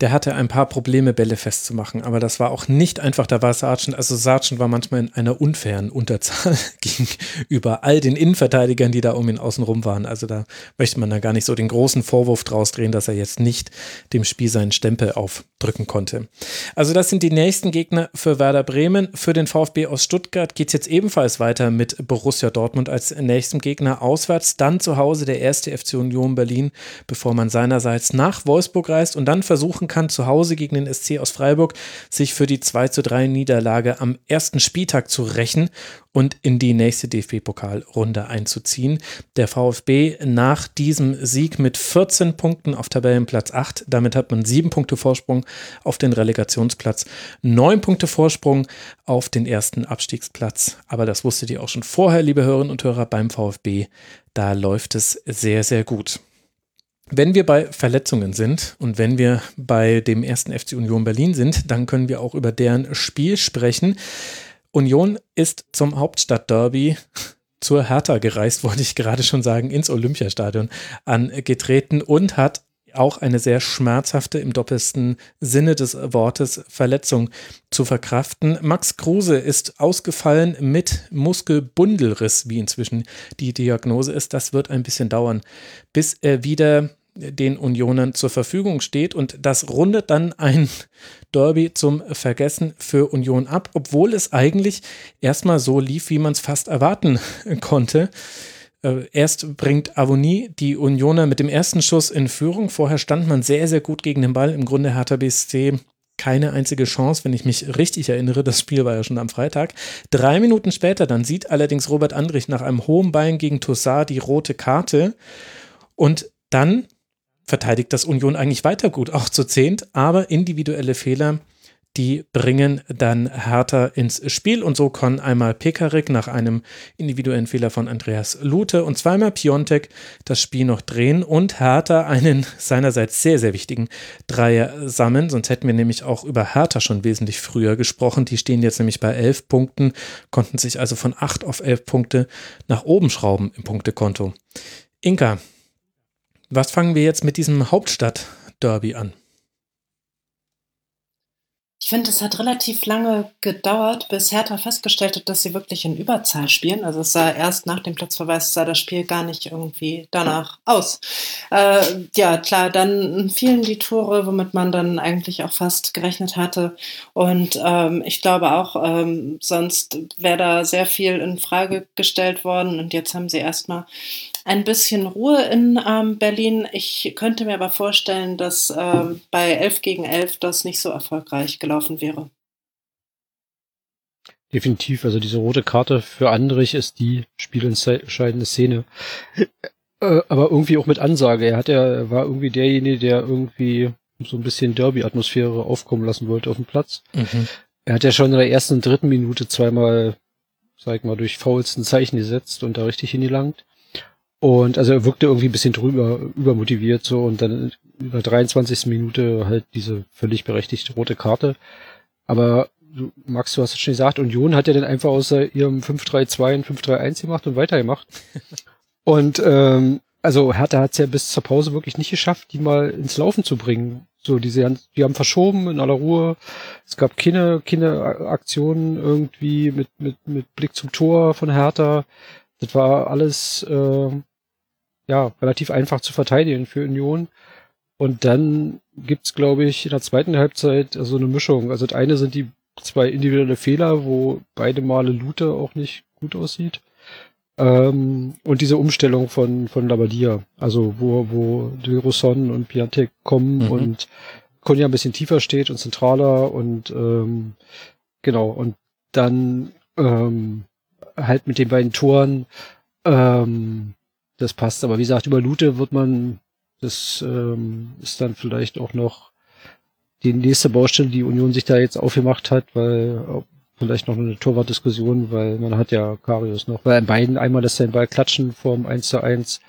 der hatte ein paar Probleme, Bälle festzumachen, aber das war auch nicht einfach. Da war Sargent, also Sargent war manchmal in einer unfairen Unterzahl *laughs* gegenüber all den Innenverteidigern, die da um ihn außenrum waren. Also da möchte man da gar nicht so den großen Vorwurf draus drehen, dass er jetzt nicht dem Spiel seinen Stempel aufdrücken konnte. Also das sind die nächsten Gegner für Werder Bremen. Für den VfB aus Stuttgart geht es jetzt ebenfalls weiter mit Borussia Dortmund als nächsten Gegner auswärts. Dann zu Hause der erste FC Union Berlin, bevor man seinerseits nach Wolfsburg reist und dann versuchen kann, zu Hause gegen den SC aus Freiburg sich für die 2 zu 3 Niederlage am ersten Spieltag zu rächen und in die nächste DFB-Pokalrunde einzuziehen. Der VfB nach diesem Sieg mit 14 Punkten auf Tabellenplatz 8. Damit hat man sieben Punkte Vorsprung auf den Relegationsplatz, neun Punkte Vorsprung auf den ersten Abstiegsplatz. Aber das wusstet ihr auch schon vorher, liebe Hörerinnen und Hörer, beim VfB. Da läuft es sehr, sehr gut. Wenn wir bei Verletzungen sind und wenn wir bei dem ersten FC Union Berlin sind, dann können wir auch über deren Spiel sprechen. Union ist zum Hauptstadtderby *laughs* zur Hertha gereist, wollte ich gerade schon sagen, ins Olympiastadion angetreten und hat auch eine sehr schmerzhafte, im doppelsten Sinne des Wortes, Verletzung zu verkraften. Max Kruse ist ausgefallen mit Muskelbundelriss, wie inzwischen die Diagnose ist. Das wird ein bisschen dauern, bis er wieder den Unionern zur Verfügung steht. Und das rundet dann ein *laughs* Derby zum Vergessen für Union ab, obwohl es eigentlich erstmal so lief, wie man es fast erwarten *laughs* konnte. Äh, erst bringt Avonie die Unioner mit dem ersten Schuss in Führung. Vorher stand man sehr, sehr gut gegen den Ball. Im Grunde Hertha BSC keine einzige Chance, wenn ich mich richtig erinnere. Das Spiel war ja schon am Freitag. Drei Minuten später dann sieht allerdings Robert Andrich nach einem hohen Bein gegen Tossard die rote Karte. Und dann verteidigt das Union eigentlich weiter gut, auch zu zehnt, aber individuelle Fehler, die bringen dann Hertha ins Spiel und so kann einmal Pekarik nach einem individuellen Fehler von Andreas Lute und zweimal Piontek das Spiel noch drehen und Hertha einen seinerseits sehr, sehr wichtigen Dreier sammeln, sonst hätten wir nämlich auch über Hertha schon wesentlich früher gesprochen. Die stehen jetzt nämlich bei elf Punkten, konnten sich also von acht auf elf Punkte nach oben schrauben im Punktekonto. Inka, was fangen wir jetzt mit diesem Hauptstadt-Derby an? Ich finde, es hat relativ lange gedauert, bis Hertha festgestellt hat, dass sie wirklich in Überzahl spielen. Also es sah erst nach dem Platzverweis sah das Spiel gar nicht irgendwie danach aus. Äh, ja, klar, dann fielen die Tore, womit man dann eigentlich auch fast gerechnet hatte. Und ähm, ich glaube auch, ähm, sonst wäre da sehr viel in Frage gestellt worden. Und jetzt haben sie erstmal ein bisschen Ruhe in ähm, Berlin. Ich könnte mir aber vorstellen, dass ähm, bei 11 gegen 11 das nicht so erfolgreich gelaufen wäre. Definitiv. Also diese rote Karte für Andrich ist die spielentscheidende Szene. Äh, aber irgendwie auch mit Ansage. Er hat ja, er war irgendwie derjenige, der irgendwie so ein bisschen Derby-Atmosphäre aufkommen lassen wollte auf dem Platz. Mhm. Er hat ja schon in der ersten und dritten Minute zweimal, sag ich mal, durch Fouls ein Zeichen gesetzt und da richtig hingelangt. Und also er wirkte irgendwie ein bisschen drüber, übermotiviert so und dann über 23. Minute halt diese völlig berechtigte rote Karte. Aber Max, du hast es schon gesagt, Union hat ja dann einfach außer ihrem 5-3-2 ein 5-3-1 gemacht und weitergemacht. *laughs* und ähm, also Hertha hat es ja bis zur Pause wirklich nicht geschafft, die mal ins Laufen zu bringen. So, diese, die haben verschoben in aller Ruhe. Es gab keine, keine Aktionen irgendwie mit, mit, mit Blick zum Tor von Hertha. Das war alles äh, ja, relativ einfach zu verteidigen für Union. Und dann gibt's, glaube ich, in der zweiten Halbzeit so eine Mischung. Also das eine sind die zwei individuelle Fehler, wo beide Male Lute auch nicht gut aussieht. Ähm, und diese Umstellung von, von Labadia, also wo, wo De Rosson und Piatek kommen mhm. und Konya ein bisschen tiefer steht und zentraler und ähm, genau, und dann ähm, halt mit den beiden Toren ähm, das passt. Aber wie gesagt, über Lute wird man, das ähm, ist dann vielleicht auch noch die nächste Baustelle, die Union sich da jetzt aufgemacht hat, weil vielleicht noch eine Torwartdiskussion, weil man hat ja Karius noch, weil in beiden einmal lässt er den Ball klatschen vorm 1 zu 1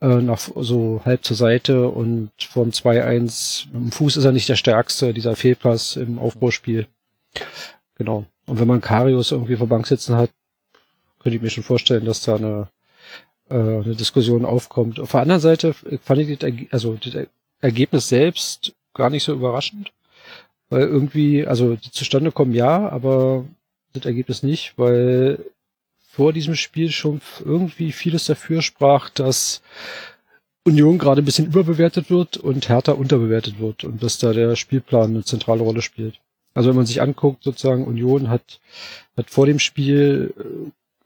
äh, nach so halb zur Seite und vorm 2-1 im Fuß ist er nicht der stärkste, dieser Fehlpass im Aufbauspiel. Genau. Und wenn man Karius irgendwie vor Bank sitzen hat, könnte ich mir schon vorstellen, dass da eine äh, eine Diskussion aufkommt. Auf der anderen Seite fand ich das, also das Ergebnis selbst gar nicht so überraschend, weil irgendwie, also die zustande kommen ja, aber das Ergebnis nicht, weil vor diesem Spiel schon irgendwie vieles dafür sprach, dass Union gerade ein bisschen überbewertet wird und Hertha unterbewertet wird und dass da der Spielplan eine zentrale Rolle spielt. Also wenn man sich anguckt, sozusagen Union hat, hat vor dem Spiel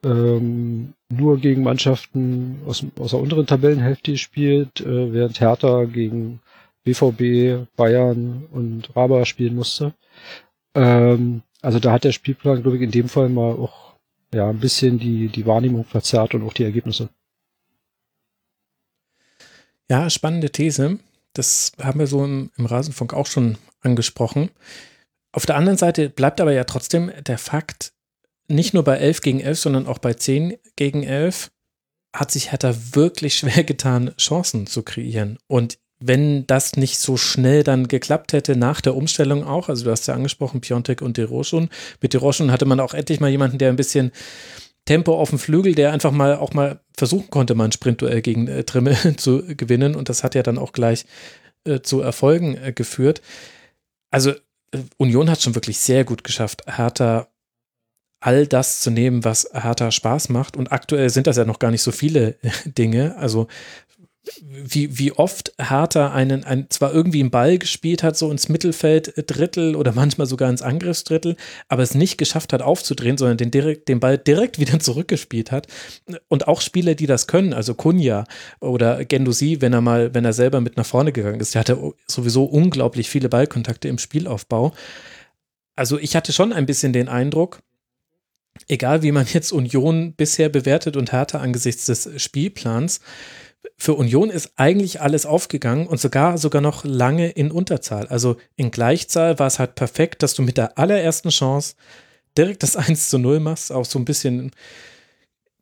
ähm, nur gegen Mannschaften aus, aus der unteren Tabellenhälfte gespielt, äh, während Hertha gegen BVB, Bayern und Raba spielen musste. Ähm, also da hat der Spielplan, glaube ich, in dem Fall mal auch ja ein bisschen die, die Wahrnehmung verzerrt und auch die Ergebnisse. Ja, spannende These. Das haben wir so im, im Rasenfunk auch schon angesprochen. Auf der anderen Seite bleibt aber ja trotzdem der Fakt, nicht nur bei 11 gegen 11, sondern auch bei 10 gegen 11 hat sich Hertha wirklich *laughs* schwer getan, Chancen zu kreieren. Und wenn das nicht so schnell dann geklappt hätte, nach der Umstellung auch, also du hast ja angesprochen, Piontek und Deroschun. Mit Deroschun hatte man auch endlich mal jemanden, der ein bisschen Tempo auf dem Flügel, der einfach mal auch mal versuchen konnte, mal ein Sprintduell gegen äh, Trimmel *laughs* zu gewinnen. Und das hat ja dann auch gleich äh, zu Erfolgen äh, geführt. Also äh, Union hat schon wirklich sehr gut geschafft, Hertha all das zu nehmen, was Hertha Spaß macht. Und aktuell sind das ja noch gar nicht so viele Dinge. Also wie, wie oft Hertha einen, einen zwar irgendwie einen Ball gespielt hat, so ins Mittelfeld Drittel oder manchmal sogar ins Angriffsdrittel, aber es nicht geschafft hat aufzudrehen, sondern den, direkt, den Ball direkt wieder *laughs* zurückgespielt hat. Und auch Spieler, die das können, also Kunja oder Gendusi, wenn er mal, wenn er selber mit nach vorne gegangen ist, der hatte sowieso unglaublich viele Ballkontakte im Spielaufbau. Also ich hatte schon ein bisschen den Eindruck, egal wie man jetzt Union bisher bewertet und Hertha angesichts des Spielplans, für Union ist eigentlich alles aufgegangen und sogar sogar noch lange in Unterzahl. Also in Gleichzahl war es halt perfekt, dass du mit der allerersten Chance direkt das *laughs* 1 zu 0 machst, auch so ein bisschen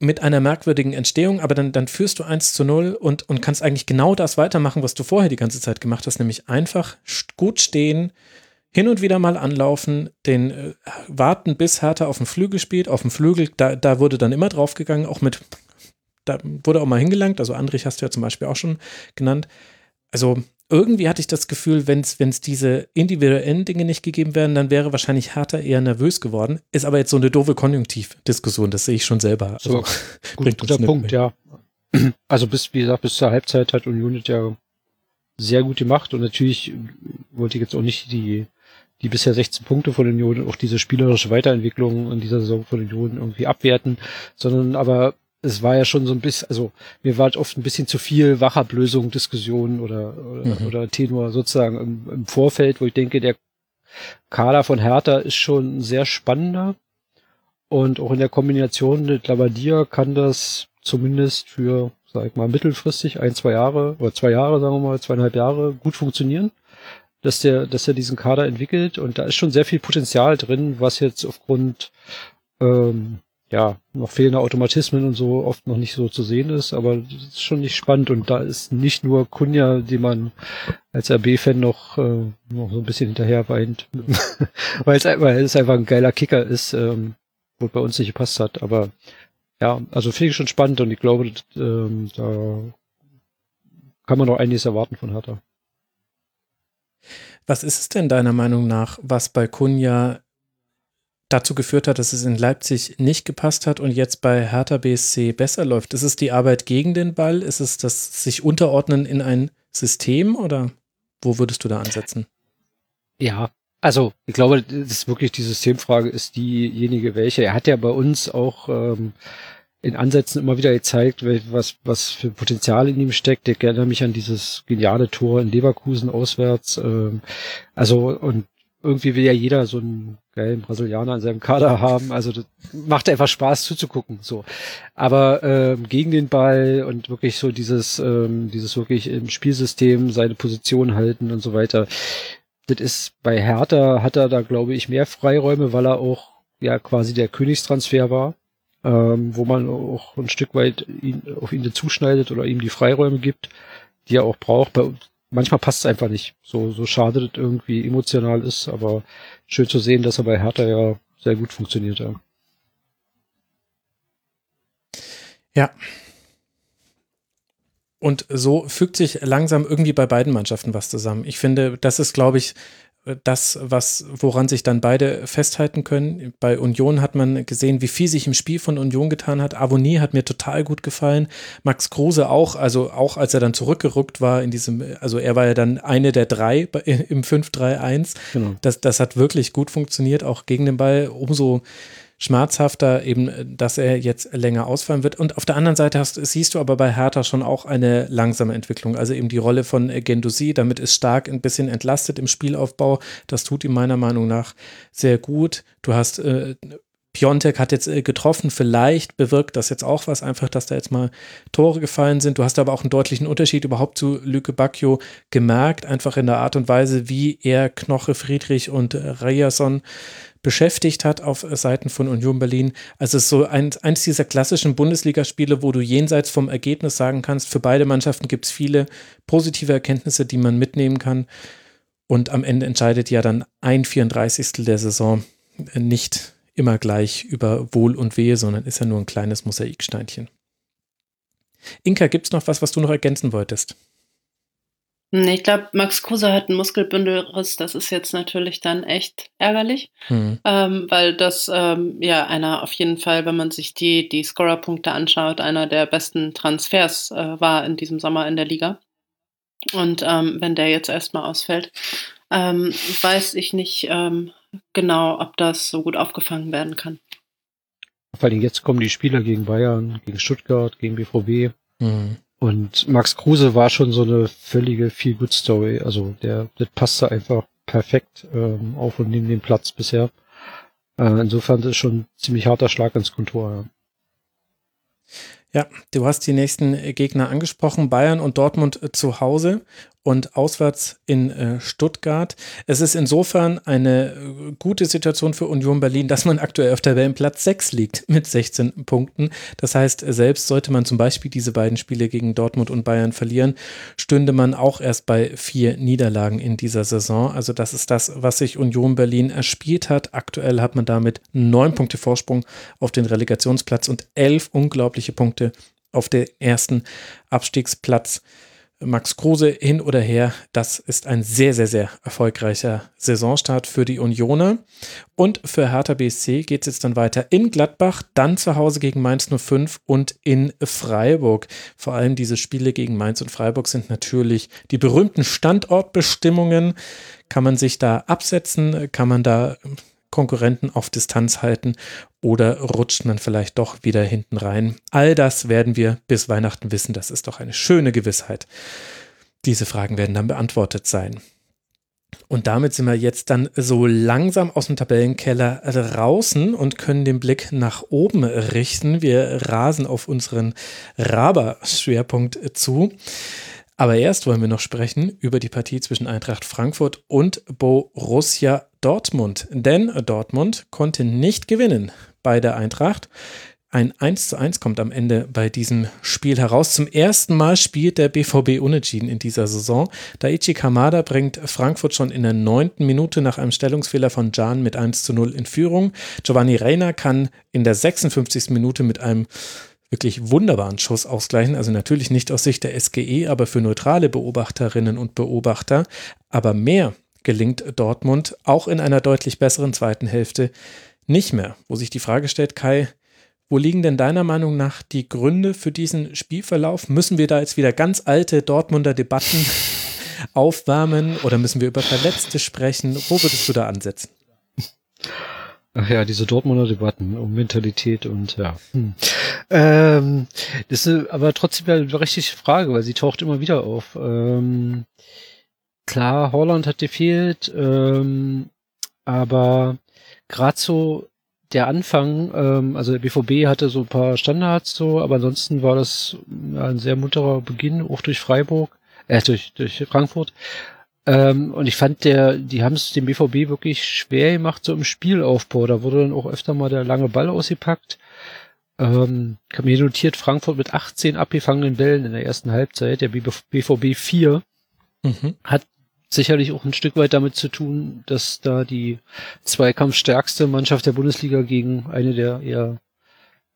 mit einer merkwürdigen Entstehung, aber dann, dann führst du 1 zu 0 und, und kannst eigentlich genau das weitermachen, was du vorher die ganze Zeit gemacht hast, nämlich einfach gut stehen, hin und wieder mal anlaufen, den äh, warten, bis Hertha auf dem Flügel spielt. Auf dem Flügel, da, da wurde dann immer draufgegangen, auch mit, da wurde auch mal hingelangt. Also Andrich hast du ja zum Beispiel auch schon genannt. Also irgendwie hatte ich das Gefühl, wenn es diese individuellen Dinge nicht gegeben wären, dann wäre wahrscheinlich Hertha eher nervös geworden. Ist aber jetzt so eine doofe Konjunktivdiskussion, das sehe ich schon selber. Also, so, *laughs* gut, guter Punkt, ja. Also bis, wie gesagt, bis zur Halbzeit hat Union ja sehr gut gemacht und natürlich wollte ich jetzt auch nicht die, die bisher 16 Punkte von Union, auch diese spielerische Weiterentwicklung in dieser Saison von Union irgendwie abwerten, sondern aber es war ja schon so ein bisschen, also mir war oft ein bisschen zu viel Wachablösung, Diskussion oder, oder, mhm. oder Tenor sozusagen im, im, Vorfeld, wo ich denke, der Kader von Hertha ist schon sehr spannender und auch in der Kombination mit Lavadia kann das zumindest für, sag ich mal, mittelfristig ein, zwei Jahre oder zwei Jahre, sagen wir mal, zweieinhalb Jahre gut funktionieren dass der, dass er diesen Kader entwickelt. Und da ist schon sehr viel Potenzial drin, was jetzt aufgrund ähm, ja, noch fehlende Automatismen und so oft noch nicht so zu sehen ist, aber das ist schon nicht spannend. Und da ist nicht nur Kunja, die man als RB-Fan noch, äh, noch so ein bisschen hinterher weint, *laughs* weil, es, weil es einfach ein geiler Kicker ist, ähm, wo bei uns nicht gepasst hat, aber ja, also finde ich schon spannend. Und ich glaube, ähm, da kann man noch einiges erwarten von Hertha. Was ist es denn deiner Meinung nach, was bei Kunja dazu geführt hat, dass es in Leipzig nicht gepasst hat und jetzt bei Hertha BSC besser läuft? Ist es die Arbeit gegen den Ball? Ist es das sich unterordnen in ein System oder wo würdest du da ansetzen? Ja, also ich glaube, das ist wirklich die Systemfrage ist diejenige, welche. Er hat ja bei uns auch ähm, in Ansätzen immer wieder gezeigt, was, was für Potenzial in ihm steckt. Ich erinnere mich an dieses geniale Tor in Leverkusen auswärts. Ähm, also und irgendwie will ja jeder so einen geilen Brasilianer in seinem Kader haben. Also das macht einfach Spaß zuzugucken. So, aber ähm, gegen den Ball und wirklich so dieses, ähm, dieses wirklich im Spielsystem seine Position halten und so weiter. Das ist bei Hertha hat er da glaube ich mehr Freiräume, weil er auch ja quasi der Königstransfer war, ähm, wo man auch ein Stück weit ihn, auf ihn zuschneidet oder ihm die Freiräume gibt, die er auch braucht. Bei, manchmal passt es einfach nicht. So, so schade das irgendwie emotional ist, aber schön zu sehen, dass er bei Hertha ja sehr gut funktioniert. Ja. ja. Und so fügt sich langsam irgendwie bei beiden Mannschaften was zusammen. Ich finde, das ist, glaube ich, das, was, woran sich dann beide festhalten können. Bei Union hat man gesehen, wie viel sich im Spiel von Union getan hat. Avonie hat mir total gut gefallen. Max Kruse auch, also auch als er dann zurückgerückt war in diesem, also er war ja dann eine der drei im 5-3-1. Genau. Das, das hat wirklich gut funktioniert, auch gegen den Ball. Umso schmerzhafter, eben, dass er jetzt länger ausfallen wird. Und auf der anderen Seite hast, siehst du aber bei Hertha schon auch eine langsame Entwicklung. Also eben die Rolle von Gendusi, damit ist stark ein bisschen entlastet im Spielaufbau. Das tut ihm meiner Meinung nach sehr gut. Du hast äh, Piontek hat jetzt äh, getroffen, vielleicht bewirkt das jetzt auch was, einfach, dass da jetzt mal Tore gefallen sind. Du hast aber auch einen deutlichen Unterschied überhaupt zu Lüke Bacchio gemerkt, einfach in der Art und Weise, wie er Knoche, Friedrich und Reyerson beschäftigt hat auf Seiten von Union Berlin. Also es ist so ein, eins dieser klassischen Bundesligaspiele, wo du jenseits vom Ergebnis sagen kannst, für beide Mannschaften gibt es viele positive Erkenntnisse, die man mitnehmen kann. Und am Ende entscheidet ja dann ein 34. der Saison nicht immer gleich über Wohl und Wehe, sondern ist ja nur ein kleines Mosaiksteinchen. Inka, gibt es noch was, was du noch ergänzen wolltest? Nee, ich glaube, Max Kruse hat einen Muskelbündelriss. Das ist jetzt natürlich dann echt ärgerlich, mhm. ähm, weil das ähm, ja einer auf jeden Fall, wenn man sich die, die Scorerpunkte anschaut, einer der besten Transfers äh, war in diesem Sommer in der Liga. Und ähm, wenn der jetzt erstmal ausfällt, ähm, weiß ich nicht ähm, genau, ob das so gut aufgefangen werden kann. Vor allem jetzt kommen die Spieler gegen Bayern, gegen Stuttgart, gegen BVB. Mhm. Und Max Kruse war schon so eine völlige Feel-Good-Story. Also der, das passte einfach perfekt ähm, auf und neben den Platz bisher. Äh, insofern ist es schon ein ziemlich harter Schlag ins Kontor. Ja. ja, du hast die nächsten Gegner angesprochen, Bayern und Dortmund äh, zu Hause und auswärts in äh, Stuttgart. Es ist insofern eine äh, gute Situation für Union Berlin, dass man aktuell auf Tabellenplatz 6 liegt mit 16 Punkten. Das heißt, selbst sollte man zum Beispiel diese beiden Spiele gegen Dortmund und Bayern verlieren, stünde man auch erst bei vier Niederlagen in dieser Saison. Also das ist das, was sich Union Berlin erspielt hat. Aktuell hat man damit neun Punkte Vorsprung auf den Relegationsplatz und elf unglaubliche Punkte auf den ersten Abstiegsplatz Max Kruse hin oder her, das ist ein sehr, sehr, sehr erfolgreicher Saisonstart für die Unioner. Und für Hertha BSC geht es jetzt dann weiter in Gladbach, dann zu Hause gegen Mainz 05 und in Freiburg. Vor allem diese Spiele gegen Mainz und Freiburg sind natürlich die berühmten Standortbestimmungen. Kann man sich da absetzen? Kann man da Konkurrenten auf Distanz halten oder rutscht man vielleicht doch wieder hinten rein? All das werden wir bis Weihnachten wissen. Das ist doch eine schöne Gewissheit. Diese Fragen werden dann beantwortet sein. Und damit sind wir jetzt dann so langsam aus dem Tabellenkeller draußen und können den Blick nach oben richten. Wir rasen auf unseren Raber-Schwerpunkt zu. Aber erst wollen wir noch sprechen über die Partie zwischen Eintracht Frankfurt und Borussia Dortmund. Denn Dortmund konnte nicht gewinnen bei der Eintracht. Ein 1 zu 1 kommt am Ende bei diesem Spiel heraus. Zum ersten Mal spielt der BVB unentschieden in dieser Saison. Daichi Kamada bringt Frankfurt schon in der neunten Minute nach einem Stellungsfehler von Jan mit 1 zu 0 in Führung. Giovanni Reina kann in der 56. Minute mit einem wirklich wunderbaren Schuss ausgleichen. Also natürlich nicht aus Sicht der SGE, aber für neutrale Beobachterinnen und Beobachter. Aber mehr gelingt Dortmund auch in einer deutlich besseren zweiten Hälfte nicht mehr. Wo sich die Frage stellt, Kai, wo liegen denn deiner Meinung nach die Gründe für diesen Spielverlauf? Müssen wir da jetzt wieder ganz alte Dortmunder Debatten *laughs* aufwärmen oder müssen wir über Verletzte sprechen? Wo würdest du da ansetzen? Ach ja, diese Dortmunder Debatten um Mentalität und ja. Hm. Ähm, das ist aber trotzdem eine berechtigte Frage, weil sie taucht immer wieder auf. Ähm, klar, Holland hat gefehlt, ähm, aber gerade so der Anfang, ähm, also der BVB hatte so ein paar Standards so, aber ansonsten war das ein sehr munterer Beginn, auch durch Freiburg, äh, durch, durch Frankfurt. Ähm, und ich fand, der, die haben es dem BVB wirklich schwer gemacht, so im Spielaufbau. Da wurde dann auch öfter mal der lange Ball ausgepackt. Ähm, ich habe mir notiert, Frankfurt mit 18 abgefangenen Bällen in der ersten Halbzeit, der BVB 4, mhm. hat sicherlich auch ein Stück weit damit zu tun, dass da die zweikampfstärkste Mannschaft der Bundesliga gegen eine der eher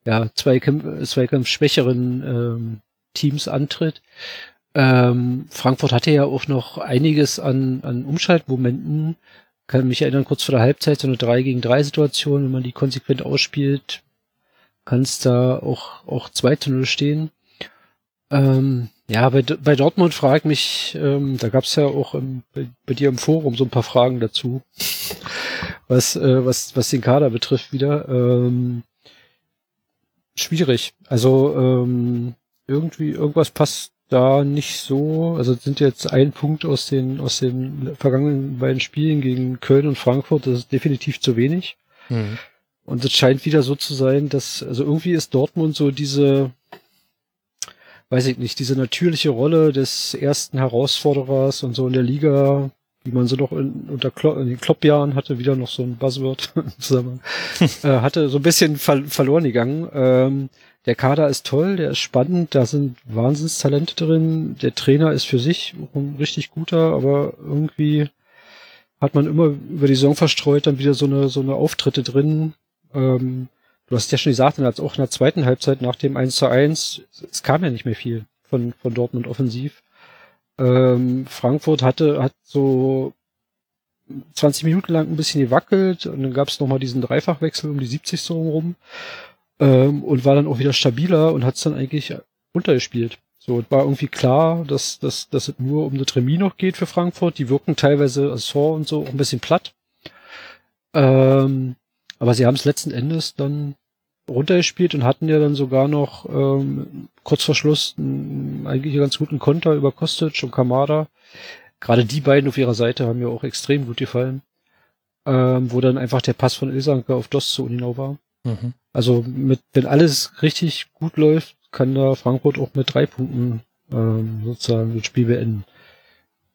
ja, Zweikampf, Zweikampfschwächeren ähm, Teams antritt. Ähm, Frankfurt hatte ja auch noch einiges an, an Umschaltmomenten. Kann mich erinnern, kurz vor der Halbzeit so eine 3 gegen 3 Situation, wenn man die konsequent ausspielt, kann es da auch, auch 2 zu 0 stehen. Ähm, ja, bei, bei Dortmund frage ich mich, ähm, da gab es ja auch im, bei, bei, dir im Forum so ein paar Fragen dazu, *laughs* was, äh, was, was den Kader betrifft wieder. Ähm, schwierig. Also ähm, irgendwie irgendwas passt da nicht so, also sind jetzt ein Punkt aus den, aus den vergangenen beiden Spielen gegen Köln und Frankfurt, das ist definitiv zu wenig. Mhm. Und es scheint wieder so zu sein, dass, also irgendwie ist Dortmund so diese, weiß ich nicht, diese natürliche Rolle des ersten Herausforderers und so in der Liga, wie man so noch in, unter Klo in den Kloppjahren hatte, wieder noch so ein Buzzword *laughs* zusammen, *laughs* äh, hatte so ein bisschen ver verloren gegangen. Ähm, der Kader ist toll, der ist spannend, da sind Wahnsinnstalente drin. Der Trainer ist für sich ein richtig guter, aber irgendwie hat man immer über die Saison verstreut dann wieder so eine, so eine Auftritte drin. Ähm, du hast ja schon gesagt, auch in der zweiten Halbzeit nach dem 1 zu 1, es kam ja nicht mehr viel von, von Dortmund offensiv. Ähm, Frankfurt hatte, hat so 20 Minuten lang ein bisschen gewackelt und dann gab es nochmal diesen Dreifachwechsel um die 70. rum ähm, und war dann auch wieder stabiler und hat es dann eigentlich untergespielt. So, es war irgendwie klar, dass, dass, dass es nur um eine Remis noch geht für Frankfurt. Die wirken teilweise als Tor und so auch ein bisschen platt. Ähm, aber sie haben es letzten Endes dann runtergespielt und hatten ja dann sogar noch ähm, kurz vor Schluss einen, eigentlich einen ganz guten Konter über Kostic und Kamada. Gerade die beiden auf ihrer Seite haben mir auch extrem gut gefallen. Ähm, wo dann einfach der Pass von Ilsanke auf Dost zu Uninau war. Mhm. Also mit, wenn alles richtig gut läuft, kann da Frankfurt auch mit drei Punkten ähm, sozusagen das Spiel beenden.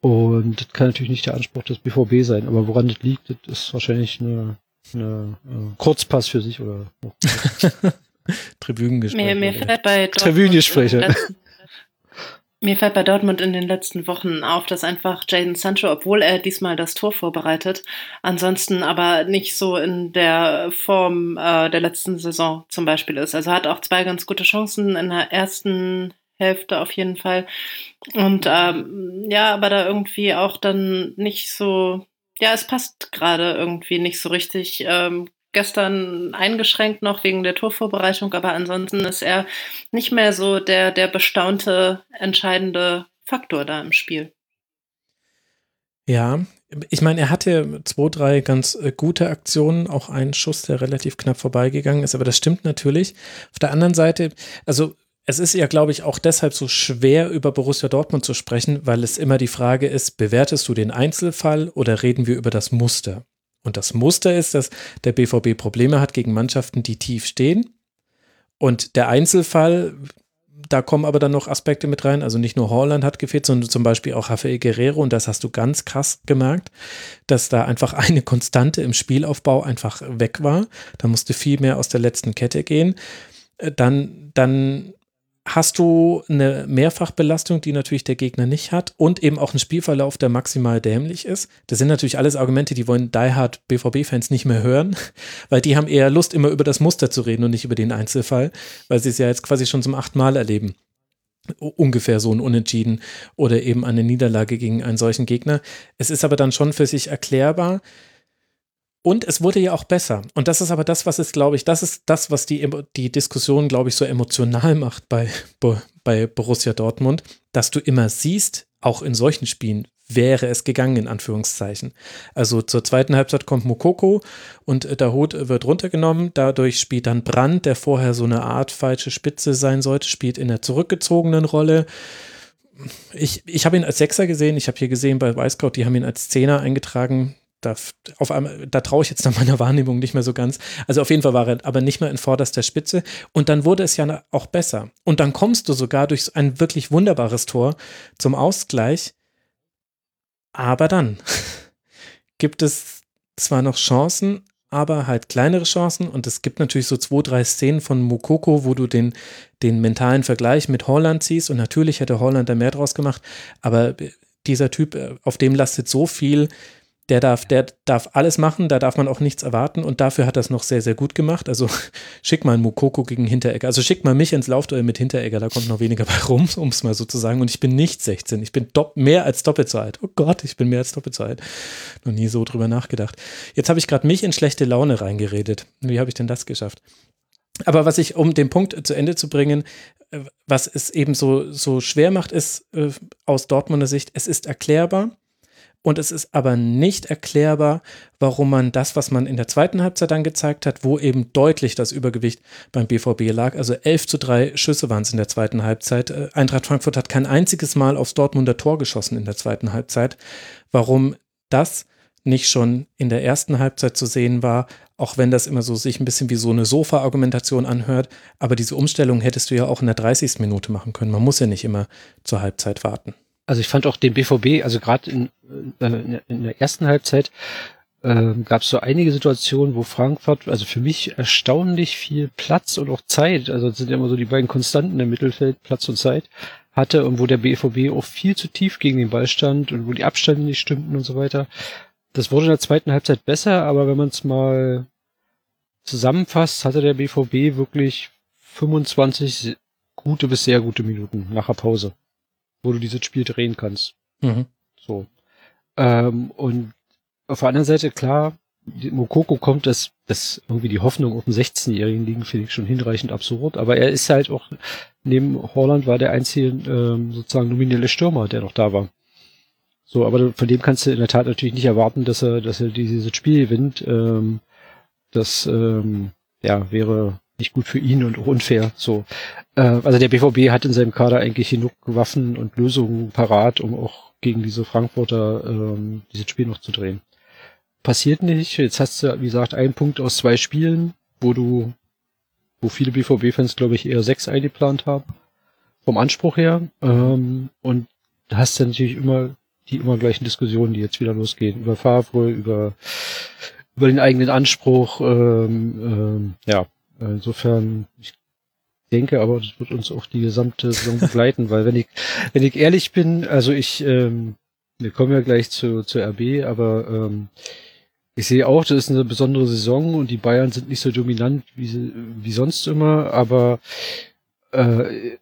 Und das kann natürlich nicht der Anspruch des BVB sein, aber woran das liegt, das ist wahrscheinlich eine, eine äh, Kurzpass für sich oder *laughs* Tribünengespräche. Mir, mir fällt bei Tribünengespräche. *laughs* Mir fällt bei Dortmund in den letzten Wochen auf, dass einfach Jaden Sancho, obwohl er diesmal das Tor vorbereitet, ansonsten aber nicht so in der Form äh, der letzten Saison zum Beispiel ist. Also hat auch zwei ganz gute Chancen in der ersten Hälfte auf jeden Fall. Und ähm, ja, aber da irgendwie auch dann nicht so, ja, es passt gerade irgendwie nicht so richtig. Ähm, gestern eingeschränkt noch wegen der Torvorbereitung, aber ansonsten ist er nicht mehr so der, der bestaunte, entscheidende Faktor da im Spiel. Ja, ich meine, er hatte zwei, drei ganz äh, gute Aktionen, auch einen Schuss, der relativ knapp vorbeigegangen ist, aber das stimmt natürlich. Auf der anderen Seite, also es ist ja, glaube ich, auch deshalb so schwer, über Borussia Dortmund zu sprechen, weil es immer die Frage ist, bewertest du den Einzelfall oder reden wir über das Muster? Und das Muster ist, dass der BVB Probleme hat gegen Mannschaften, die tief stehen. Und der Einzelfall, da kommen aber dann noch Aspekte mit rein. Also nicht nur Holland hat gefehlt, sondern zum Beispiel auch Rafael Guerrero. Und das hast du ganz krass gemerkt, dass da einfach *laughs* eine Konstante im Spielaufbau einfach weg war. Da musste viel mehr aus der letzten Kette gehen. Äh, dann, dann hast du eine Mehrfachbelastung, die natürlich der Gegner nicht hat und eben auch einen Spielverlauf, der maximal dämlich ist. Das sind natürlich alles Argumente, die wollen Die Hard BVB-Fans nicht mehr hören, *laughs* weil die haben eher Lust, immer über das Muster zu reden und nicht über den Einzelfall, weil sie es ja jetzt quasi schon zum achten Mal erleben. Ungefähr so ein Unentschieden oder eben eine Niederlage gegen einen solchen Gegner. Es ist aber dann schon für sich erklärbar, und es wurde ja auch besser. Und das ist aber das, was es, glaube ich, das ist das, was die, die Diskussion, glaube ich, so emotional *laughs* macht bei, bei Borussia Dortmund, dass du immer siehst, auch in solchen Spielen, wäre es gegangen, in Anführungszeichen. Also zur zweiten Halbzeit kommt Mokoko und der Hut wird runtergenommen. Dadurch spielt dann Brand, der vorher so eine Art falsche Spitze sein sollte, spielt in der zurückgezogenen Rolle. Ich, ich habe ihn als Sechser gesehen. Ich habe hier gesehen bei Weißkraut, die haben ihn als Zehner eingetragen da, auf einmal, da traue ich jetzt nach meiner Wahrnehmung nicht mehr so ganz. Also auf jeden Fall war er aber nicht mehr in vorderster Spitze. Und dann wurde es ja auch besser. Und dann kommst du sogar durch ein wirklich wunderbares Tor zum Ausgleich. Aber dann *laughs* gibt es zwar noch Chancen, aber halt kleinere Chancen. Und es gibt natürlich so zwei, drei Szenen von Mukoko, wo du den, den mentalen Vergleich mit Holland ziehst. Und natürlich hätte Holland da mehr draus gemacht. Aber dieser Typ, äh, auf dem lastet so viel der darf, der darf alles machen, da darf man auch nichts erwarten und dafür hat es noch sehr, sehr gut gemacht. Also *laughs* schick mal einen Mukoko gegen Hinteregger. Also schick mal mich ins Laufduell mit Hinteregger, da kommt noch weniger bei rum, *laughs* um es mal so zu sagen. Und ich bin nicht 16, ich bin mehr als doppelt so alt. Oh Gott, ich bin mehr als doppelt so alt. Noch nie so drüber nachgedacht. Jetzt habe ich gerade mich in schlechte Laune reingeredet. Wie habe ich denn das geschafft? Aber was ich, um den Punkt zu Ende zu bringen, äh, was es eben so, so schwer macht, ist äh, aus Dortmunder Sicht, es ist erklärbar und es ist aber nicht erklärbar, warum man das, was man in der zweiten Halbzeit dann gezeigt hat, wo eben deutlich das Übergewicht beim BVB lag, also 11 zu 3 Schüsse waren es in der zweiten Halbzeit. Äh, Eintracht Frankfurt hat kein einziges Mal aufs Dortmunder Tor geschossen in der zweiten Halbzeit. Warum das nicht schon in der ersten Halbzeit zu sehen war, auch wenn das immer so sich ein bisschen wie so eine Sofa-Argumentation anhört, aber diese Umstellung hättest du ja auch in der 30. Minute machen können. Man muss ja nicht immer zur Halbzeit warten. Also ich fand auch den BVB, also gerade in, äh, in der ersten Halbzeit äh, gab es so einige Situationen, wo Frankfurt, also für mich erstaunlich viel Platz und auch Zeit, also das sind ja immer so die beiden Konstanten im Mittelfeld, Platz und Zeit, hatte und wo der BVB auch viel zu tief gegen den Ball stand und wo die Abstände nicht stimmten und so weiter. Das wurde in der zweiten Halbzeit besser, aber wenn man es mal zusammenfasst, hatte der BVB wirklich 25 gute bis sehr gute Minuten nach der Pause wo du dieses Spiel drehen kannst. Mhm. So. Ähm, und auf der anderen Seite, klar, Mokoko kommt, dass, dass irgendwie die Hoffnung auf den 16-Jährigen liegen, finde ich schon hinreichend absurd. Aber er ist halt auch, neben Holland war der einzige ähm, sozusagen nominelle Stürmer, der noch da war. So, aber von dem kannst du in der Tat natürlich nicht erwarten, dass er, dass er dieses Spiel gewinnt. Ähm, das ähm, ja, wäre nicht gut für ihn und auch unfair. So, äh, also der BVB hat in seinem Kader eigentlich genug Waffen und Lösungen parat, um auch gegen diese Frankfurter ähm, dieses Spiel noch zu drehen. Passiert nicht. Jetzt hast du, wie gesagt, einen Punkt aus zwei Spielen, wo du, wo viele BVB-Fans, glaube ich, eher sechs eingeplant haben. Vom Anspruch her. Ähm, und da hast du natürlich immer die immer gleichen Diskussionen, die jetzt wieder losgehen. Über Favre, über, über den eigenen Anspruch. Ähm, ähm, ja, insofern, ich denke, aber das wird uns auch die gesamte Saison begleiten, weil wenn ich, wenn ich ehrlich bin, also ich, ähm, wir kommen ja gleich zu, zu RB, aber ähm, ich sehe auch, das ist eine besondere Saison und die Bayern sind nicht so dominant wie, wie sonst immer, aber äh,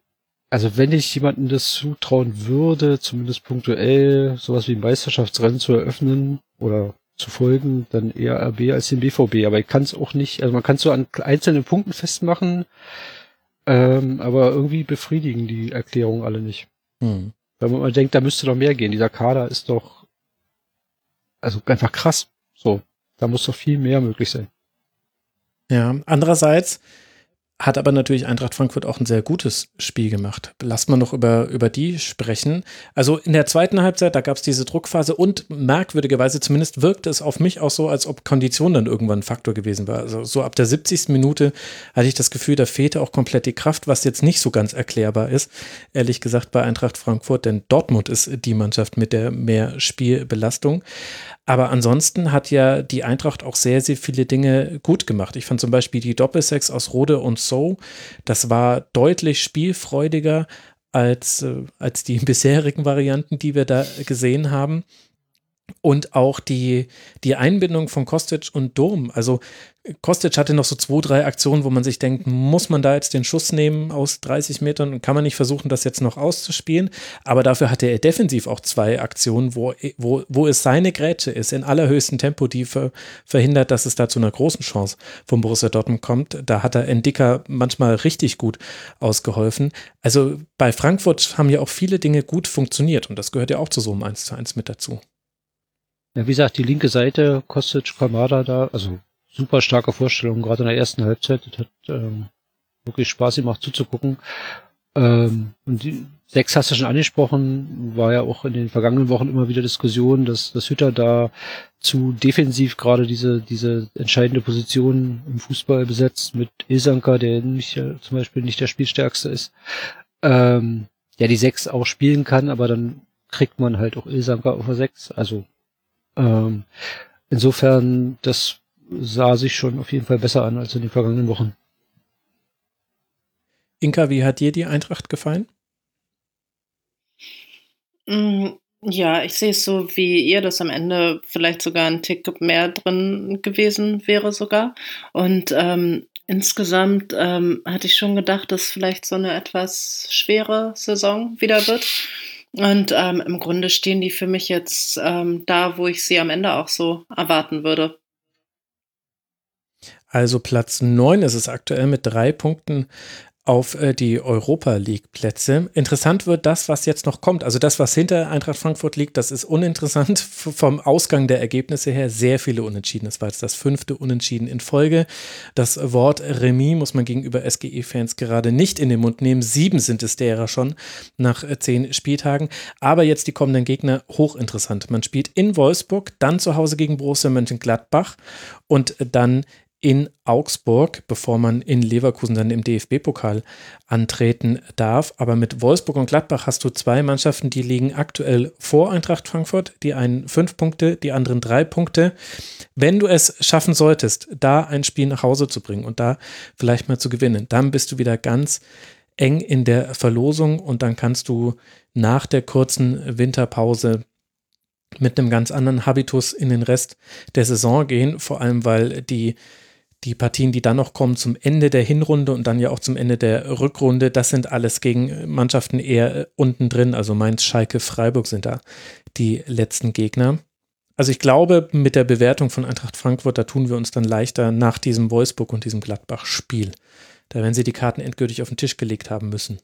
also wenn ich jemandem das zutrauen würde, zumindest punktuell sowas wie ein Meisterschaftsrennen zu eröffnen oder zu folgen, dann eher RB als den BVB. Aber ich kann es auch nicht, also man kann es so an einzelnen Punkten festmachen, ähm, aber irgendwie befriedigen die Erklärungen alle nicht. Hm. Weil man denkt, da müsste doch mehr gehen. Dieser Kader ist doch also einfach krass. So, da muss doch viel mehr möglich sein. Ja, andererseits hat aber natürlich Eintracht Frankfurt auch ein sehr gutes Spiel gemacht. Lasst mal noch über, über die sprechen. Also in der zweiten Halbzeit, da gab es diese Druckphase und merkwürdigerweise zumindest wirkte es auf mich auch so, als ob Kondition dann irgendwann ein Faktor gewesen war. Also so ab der 70. Minute hatte ich das Gefühl, da fehlte auch komplett die Kraft, was jetzt nicht so ganz erklärbar ist. Ehrlich gesagt bei Eintracht Frankfurt, denn Dortmund ist die Mannschaft mit der mehr Spielbelastung. Aber ansonsten hat ja die Eintracht auch sehr, sehr viele Dinge gut gemacht. Ich fand zum Beispiel die Doppelsex aus Rode und So, das war deutlich spielfreudiger als, äh, als die *laughs* bisherigen Varianten, die wir da gesehen haben und auch die, die Einbindung von Kostic und Dom. Also Kostic hatte noch so zwei, drei Aktionen, wo man sich denkt, muss man da jetzt den Schuss nehmen aus 30 Metern und kann man nicht versuchen, das jetzt noch auszuspielen. Aber dafür hatte er defensiv auch zwei Aktionen, wo, wo, wo es seine Grätsche ist, in allerhöchstem Tempo, die ver, verhindert, dass es da zu einer großen Chance von Borussia Dortmund kommt. Da hat er Endika manchmal richtig gut ausgeholfen. Also bei Frankfurt haben ja auch viele Dinge gut funktioniert und das gehört ja auch zu so einem 1 zu 1 mit dazu. Ja, wie gesagt, die linke Seite, Kostic, Kamada da, also super starke Vorstellung, gerade in der ersten Halbzeit. Das hat ähm, wirklich Spaß gemacht zuzugucken. Ähm, und die sechs hast du schon angesprochen, war ja auch in den vergangenen Wochen immer wieder Diskussion, dass, dass Hütter da zu defensiv gerade diese, diese entscheidende Position im Fußball besetzt mit Ilsanka, der nicht, äh, zum Beispiel nicht der Spielstärkste ist. Ähm, ja, die sechs auch spielen kann, aber dann kriegt man halt auch Ilsanka auf der sechs. Also ähm, insofern, das sah sich schon auf jeden Fall besser an als in den vergangenen Wochen. Inka, wie hat dir die Eintracht gefallen? Mm, ja, ich sehe es so wie ihr, dass am Ende vielleicht sogar ein Tick mehr drin gewesen wäre sogar. Und ähm, insgesamt ähm, hatte ich schon gedacht, dass vielleicht so eine etwas schwere Saison wieder wird. Und ähm, im Grunde stehen die für mich jetzt ähm, da, wo ich sie am Ende auch so erwarten würde. Also Platz 9 ist es aktuell mit drei Punkten auf äh, die Europa League Plätze. Interessant wird das, was jetzt noch kommt. Also das, was hinter Eintracht Frankfurt liegt, das ist uninteressant *laughs* vom Ausgang der Ergebnisse her. Sehr viele Unentschieden. Das war jetzt das fünfte Unentschieden in Folge. Das Wort Remis muss man gegenüber SGE-Fans gerade nicht in den Mund nehmen. Sieben sind es derer schon nach äh, zehn Spieltagen. Aber jetzt die kommenden Gegner hochinteressant. Man spielt in Wolfsburg, dann zu Hause gegen Borussia Mönchengladbach und dann in Augsburg, bevor man in Leverkusen dann im DFB-Pokal antreten darf. Aber mit Wolfsburg und Gladbach hast du zwei Mannschaften, die liegen aktuell vor Eintracht Frankfurt. Die einen fünf Punkte, die anderen drei Punkte. Wenn du es schaffen solltest, da ein Spiel nach Hause zu bringen und da vielleicht mal zu gewinnen, dann bist du wieder ganz eng in der Verlosung und dann kannst du nach der kurzen Winterpause mit einem ganz anderen Habitus in den Rest der Saison gehen, vor allem weil die die Partien, die dann noch kommen zum Ende der Hinrunde und dann ja auch zum Ende der Rückrunde, das sind alles gegen Mannschaften eher äh, unten drin. Also Mainz, Schalke, Freiburg sind da die letzten Gegner. Also ich glaube, mit der Bewertung von Eintracht Frankfurt, da tun wir uns dann leichter nach diesem Wolfsburg und diesem Gladbach-Spiel. Da werden sie die Karten endgültig auf den Tisch gelegt haben müssen.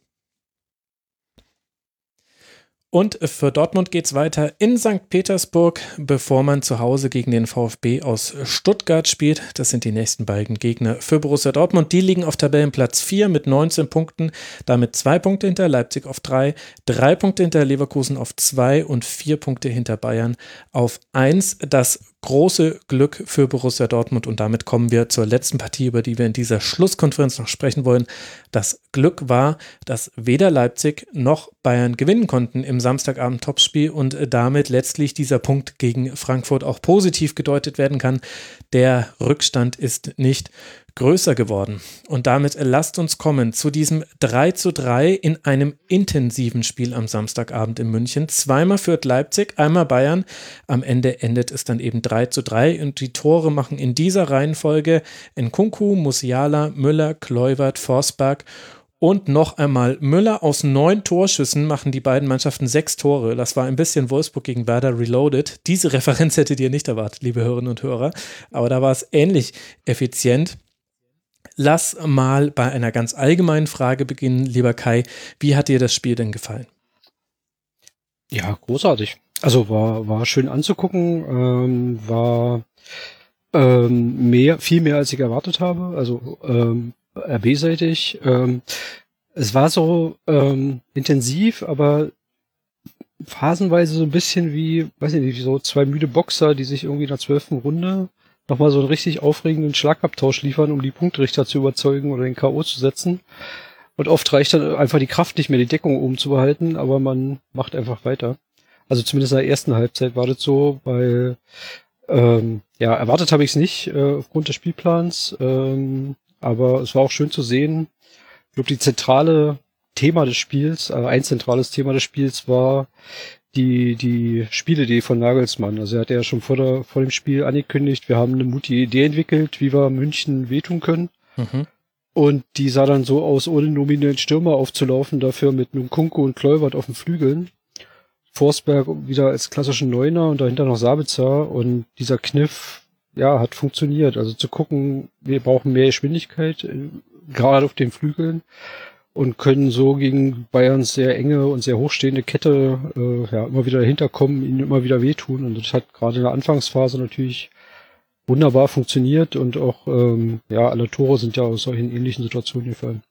Und für Dortmund geht es weiter in St. Petersburg, bevor man zu Hause gegen den VfB aus Stuttgart spielt. Das sind die nächsten beiden Gegner für Borussia Dortmund. Die liegen auf Tabellenplatz 4 mit 19 Punkten, damit zwei Punkte hinter Leipzig auf 3, drei Punkte hinter Leverkusen auf 2 und vier Punkte hinter Bayern auf 1. Das große Glück für Borussia Dortmund und damit kommen wir zur letzten Partie, über die wir in dieser Schlusskonferenz noch sprechen wollen. Das Glück war, dass weder Leipzig noch Bayern gewinnen konnten im Samstagabend-Topspiel und damit letztlich dieser Punkt gegen Frankfurt auch positiv gedeutet werden kann. Der Rückstand ist nicht größer geworden. Und damit lasst uns kommen zu diesem 3 zu 3 in einem intensiven Spiel am Samstagabend in München. Zweimal führt Leipzig, einmal Bayern. Am Ende endet es dann eben 3 zu 3 und die Tore machen in dieser Reihenfolge Nkunku, Musiala, Müller, Kluivert, Forsberg Und noch einmal Müller aus neun Torschüssen machen die beiden Mannschaften sechs Tore. Das war ein bisschen Wolfsburg gegen Werder Reloaded. Diese Referenz hättet ihr nicht erwartet, liebe Hörerinnen und Hörer. Aber da war es ähnlich effizient. Lass mal bei einer ganz allgemeinen Frage beginnen, lieber Kai. Wie hat dir das Spiel denn gefallen? Ja, großartig. Also war, war schön anzugucken, ähm, war ähm, mehr, viel mehr als ich erwartet habe. Also ähm, RB-seitig. Ähm, es war so ähm, intensiv, aber phasenweise so ein bisschen wie, weiß ich nicht, so zwei müde Boxer, die sich irgendwie in der zwölften Runde nochmal so einen richtig aufregenden Schlagabtausch liefern, um die Punktrichter zu überzeugen oder den K.O. zu setzen. Und oft reicht dann einfach die Kraft nicht mehr, die Deckung oben zu behalten, aber man macht einfach weiter. Also zumindest in der ersten Halbzeit war das so, weil ähm, ja, erwartet habe ich es nicht äh, aufgrund des Spielplans. Ähm, aber es war auch schön zu sehen. Ich glaube, die zentrale Thema des Spiels, äh, ein zentrales Thema des Spiels war die, die Spielidee von Nagelsmann. Also er hat ja schon vor, der, vor dem Spiel angekündigt, wir haben eine mutige Idee entwickelt, wie wir München wehtun können. Mhm. Und die sah dann so aus, ohne nominellen Stürmer aufzulaufen, dafür mit Nkunku und Kleubert auf den Flügeln. Forsberg wieder als klassischen Neuner und dahinter noch Sabitzer und dieser Kniff ja, hat funktioniert. Also zu gucken, wir brauchen mehr Geschwindigkeit, äh, gerade auf den Flügeln und können so gegen Bayerns sehr enge und sehr hochstehende Kette äh, ja, immer wieder dahinter kommen, ihnen immer wieder wehtun. Und das hat gerade in der Anfangsphase natürlich wunderbar funktioniert und auch ähm, ja, alle Tore sind ja aus solchen ähnlichen Situationen gefallen.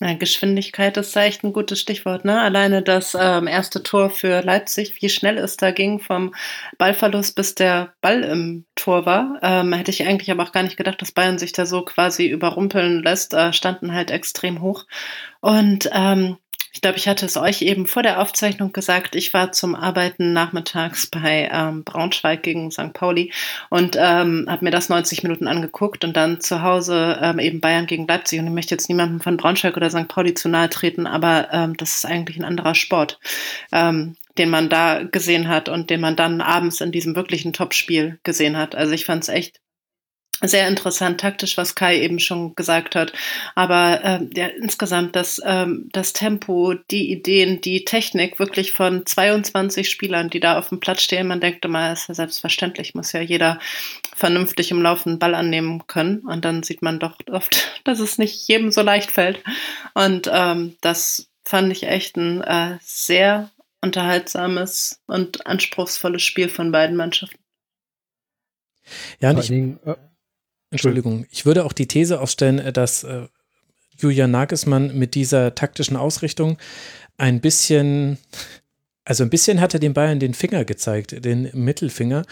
Ja, Geschwindigkeit ist da echt ein gutes Stichwort. Ne? Alleine das ähm, erste Tor für Leipzig, wie schnell es da ging vom Ballverlust bis der Ball im Tor war, ähm, hätte ich eigentlich aber auch gar nicht gedacht, dass Bayern sich da so quasi überrumpeln lässt, äh, standen halt extrem hoch. Und ähm, ich glaube, ich hatte es euch eben vor der Aufzeichnung gesagt. Ich war zum Arbeiten nachmittags bei ähm, Braunschweig gegen St. Pauli und ähm, habe mir das 90 Minuten angeguckt und dann zu Hause ähm, eben Bayern gegen Leipzig. Und ich möchte jetzt niemandem von Braunschweig oder St. Pauli zu nahe treten, aber ähm, das ist eigentlich ein anderer Sport. Ähm, den man da gesehen hat und den man dann abends in diesem wirklichen Topspiel gesehen hat. Also ich fand es echt sehr interessant taktisch, was Kai eben schon gesagt hat. Aber ähm, ja, insgesamt das, ähm, das Tempo, die Ideen, die Technik wirklich von 22 Spielern, die da auf dem Platz stehen. Man denkt immer, ist ja selbstverständlich, muss ja jeder vernünftig im Laufen Ball annehmen können. Und dann sieht man doch oft, *laughs* dass es nicht jedem so leicht fällt. Und ähm, das fand ich echt ein äh, sehr unterhaltsames und anspruchsvolles Spiel von beiden Mannschaften. Ja, und ich, äh, Entschuldigung, ich würde auch die These aufstellen, äh, dass äh, Julian Nagelsmann mit dieser taktischen Ausrichtung ein bisschen, also ein bisschen hat er den Bayern den Finger gezeigt, den Mittelfinger,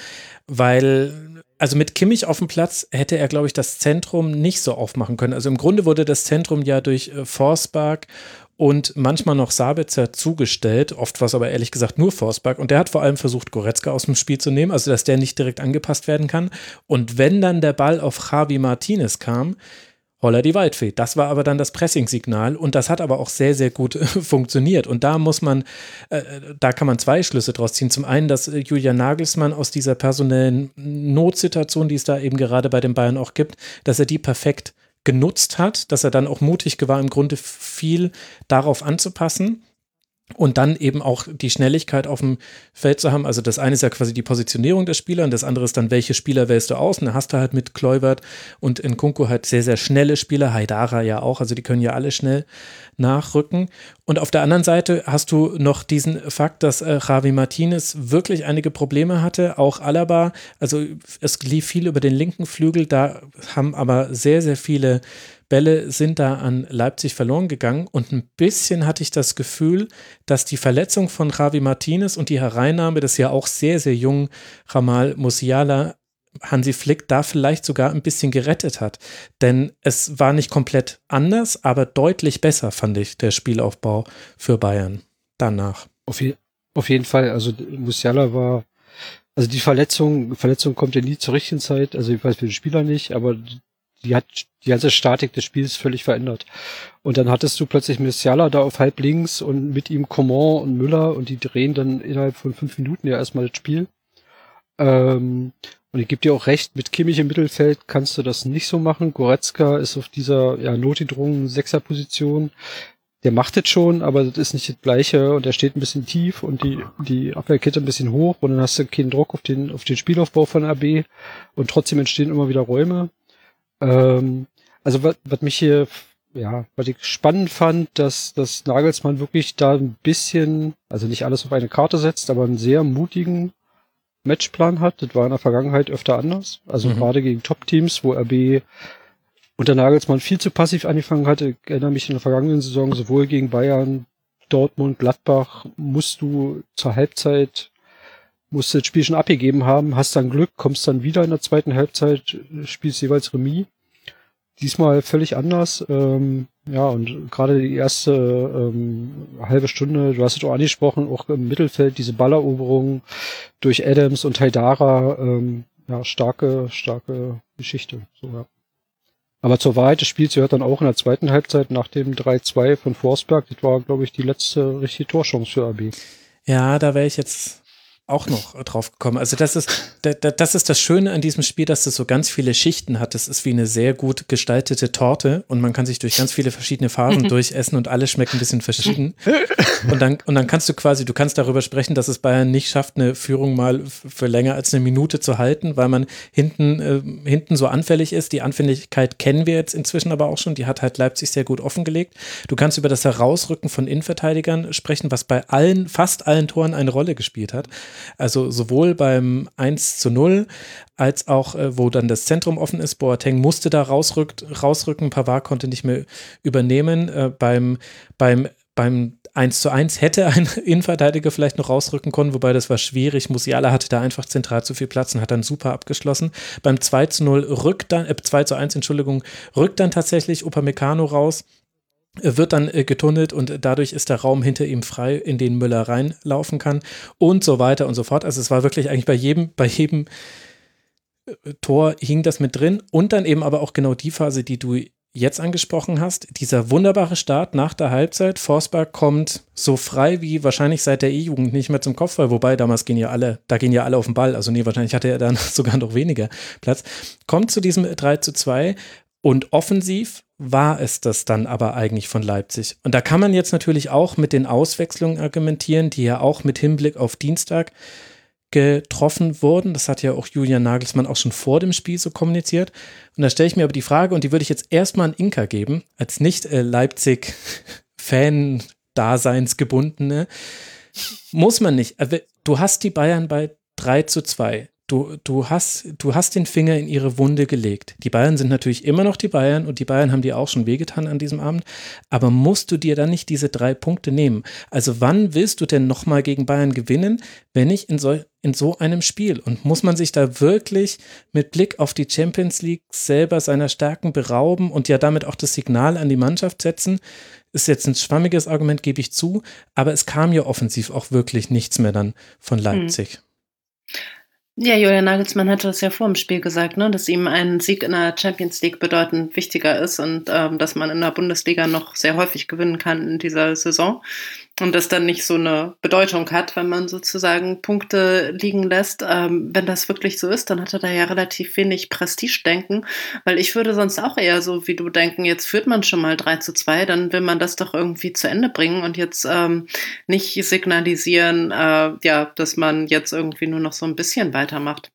weil, also mit Kimmich auf dem Platz hätte er, glaube ich, das Zentrum nicht so aufmachen können. Also im Grunde wurde das Zentrum ja durch äh, Forsberg und manchmal noch Sabitzer zugestellt. Oft war es aber ehrlich gesagt nur Forsberg. Und der hat vor allem versucht, Goretzka aus dem Spiel zu nehmen, also dass der nicht direkt angepasst werden kann. Und wenn dann der Ball auf Javi Martinez kam, Holla die Waldfee. Das war aber dann das Pressing-Signal und das hat aber auch sehr, sehr gut *laughs* funktioniert. Und da muss man, äh, da kann man zwei Schlüsse draus ziehen. Zum einen, dass Julian Nagelsmann aus dieser personellen Notsituation, die es da eben gerade bei den Bayern auch gibt, dass er die perfekt genutzt hat, dass er dann auch mutig war, im Grunde viel darauf anzupassen und dann eben auch die Schnelligkeit auf dem Feld zu haben. Also das eine ist ja quasi die Positionierung der Spieler und das andere ist dann, welche Spieler wählst du aus? Und da hast du halt mit Kluivert und in Kunku halt sehr, sehr schnelle Spieler, Haidara ja auch, also die können ja alle schnell nachrücken. Und auf der anderen Seite hast du noch diesen Fakt, dass äh, Javi Martinez wirklich einige Probleme hatte, auch Alaba, also es lief viel über den linken Flügel, da haben aber sehr, sehr viele Bälle sind da an Leipzig verloren gegangen und ein bisschen hatte ich das Gefühl, dass die Verletzung von Javi Martinez und die Hereinnahme des ja auch sehr, sehr jungen Ramal Musiala Hansi Flick da vielleicht sogar ein bisschen gerettet hat. Denn es war nicht komplett anders, aber deutlich besser, fand ich, der Spielaufbau für Bayern danach. Auf, je auf jeden Fall. Also Musiala war, also die Verletzung, Verletzung kommt ja nie zur richtigen Zeit. Also ich weiß für den Spieler nicht, aber die hat die ganze Statik des Spiels völlig verändert. Und dann hattest du plötzlich Messiala da auf halb links und mit ihm Coman und Müller und die drehen dann innerhalb von fünf Minuten ja erstmal das Spiel. Ähm, Und ich gebe dir auch recht, mit Kimmich im Mittelfeld kannst du das nicht so machen. Goretzka ist auf dieser ja, notgedrungenen Sechserposition. Der macht es schon, aber das ist nicht das Gleiche und er steht ein bisschen tief und die, die Abwehrkette ein bisschen hoch und dann hast du keinen Druck auf den, auf den Spielaufbau von AB und trotzdem entstehen immer wieder Räume. Ähm, also was, was mich hier, ja, was ich spannend fand, dass, dass Nagelsmann wirklich da ein bisschen, also nicht alles auf eine Karte setzt, aber einen sehr mutigen Matchplan hat. Das war in der Vergangenheit öfter anders. Also mhm. gerade gegen Top-Teams, wo RB unter Nagelsmann viel zu passiv angefangen hatte. Ich erinnere mich in der vergangenen Saison sowohl gegen Bayern, Dortmund, Gladbach musst du zur Halbzeit musst du das Spiel schon abgegeben haben, hast dann Glück, kommst dann wieder in der zweiten Halbzeit, spielst jeweils Remis. Diesmal völlig anders. Ähm, ja, und gerade die erste ähm, halbe Stunde, du hast es auch angesprochen, auch im Mittelfeld diese Balleroberung durch Adams und Haidara, ähm, ja, starke, starke Geschichte. So, ja. Aber zur Wahrheit des Spiels gehört dann auch in der zweiten Halbzeit nach dem 3-2 von Forsberg, das war, glaube ich, die letzte richtige Torchance für AB. Ja, da wäre ich jetzt auch noch drauf gekommen. Also das ist, das ist das Schöne an diesem Spiel, dass es so ganz viele Schichten hat. Das ist wie eine sehr gut gestaltete Torte und man kann sich durch ganz viele verschiedene Phasen durchessen und alle schmecken ein bisschen verschieden. Und dann, und dann kannst du quasi, du kannst darüber sprechen, dass es Bayern nicht schafft, eine Führung mal für länger als eine Minute zu halten, weil man hinten, äh, hinten so anfällig ist. Die Anfälligkeit kennen wir jetzt inzwischen aber auch schon. Die hat halt Leipzig sehr gut offengelegt. Du kannst über das Herausrücken von Innenverteidigern sprechen, was bei allen, fast allen Toren eine Rolle gespielt hat. Also sowohl beim 1 zu 0 als auch, äh, wo dann das Zentrum offen ist. Boateng musste da rausrückt, rausrücken, Pavard konnte nicht mehr übernehmen. Äh, beim, beim, beim 1 zu 1 hätte ein *laughs* Innenverteidiger vielleicht noch rausrücken können, wobei das war schwierig. Musiala hatte da einfach zentral zu viel Platz und hat dann super abgeschlossen. Beim 2 zu 0 rückt dann, äh, 2 zu 1, Entschuldigung, rückt dann tatsächlich Upamecano raus wird dann äh, getunnelt und dadurch ist der Raum hinter ihm frei, in den Müller reinlaufen kann und so weiter und so fort. Also es war wirklich eigentlich bei jedem, bei jedem äh, Tor hing das mit drin und dann eben aber auch genau die Phase, die du jetzt angesprochen hast, dieser wunderbare Start nach der Halbzeit. Forsberg kommt so frei wie wahrscheinlich seit der E-Jugend nicht mehr zum Kopfball, wobei damals gehen ja alle, da gehen ja alle auf den Ball, also nee, wahrscheinlich hatte er dann *laughs* sogar noch weniger Platz. Kommt zu diesem 3 zu 2 und offensiv war es das dann aber eigentlich von Leipzig. Und da kann man jetzt natürlich auch mit den Auswechslungen argumentieren, die ja auch mit Hinblick auf Dienstag getroffen wurden. Das hat ja auch Julian Nagelsmann auch schon vor dem Spiel so kommuniziert. Und da stelle ich mir aber die Frage, und die würde ich jetzt erstmal an Inka geben, als nicht äh, Leipzig-Fan-Daseinsgebundene. Muss man nicht. Also, du hast die Bayern bei 3 zu 2. Du, du, hast, du hast den Finger in ihre Wunde gelegt. Die Bayern sind natürlich immer noch die Bayern und die Bayern haben dir auch schon wehgetan an diesem Abend. Aber musst du dir dann nicht diese drei Punkte nehmen? Also wann willst du denn nochmal gegen Bayern gewinnen, wenn nicht in so, in so einem Spiel? Und muss man sich da wirklich mit Blick auf die Champions League selber seiner Stärken berauben und ja damit auch das Signal an die Mannschaft setzen? Ist jetzt ein schwammiges Argument, gebe ich zu, aber es kam ja offensiv auch wirklich nichts mehr dann von hm. Leipzig. Hm. Ja, Julian Nagelsmann hatte das ja vor dem Spiel gesagt, ne, dass ihm ein Sieg in der Champions League bedeutend wichtiger ist und ähm, dass man in der Bundesliga noch sehr häufig gewinnen kann in dieser Saison und das dann nicht so eine Bedeutung hat, wenn man sozusagen Punkte liegen lässt. Ähm, wenn das wirklich so ist, dann hat er da ja relativ wenig Prestige-Denken, weil ich würde sonst auch eher so wie du denken, jetzt führt man schon mal 3 zu 2, dann will man das doch irgendwie zu Ende bringen und jetzt ähm, nicht signalisieren, äh, ja, dass man jetzt irgendwie nur noch so ein bisschen weitermacht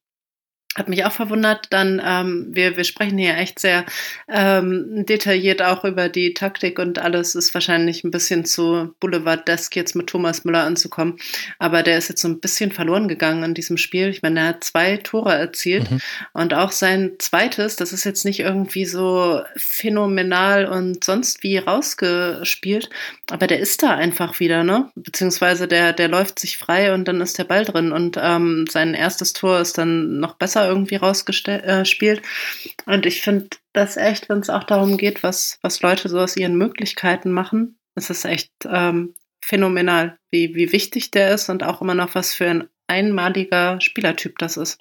hat mich auch verwundert. Dann, ähm, wir, wir sprechen hier echt sehr ähm, detailliert auch über die Taktik und alles. Ist wahrscheinlich ein bisschen zu Boulevard-desk jetzt mit Thomas Müller anzukommen. Aber der ist jetzt so ein bisschen verloren gegangen in diesem Spiel. Ich meine, er hat zwei Tore erzielt mhm. und auch sein zweites, das ist jetzt nicht irgendwie so phänomenal und sonst wie rausgespielt. Aber der ist da einfach wieder, ne? Beziehungsweise der, der läuft sich frei und dann ist der Ball drin. Und ähm, sein erstes Tor ist dann noch besser irgendwie rausgespielt. Äh, und ich finde das echt, wenn es auch darum geht, was, was Leute so aus ihren Möglichkeiten machen, ist es echt ähm, phänomenal, wie, wie wichtig der ist und auch immer noch was für ein einmaliger Spielertyp das ist.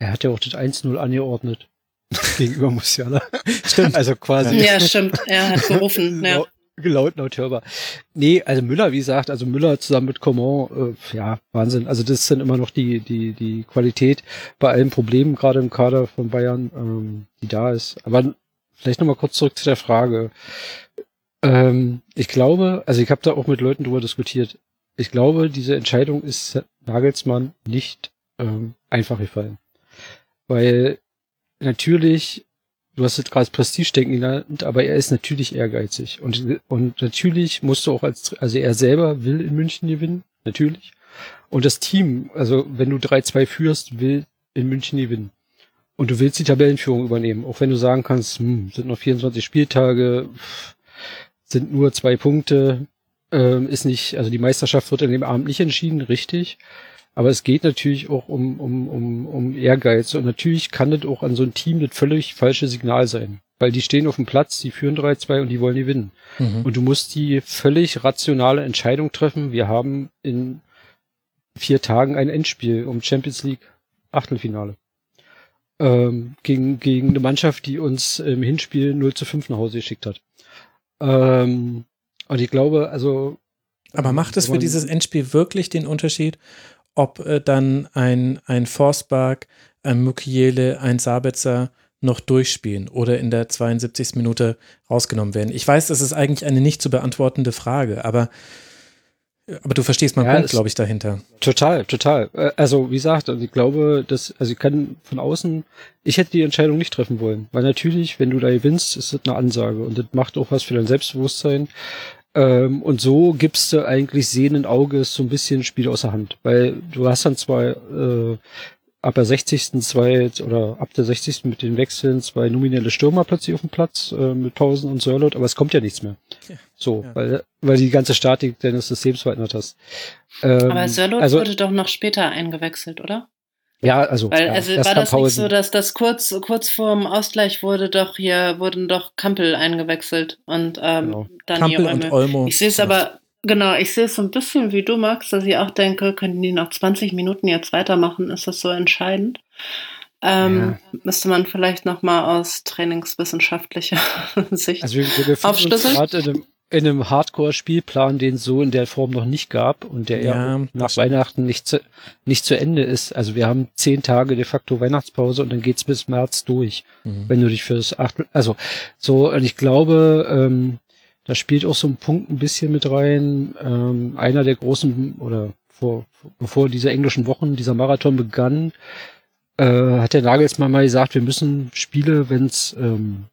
Er hat ja auch das 1-0 angeordnet *laughs* gegenüber Musiala. *laughs* Stimmt. Also quasi. Ja, stimmt. Er hat gerufen. *laughs* ja. Laut, laut hörbar. Nee, also Müller, wie gesagt, also Müller zusammen mit Coman, äh, ja, Wahnsinn. Also das dann immer noch die, die, die Qualität bei allen Problemen, gerade im Kader von Bayern, ähm, die da ist. Aber vielleicht nochmal kurz zurück zu der Frage. Ähm, ich glaube, also ich habe da auch mit Leuten drüber diskutiert. Ich glaube, diese Entscheidung ist Nagelsmann nicht ähm, einfach gefallen. Weil natürlich du hast jetzt gerade Prestige-Denken genannt, aber er ist natürlich ehrgeizig. Und, und natürlich musst du auch als, also er selber will in München gewinnen, natürlich. Und das Team, also wenn du 3-2 führst, will in München gewinnen. Und du willst die Tabellenführung übernehmen, auch wenn du sagen kannst, hm, sind noch 24 Spieltage, sind nur zwei Punkte, ähm, ist nicht, also die Meisterschaft wird in dem Abend nicht entschieden, richtig. Aber es geht natürlich auch um, um, um, um Ehrgeiz. Und natürlich kann das auch an so ein Team das völlig falsche Signal sein. Weil die stehen auf dem Platz, die führen 3-2 und die wollen gewinnen. Mhm. Und du musst die völlig rationale Entscheidung treffen. Wir haben in vier Tagen ein Endspiel um Champions League Achtelfinale. Ähm, gegen, gegen eine Mannschaft, die uns im Hinspiel 0 zu 5 nach Hause geschickt hat. Ähm, und ich glaube, also. Aber macht es für dieses Endspiel wirklich den Unterschied, ob äh, dann ein, ein Forsberg, ein Mukiele, ein Sabitzer noch durchspielen oder in der 72. Minute rausgenommen werden. Ich weiß, das ist eigentlich eine nicht zu beantwortende Frage, aber, aber du verstehst meinen ja, Punkt, glaube ich, dahinter. Total, total. Äh, also, wie gesagt, also ich glaube, dass, also ich kann von außen, ich hätte die Entscheidung nicht treffen wollen, weil natürlich, wenn du da gewinnst, ist das eine Ansage und das macht auch was für dein Selbstbewusstsein. Ähm, und so gibst du eigentlich sehenden Auges so ein bisschen Spiel außer Hand. Weil du hast dann zwar äh, ab der 60. zwei oder ab der 60. mit den Wechseln zwei nominelle Stürmer plötzlich auf dem Platz äh, mit Pausen und Sörlot, aber es kommt ja nichts mehr. Ja. So, ja. weil weil die ganze Statik deines Systems verändert hast. Ähm, aber Sörlot also, wurde doch noch später eingewechselt, oder? Ja, also. Weil, ja, also war das nicht so, dass das kurz, kurz vorm Ausgleich wurde doch hier, wurden doch Kampel eingewechselt und ähm, genau. dann Kampel und Olmo. Ich sehe es aber, genau, ich sehe es so ein bisschen wie du, Max, dass ich auch denke, könnten die noch 20 Minuten jetzt weitermachen? Ist das so entscheidend? Ähm, ja. Müsste man vielleicht nochmal aus trainingswissenschaftlicher *laughs* Sicht also wir, wir aufschlüsseln? In einem, in einem Hardcore-Spielplan, den es so in der Form noch nicht gab und der ja, nach Weihnachten nicht zu, nicht zu Ende ist. Also wir haben zehn Tage de facto Weihnachtspause und dann geht's bis März durch, mhm. wenn du dich für das acht, also so, und ich glaube, ähm, da spielt auch so ein Punkt ein bisschen mit rein. Ähm, einer der großen, oder vor, bevor diese englischen Wochen, dieser Marathon begann, äh, hat der Nagelsmann mal gesagt, wir müssen Spiele, wenn es ähm,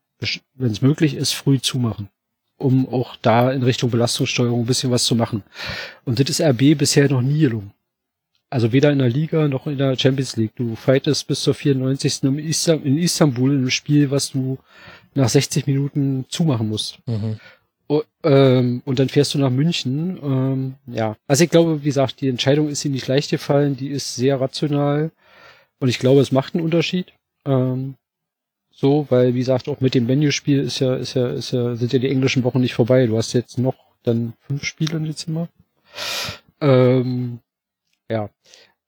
wenn es möglich ist, früh zumachen um auch da in Richtung Belastungssteuerung ein bisschen was zu machen. Und das ist RB bisher noch nie gelungen. Also weder in der Liga noch in der Champions League. Du fightest bis zur 94. in Istanbul in einem Spiel, was du nach 60 Minuten zumachen musst. Mhm. Und, ähm, und dann fährst du nach München. Ähm, ja, also ich glaube, wie gesagt, die Entscheidung ist ihm nicht leicht gefallen. Die ist sehr rational. Und ich glaube, es macht einen Unterschied. Ähm, so, weil wie gesagt, auch mit dem Venue-Spiel ist ja, ist ja, ist ja, sind ja die englischen Wochen nicht vorbei. Du hast jetzt noch dann fünf Spiele im Dezember. Ähm, ja.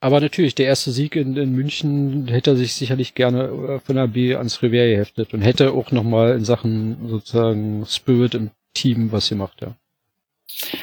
Aber natürlich, der erste Sieg in, in München hätte er sich sicherlich gerne äh, von der B ans Revier geheftet und hätte auch nochmal in Sachen sozusagen Spirit im Team was gemacht, ja.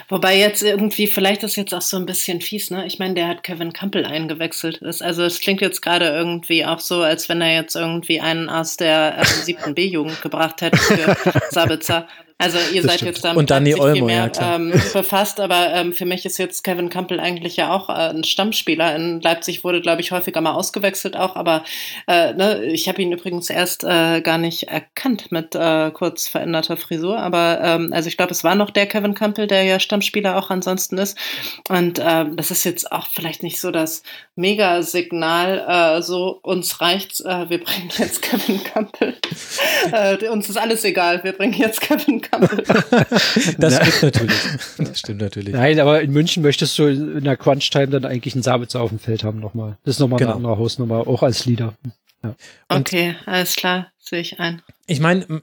Wobei jetzt irgendwie, vielleicht ist jetzt auch so ein bisschen fies, ne? Ich meine, der hat Kevin Campbell eingewechselt. Das, also es klingt jetzt gerade irgendwie auch so, als wenn er jetzt irgendwie einen aus der äh, siebten B-Jugend gebracht hätte für *laughs* Sabitzer. Also ihr das seid stimmt. jetzt damit und Danny Olmo, mehr, ja, ähm, *laughs* befasst, aber ähm, für mich ist jetzt Kevin Campbell eigentlich ja auch äh, ein Stammspieler. In Leipzig wurde, glaube ich, häufiger mal ausgewechselt auch, aber äh, ne, ich habe ihn übrigens erst äh, gar nicht erkannt mit äh, kurz veränderter Frisur, aber ähm, also ich glaube, es war noch der Kevin Campbell, der ja Stammspieler auch ansonsten ist. Und äh, das ist jetzt auch vielleicht nicht so das Mega-Signal, äh, so uns reicht's, äh, wir bringen jetzt *laughs* Kevin Campbell. uns ist alles egal, wir bringen jetzt Kevin *laughs* das stimmt natürlich. Das stimmt natürlich. Nein, aber in München möchtest du in der Crunch-Time dann eigentlich einen Sabitzer auf dem Feld haben nochmal. Das ist nochmal genau. eine andere Hausnummer, auch als Leader. Ja. Okay, alles klar, sehe ich ein. Ich meine,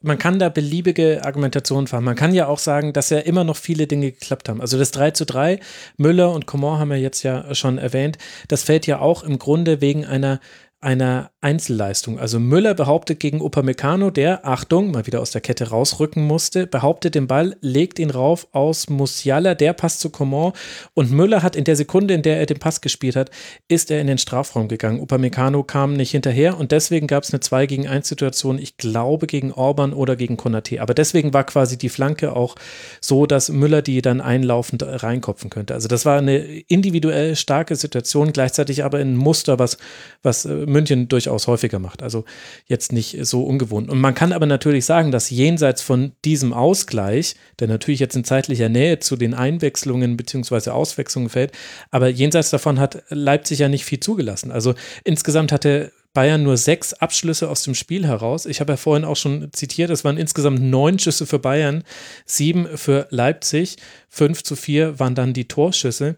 man kann da beliebige Argumentationen fahren. Man kann ja auch sagen, dass ja immer noch viele Dinge geklappt haben. Also das 3 zu 3, Müller und Coman haben wir jetzt ja schon erwähnt, das fällt ja auch im Grunde wegen einer einer Einzelleistung. Also Müller behauptet gegen Upamecano, der, Achtung, mal wieder aus der Kette rausrücken musste, behauptet den Ball, legt ihn rauf aus Musiala, der passt zu Coman und Müller hat in der Sekunde, in der er den Pass gespielt hat, ist er in den Strafraum gegangen. Upamecano kam nicht hinterher und deswegen gab es eine 2 gegen 1 Situation, ich glaube gegen Orban oder gegen Konate. Aber deswegen war quasi die Flanke auch so, dass Müller die dann einlaufend reinkopfen könnte. Also das war eine individuell starke Situation, gleichzeitig aber ein Muster, was, was äh, München durchaus häufiger macht. Also jetzt nicht so ungewohnt. Und man kann aber natürlich sagen, dass jenseits von diesem Ausgleich, der natürlich jetzt in zeitlicher Nähe zu den Einwechslungen bzw. Auswechslungen fällt, aber jenseits davon hat Leipzig ja nicht viel zugelassen. Also insgesamt hatte Bayern nur sechs Abschlüsse aus dem Spiel heraus. Ich habe ja vorhin auch schon zitiert, es waren insgesamt neun Schüsse für Bayern, sieben für Leipzig, fünf zu vier waren dann die Torschüsse.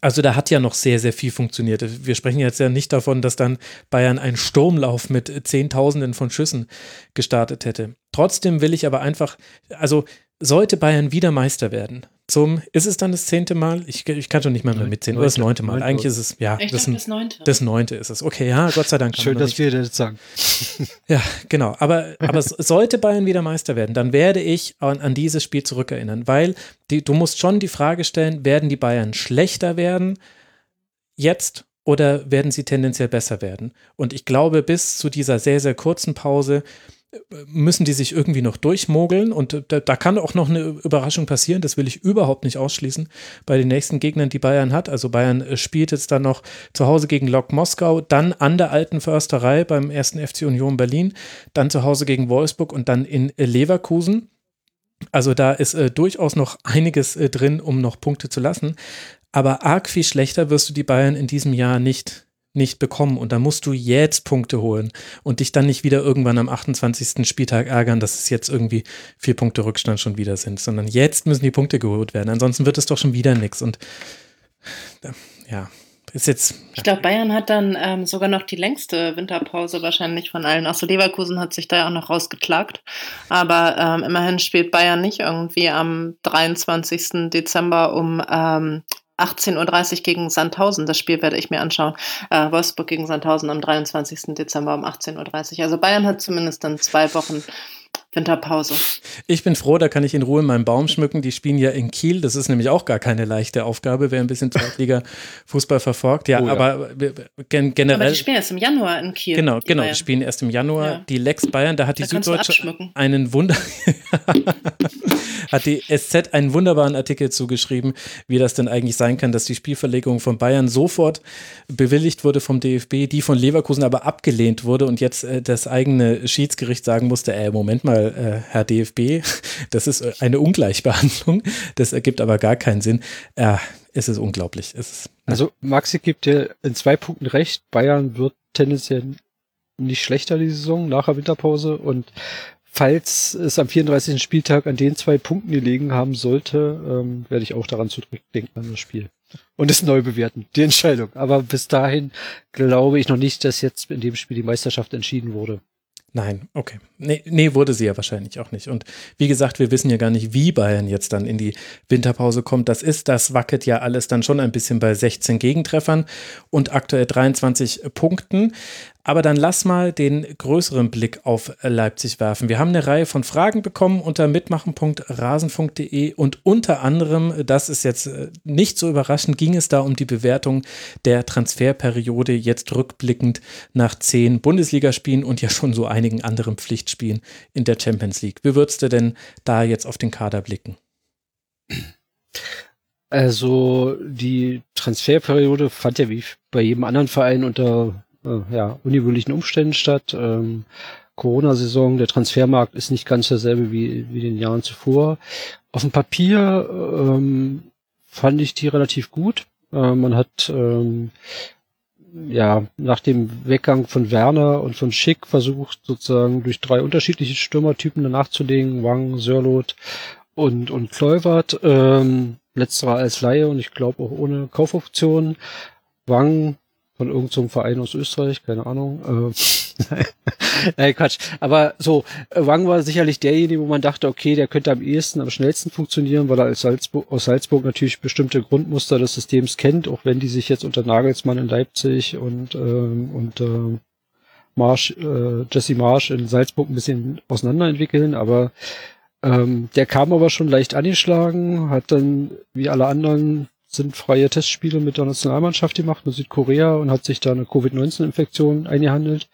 Also da hat ja noch sehr, sehr viel funktioniert. Wir sprechen jetzt ja nicht davon, dass dann Bayern einen Sturmlauf mit Zehntausenden von Schüssen gestartet hätte. Trotzdem will ich aber einfach, also sollte Bayern wieder Meister werden, zum, ist es dann das zehnte Mal? Ich, ich kann schon nicht mal mehr mitzählen. Oder das neunte Mal. Eigentlich ist es, ja, ich das, das neunte. Das neunte ist es. Okay, ja, Gott sei Dank. Schön, dass nicht. wir das sagen. *laughs* ja, genau. Aber, aber sollte Bayern wieder Meister werden, dann werde ich an, an dieses Spiel zurückerinnern, weil die, du musst schon die Frage stellen, werden die Bayern schlechter werden jetzt oder werden sie tendenziell besser werden? Und ich glaube, bis zu dieser sehr, sehr kurzen Pause müssen die sich irgendwie noch durchmogeln und da, da, kann auch noch eine Überraschung passieren, das will ich überhaupt nicht ausschließen bei den nächsten Gegnern, die Bayern hat. Also Bayern äh, spielt jetzt dann noch zu Hause gegen Lok Moskau, dann an der alten Försterei beim ersten FC Union Berlin, dann zu Hause gegen Wolfsburg und dann in Leverkusen. Also da ist äh, durchaus noch einiges äh, drin, um noch Punkte zu lassen. Aber arg viel schlechter wirst du die Bayern in diesem Jahr nicht nicht bekommen und da musst du jetzt Punkte holen und dich dann nicht wieder irgendwann am 28. Spieltag ärgern, dass es jetzt irgendwie vier Punkte Rückstand schon wieder sind, sondern jetzt müssen die Punkte geholt werden. Ansonsten wird es doch schon wieder nichts und ja, ist jetzt. Ja. Ich glaube, Bayern hat dann ähm, sogar noch die längste Winterpause wahrscheinlich von allen. Achso, Leverkusen hat sich da ja auch noch rausgeklagt. Aber ähm, immerhin spielt Bayern nicht irgendwie am 23. Dezember um ähm, 18.30 Uhr gegen Sandhausen. Das Spiel werde ich mir anschauen. Äh, Wolfsburg gegen Sandhausen am 23. Dezember um 18.30 Uhr. Also Bayern hat zumindest dann zwei Wochen Winterpause. Ich bin froh, da kann ich in Ruhe meinen Baum schmücken. Die spielen ja in Kiel. Das ist nämlich auch gar keine leichte Aufgabe, wer ein bisschen Zweitliga-Fußball verfolgt. Ja, oh, ja, aber gen generell. Aber die spielen erst im Januar in Kiel. Genau, genau. Die spielen erst im Januar. Ja. Die Lex Bayern, da hat die da Süddeutsche einen Wunder. *laughs* *laughs* hat die SZ einen wunderbaren Artikel zugeschrieben, wie das denn eigentlich sein kann, dass die Spielverlegung von Bayern sofort bewilligt wurde vom DFB, die von Leverkusen aber abgelehnt wurde und jetzt äh, das eigene Schiedsgericht sagen musste, äh, Moment mal, äh, Herr DFB, *laughs* das ist eine Ungleichbehandlung. Das ergibt aber gar keinen Sinn. Äh, es ist unglaublich. Es ist, also Maxi gibt dir in zwei Punkten recht. Bayern wird tendenziell nicht schlechter die Saison nach der Winterpause und falls es am 34. Spieltag an den zwei Punkten gelegen haben sollte, ähm, werde ich auch daran zurückdenken an das Spiel und es neu bewerten, die Entscheidung. Aber bis dahin glaube ich noch nicht, dass jetzt in dem Spiel die Meisterschaft entschieden wurde. Nein, okay. Nee, nee, wurde sie ja wahrscheinlich auch nicht. Und wie gesagt, wir wissen ja gar nicht, wie Bayern jetzt dann in die Winterpause kommt. Das ist, das wackelt ja alles dann schon ein bisschen bei 16 Gegentreffern und aktuell 23 Punkten. Aber dann lass mal den größeren Blick auf Leipzig werfen. Wir haben eine Reihe von Fragen bekommen unter mitmachen.rasenfunk.de und unter anderem, das ist jetzt äh, nicht so überraschend, ging es da um die Bewertung der Transferperiode jetzt rückblickend nach zehn Bundesligaspielen und ja schon so einigen anderen Pflichtspielen in der Champions League. Wie würdest du denn da jetzt auf den Kader blicken? Also die Transferperiode fand ja wie bei jedem anderen Verein unter äh, ja, unüblichen Umständen statt. Ähm, Corona-Saison, der Transfermarkt ist nicht ganz derselbe wie, wie den Jahren zuvor. Auf dem Papier ähm, fand ich die relativ gut. Äh, man hat ähm, ja nach dem Weggang von Werner und von Schick versucht, sozusagen durch drei unterschiedliche Stürmertypen danach zu legen, Wang, Sörlot und, und Kluivert. Ähm, letzterer als Laie und ich glaube auch ohne Kaufoption. Wang von irgendeinem so Verein aus Österreich, keine Ahnung. Äh, *laughs* Nein, Quatsch. Aber so, Wang war sicherlich derjenige, wo man dachte, okay, der könnte am ehesten, am schnellsten funktionieren, weil er als Salzburg, aus Salzburg natürlich bestimmte Grundmuster des Systems kennt, auch wenn die sich jetzt unter Nagelsmann in Leipzig und, ähm, und äh, Marsch, äh, Jesse Marsch in Salzburg ein bisschen auseinanderentwickeln, aber ähm, der kam aber schon leicht angeschlagen, hat dann wie alle anderen sind freie Testspiele mit der Nationalmannschaft gemacht mit Südkorea und hat sich da eine Covid-19-Infektion eingehandelt,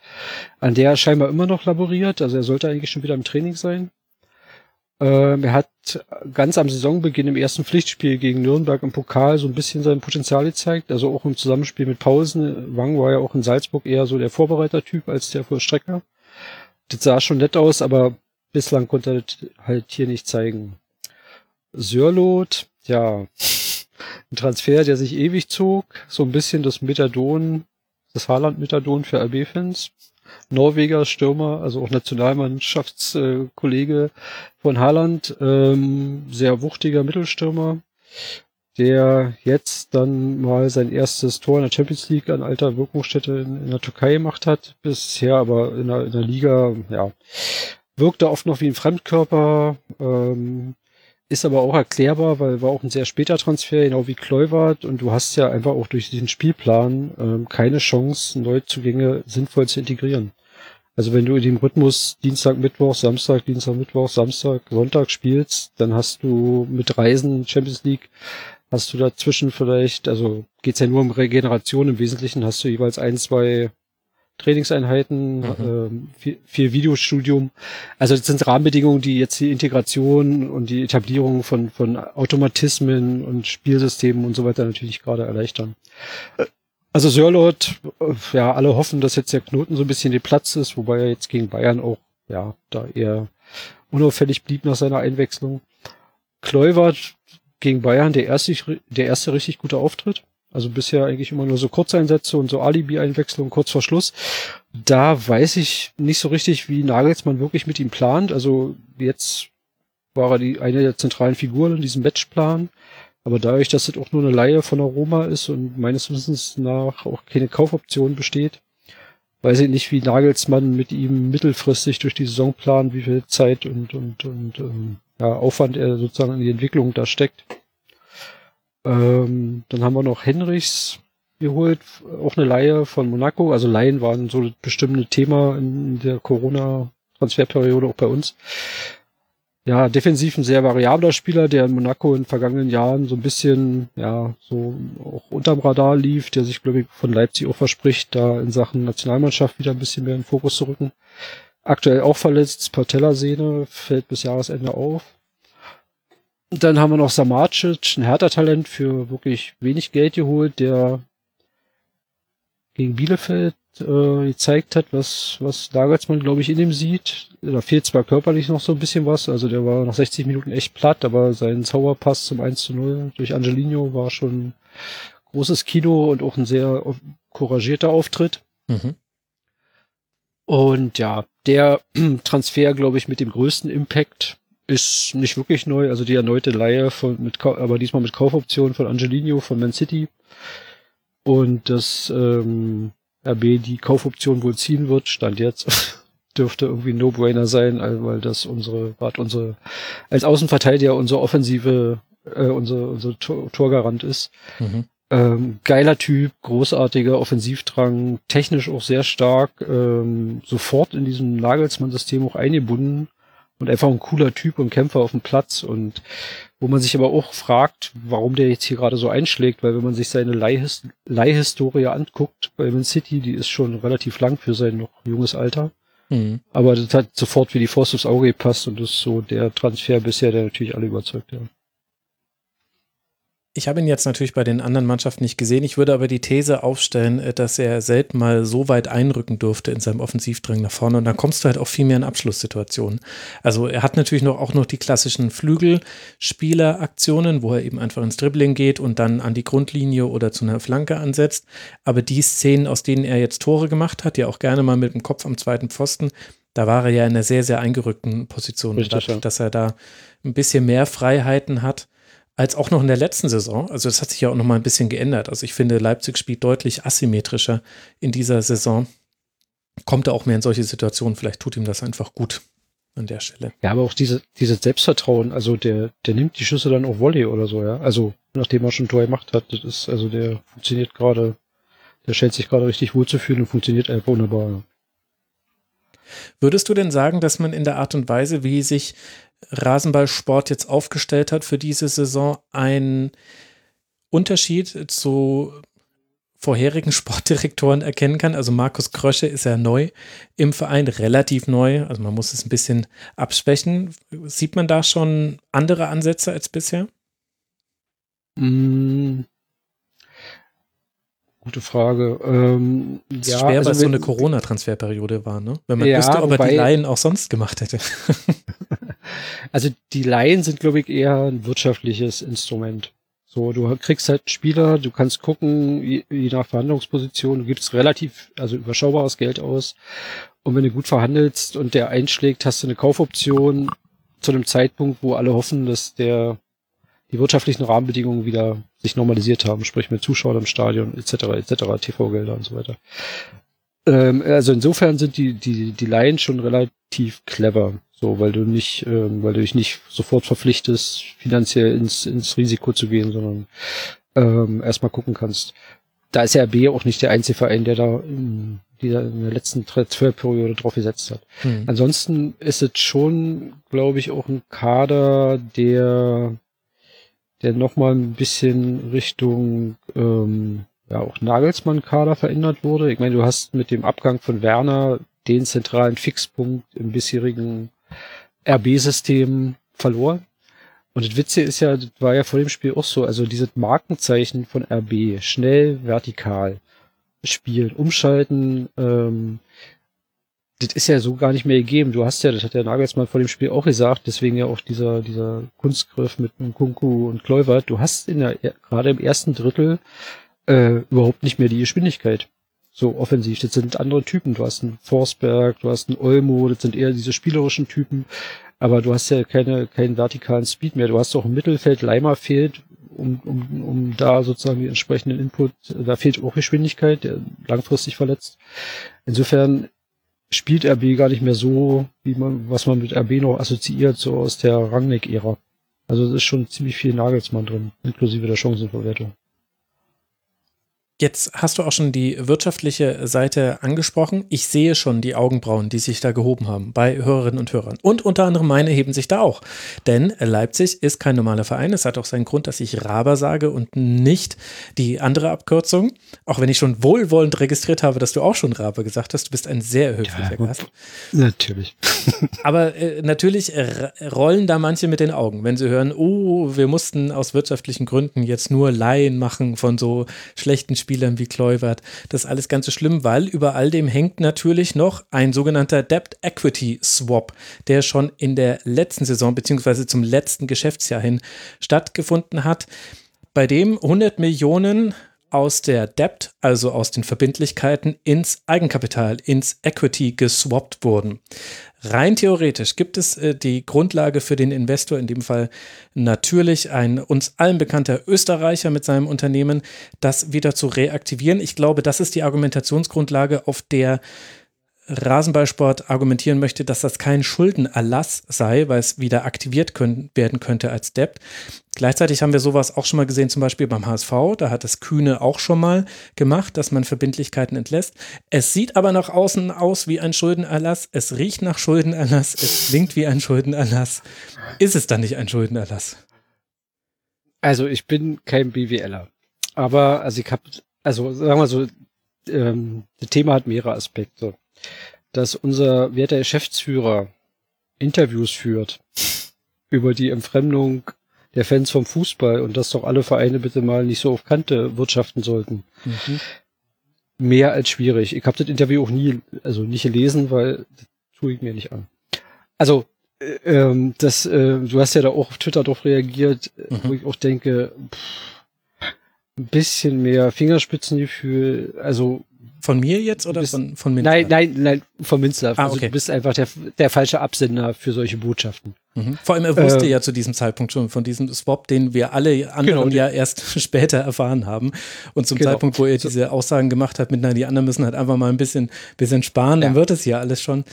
an der er scheinbar immer noch laboriert. Also er sollte eigentlich schon wieder im Training sein. Ähm, er hat ganz am Saisonbeginn im ersten Pflichtspiel gegen Nürnberg im Pokal so ein bisschen sein Potenzial gezeigt. Also auch im Zusammenspiel mit Pausen. Wang war ja auch in Salzburg eher so der Vorbereitertyp als der Vollstrecker. Das sah schon nett aus, aber bislang konnte er das halt hier nicht zeigen. Sörlot, ja, ein Transfer, der sich ewig zog. So ein bisschen das Methadon, das Haaland-Methadon für RB-Fans. Norweger Stürmer, also auch Nationalmannschaftskollege von Haaland, ähm, sehr wuchtiger Mittelstürmer, der jetzt dann mal sein erstes Tor in der Champions League an alter Wirkungsstätte in, in der Türkei gemacht hat. Bisher aber in der, in der Liga, ja, wirkte oft noch wie ein Fremdkörper, ähm, ist aber auch erklärbar, weil war auch ein sehr später Transfer, genau wie Kluivert und du hast ja einfach auch durch diesen Spielplan ähm, keine Chance, Neuzugänge sinnvoll zu integrieren. Also wenn du in dem Rhythmus Dienstag, Mittwoch, Samstag, Dienstag, Mittwoch, Samstag, Sonntag spielst, dann hast du mit Reisen Champions League, hast du dazwischen vielleicht, also geht's ja nur um Regeneration, im Wesentlichen hast du jeweils ein, zwei Trainingseinheiten, mhm. ähm, viel, viel Videostudium. Also das sind Rahmenbedingungen, die jetzt die Integration und die Etablierung von, von Automatismen und Spielsystemen und so weiter natürlich gerade erleichtern. Also Sörlot, äh, ja, alle hoffen, dass jetzt der Knoten so ein bisschen den Platz ist, wobei er jetzt gegen Bayern auch, ja, da eher unauffällig blieb nach seiner Einwechslung. Kluivert gegen Bayern der erste, der erste richtig gute Auftritt. Also bisher eigentlich immer nur so Kurzeinsätze und so Alibi-Einwechslung kurz vor Schluss. Da weiß ich nicht so richtig, wie Nagelsmann wirklich mit ihm plant. Also jetzt war er die, eine der zentralen Figuren in diesem Matchplan. Aber dadurch, dass es auch nur eine Laie von der Roma ist und meines Wissens nach auch keine Kaufoption besteht, weiß ich nicht, wie Nagelsmann mit ihm mittelfristig durch die Saison plant, wie viel Zeit und, und, und ähm, ja, Aufwand er sozusagen in die Entwicklung da steckt. Ähm, dann haben wir noch Henrichs geholt, auch eine Laie von Monaco. Also Laien waren so das bestimmte Thema in der Corona-Transferperiode auch bei uns. Ja, defensiv ein sehr variabler Spieler, der in Monaco in den vergangenen Jahren so ein bisschen, ja, so auch unterm Radar lief, der sich, glaube ich, von Leipzig auch verspricht, da in Sachen Nationalmannschaft wieder ein bisschen mehr in den Fokus zu rücken. Aktuell auch verletzt, Patellasehne, fällt bis Jahresende auf. Dann haben wir noch Samacic, ein härter Talent für wirklich wenig Geld geholt, der gegen Bielefeld äh, gezeigt hat, was, was Nagelsmann, glaube ich, in ihm sieht. Da fehlt zwar körperlich noch so ein bisschen was, also der war nach 60 Minuten echt platt, aber sein Zauberpass zum 1 zu 0 durch Angelino war schon großes Kino und auch ein sehr couragierter Auftritt. Mhm. Und ja, der *clears throat* Transfer, glaube ich, mit dem größten Impact ist nicht wirklich neu. Also die erneute Leihe von, mit, aber diesmal mit Kaufoption von Angelino von Man City. Und dass ähm, RB die Kaufoption wohl ziehen wird, stand jetzt. *laughs* dürfte irgendwie ein No-Brainer sein, weil das unsere, war unsere, als Außenverteidiger unsere offensive, äh, unsere, unsere Tor Torgarant ist. Mhm. Ähm, geiler Typ, großartiger Offensivdrang, technisch auch sehr stark, ähm, sofort in diesem Nagelsmann-System auch eingebunden und einfach ein cooler Typ und Kämpfer auf dem Platz und wo man sich aber auch fragt, warum der jetzt hier gerade so einschlägt, weil wenn man sich seine Leihhis Leihhistorie anguckt bei Man City, die ist schon relativ lang für sein noch junges Alter. Mhm. Aber das hat sofort wie die Faust aufs Auge gepasst und das ist so der Transfer bisher, der natürlich alle überzeugt, ja. Ich habe ihn jetzt natürlich bei den anderen Mannschaften nicht gesehen. Ich würde aber die These aufstellen, äh, dass er selten mal so weit einrücken durfte in seinem Offensivdrang nach vorne. Und dann kommst du halt auch viel mehr in Abschlusssituationen. Also er hat natürlich noch, auch noch die klassischen Flügelspieleraktionen, wo er eben einfach ins Dribbling geht und dann an die Grundlinie oder zu einer Flanke ansetzt. Aber die Szenen, aus denen er jetzt Tore gemacht hat, ja auch gerne mal mit dem Kopf am zweiten Pfosten, da war er ja in einer sehr, sehr eingerückten Position. Richtig, dadurch, ja. dass er da ein bisschen mehr Freiheiten hat als auch noch in der letzten Saison. Also das hat sich ja auch noch mal ein bisschen geändert. Also ich finde, Leipzig spielt deutlich asymmetrischer in dieser Saison. Kommt er auch mehr in solche Situationen. Vielleicht tut ihm das einfach gut an der Stelle. Ja, aber auch diese, dieses Selbstvertrauen, also der, der nimmt die Schüsse dann auch Volley oder so, ja. Also, nachdem er schon ein Tor gemacht hat, das ist, also der funktioniert gerade, der scheint sich gerade richtig wohl zu fühlen und funktioniert einfach wunderbar. Ja. Würdest du denn sagen, dass man in der Art und Weise, wie sich Rasenballsport jetzt aufgestellt hat für diese Saison, einen Unterschied zu vorherigen *laughs* Sportdirektoren erkennen kann. Also Markus Krösche ist ja neu im Verein, relativ neu. Also man muss es ein bisschen absprechen. Sieht man da schon andere Ansätze als bisher? Mm, Gute Frage. Ähm, ist ja, schwer, also weil es so eine Corona-Transferperiode war, ne? Wenn man ja, wüsste, ob wobei, er die Laien auch sonst gemacht hätte. *laughs* also die Laien sind, glaube ich, eher ein wirtschaftliches Instrument. So, du kriegst halt Spieler, du kannst gucken, je, je nach Verhandlungsposition, du gibst relativ, also überschaubares Geld aus. Und wenn du gut verhandelst und der einschlägt, hast du eine Kaufoption zu einem Zeitpunkt, wo alle hoffen, dass der die wirtschaftlichen Rahmenbedingungen wieder sich normalisiert haben, sprich mit Zuschauern im Stadion etc. etc. TV-Gelder und so weiter. Ähm, also insofern sind die die die Laien schon relativ clever, so weil du nicht, ähm, weil du dich nicht sofort verpflichtest, finanziell ins ins Risiko zu gehen, sondern ähm, erstmal gucken kannst. Da ist ja RB auch nicht der einzige Verein, der da in, dieser, in der letzten Transferperiode drauf gesetzt hat. Hm. Ansonsten ist es schon, glaube ich, auch ein Kader, der der nochmal ein bisschen Richtung ähm, ja auch Nagelsmann-Kader verändert wurde. Ich meine, du hast mit dem Abgang von Werner den zentralen Fixpunkt im bisherigen RB-System verloren. Und das Witze ist ja, das war ja vor dem Spiel auch so, also dieses Markenzeichen von RB, schnell, vertikal spielen, umschalten, ähm, das ist ja so gar nicht mehr gegeben. Du hast ja, das hat der Nagelsmann vor dem Spiel auch gesagt, deswegen ja auch dieser, dieser Kunstgriff mit Kunku und Kluivert. Du hast in der, gerade im ersten Drittel, äh, überhaupt nicht mehr die Geschwindigkeit. So offensiv. Das sind andere Typen. Du hast einen Forsberg, du hast einen Olmo, das sind eher diese spielerischen Typen. Aber du hast ja keine, keinen vertikalen Speed mehr. Du hast auch im Mittelfeld, Leimer fehlt, um, um, um da sozusagen die entsprechenden Input, da fehlt auch Geschwindigkeit, der langfristig verletzt. Insofern spielt RB gar nicht mehr so, wie man, was man mit RB noch assoziiert, so aus der Rangnick-Ära. Also es ist schon ziemlich viel Nagelsmann drin, inklusive der Chancenverwertung. Jetzt hast du auch schon die wirtschaftliche Seite angesprochen. Ich sehe schon die Augenbrauen, die sich da gehoben haben bei Hörerinnen und Hörern. Und unter anderem meine heben sich da auch. Denn Leipzig ist kein normaler Verein. Es hat auch seinen Grund, dass ich Raber sage und nicht die andere Abkürzung. Auch wenn ich schon wohlwollend registriert habe, dass du auch schon Raber gesagt hast. Du bist ein sehr höflicher ja, Gast. Natürlich. *laughs* Aber äh, natürlich rollen da manche mit den Augen, wenn sie hören, oh, wir mussten aus wirtschaftlichen Gründen jetzt nur Laien machen von so schlechten Spielen Spielern wie Kluivert. Das ist alles ganz so schlimm, weil über all dem hängt natürlich noch ein sogenannter Debt Equity Swap, der schon in der letzten Saison bzw. zum letzten Geschäftsjahr hin stattgefunden hat, bei dem 100 Millionen aus der Debt, also aus den Verbindlichkeiten, ins Eigenkapital, ins Equity geswappt wurden. Rein theoretisch gibt es äh, die Grundlage für den Investor, in dem Fall natürlich ein uns allen bekannter Österreicher mit seinem Unternehmen, das wieder zu reaktivieren. Ich glaube, das ist die Argumentationsgrundlage, auf der Rasenballsport argumentieren möchte, dass das kein Schuldenerlass sei, weil es wieder aktiviert können, werden könnte als Debt. Gleichzeitig haben wir sowas auch schon mal gesehen, zum Beispiel beim HSV. Da hat das Kühne auch schon mal gemacht, dass man Verbindlichkeiten entlässt. Es sieht aber nach außen aus wie ein Schuldenerlass. Es riecht nach Schuldenerlass. Es klingt wie ein Schuldenerlass. Ist es dann nicht ein Schuldenerlass? Also ich bin kein BWLer. Aber also ich habe, also sagen wir so, ähm, das Thema hat mehrere Aspekte dass unser werter Geschäftsführer Interviews führt über die Entfremdung der Fans vom Fußball und dass doch alle Vereine bitte mal nicht so auf Kante wirtschaften sollten. Mhm. Mehr als schwierig. Ich habe das Interview auch nie, also nicht gelesen, weil das tue ich mir nicht an. Also äh, ähm, das, äh, du hast ja da auch auf Twitter drauf reagiert, mhm. wo ich auch denke, pff, ein bisschen mehr Fingerspitzengefühl, also von mir jetzt oder bist, von, von Minzler? Nein, nein, nein, von Minzler. Ah, also okay. du bist einfach der, der falsche Absender für solche Botschaften. Mhm. Vor allem er wusste äh, ja zu diesem Zeitpunkt schon von diesem Swap, den wir alle anderen genau, ja erst *laughs* später erfahren haben. Und zum genau. Zeitpunkt, wo er diese Aussagen gemacht hat, mit, na, die anderen müssen halt einfach mal ein bisschen, bisschen sparen, ja. dann wird es ja alles schon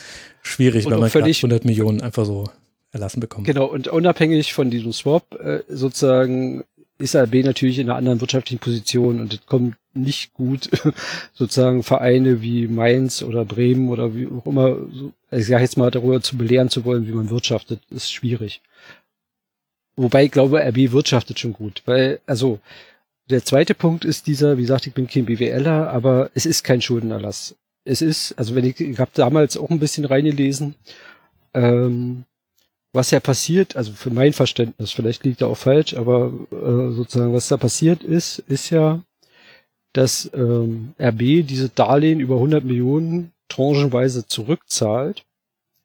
schwierig, und wenn man völlig 100 Millionen einfach so erlassen bekommt. Genau, und unabhängig von diesem Swap, äh, sozusagen ist RB natürlich in einer anderen wirtschaftlichen Position und es kommt nicht gut, *laughs* sozusagen Vereine wie Mainz oder Bremen oder wie auch immer, ich sage jetzt mal darüber zu belehren zu wollen, wie man wirtschaftet, ist schwierig. Wobei ich glaube, RB wirtschaftet schon gut, weil, also, der zweite Punkt ist dieser, wie gesagt, ich bin kein BWLer, aber es ist kein Schuldenerlass. Es ist, also wenn ich, ich habe damals auch ein bisschen reingelesen, ähm, was ja passiert, also für mein Verständnis, vielleicht liegt er auch falsch, aber äh, sozusagen, was da passiert ist, ist ja, dass ähm, RB diese Darlehen über 100 Millionen tranchenweise zurückzahlt,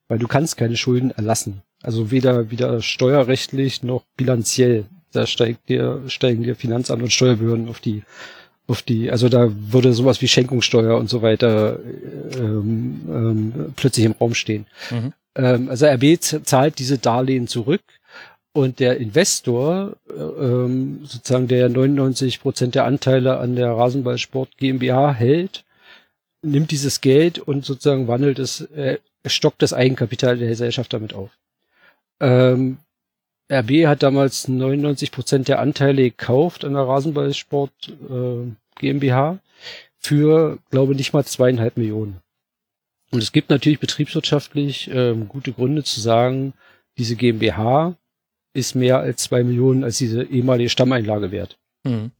weil du kannst keine Schulden erlassen. Also weder wieder steuerrechtlich noch bilanziell. Da steigt dir, steigen dir Finanzamt und Steuerbehörden auf die, auf die, also da würde sowas wie Schenkungssteuer und so weiter ähm, ähm, plötzlich im Raum stehen. Mhm. Ähm, also RB zahlt diese Darlehen zurück und der Investor, äh, ähm, sozusagen der 99 Prozent der Anteile an der Rasenballsport GmbH hält, nimmt dieses Geld und sozusagen wandelt es, äh, stockt das Eigenkapital der Gesellschaft damit auf. Ähm, RB hat damals 99 Prozent der Anteile gekauft an der Rasenballsport äh, GmbH für, glaube nicht mal zweieinhalb Millionen. Und es gibt natürlich betriebswirtschaftlich ähm, gute Gründe zu sagen, diese GmbH ist mehr als zwei Millionen als diese ehemalige Stammeinlage wert. Mhm.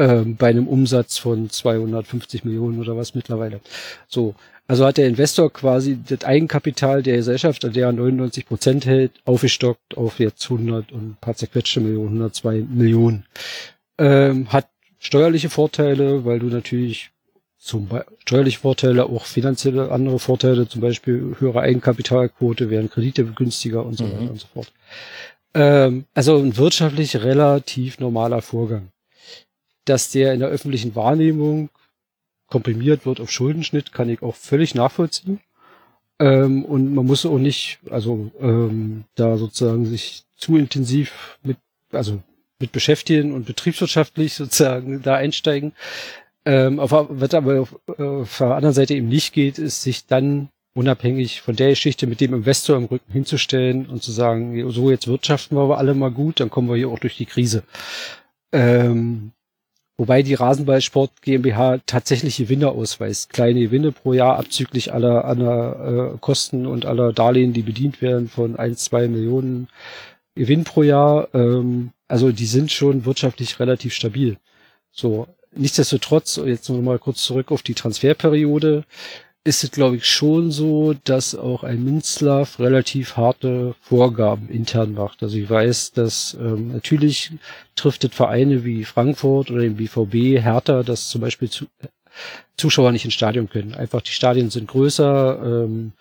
Ähm, bei einem Umsatz von 250 Millionen oder was mittlerweile. So. Also hat der Investor quasi das Eigenkapital der Gesellschaft, an der er 99 Prozent hält, aufgestockt auf jetzt 100 und ein paar zerquetschte Millionen, 102 Millionen. Ähm, hat steuerliche Vorteile, weil du natürlich zum steuerliche Vorteile, auch finanzielle andere Vorteile, zum Beispiel höhere Eigenkapitalquote, wären Kredite günstiger und so mhm. weiter und so fort. Ähm, also ein wirtschaftlich relativ normaler Vorgang. Dass der in der öffentlichen Wahrnehmung komprimiert wird auf Schuldenschnitt, kann ich auch völlig nachvollziehen. Ähm, und man muss auch nicht, also ähm, da sozusagen sich zu intensiv mit, also mit beschäftigen und betriebswirtschaftlich *laughs* sozusagen da einsteigen. Ähm, auf, was aber auf, auf der anderen Seite eben nicht geht, ist sich dann unabhängig von der Geschichte mit dem Investor im Rücken hinzustellen und zu sagen, so jetzt wirtschaften wir aber alle mal gut, dann kommen wir hier auch durch die Krise. Ähm, wobei die Rasenballsport GmbH tatsächlich Gewinne ausweist. Kleine Gewinne pro Jahr abzüglich aller, aller äh, Kosten und aller Darlehen, die bedient werden von ein, zwei Millionen Gewinn pro Jahr. Ähm, also die sind schon wirtschaftlich relativ stabil. So, nichtsdestotrotz, jetzt noch mal kurz zurück auf die Transferperiode, ist es, glaube ich, schon so, dass auch ein Minzlaff relativ harte Vorgaben intern macht. Also ich weiß, dass ähm, natürlich trifft es Vereine wie Frankfurt oder den BVB härter, dass zum Beispiel zu, Zuschauer nicht ins Stadion können. Einfach die Stadien sind größer, ähm,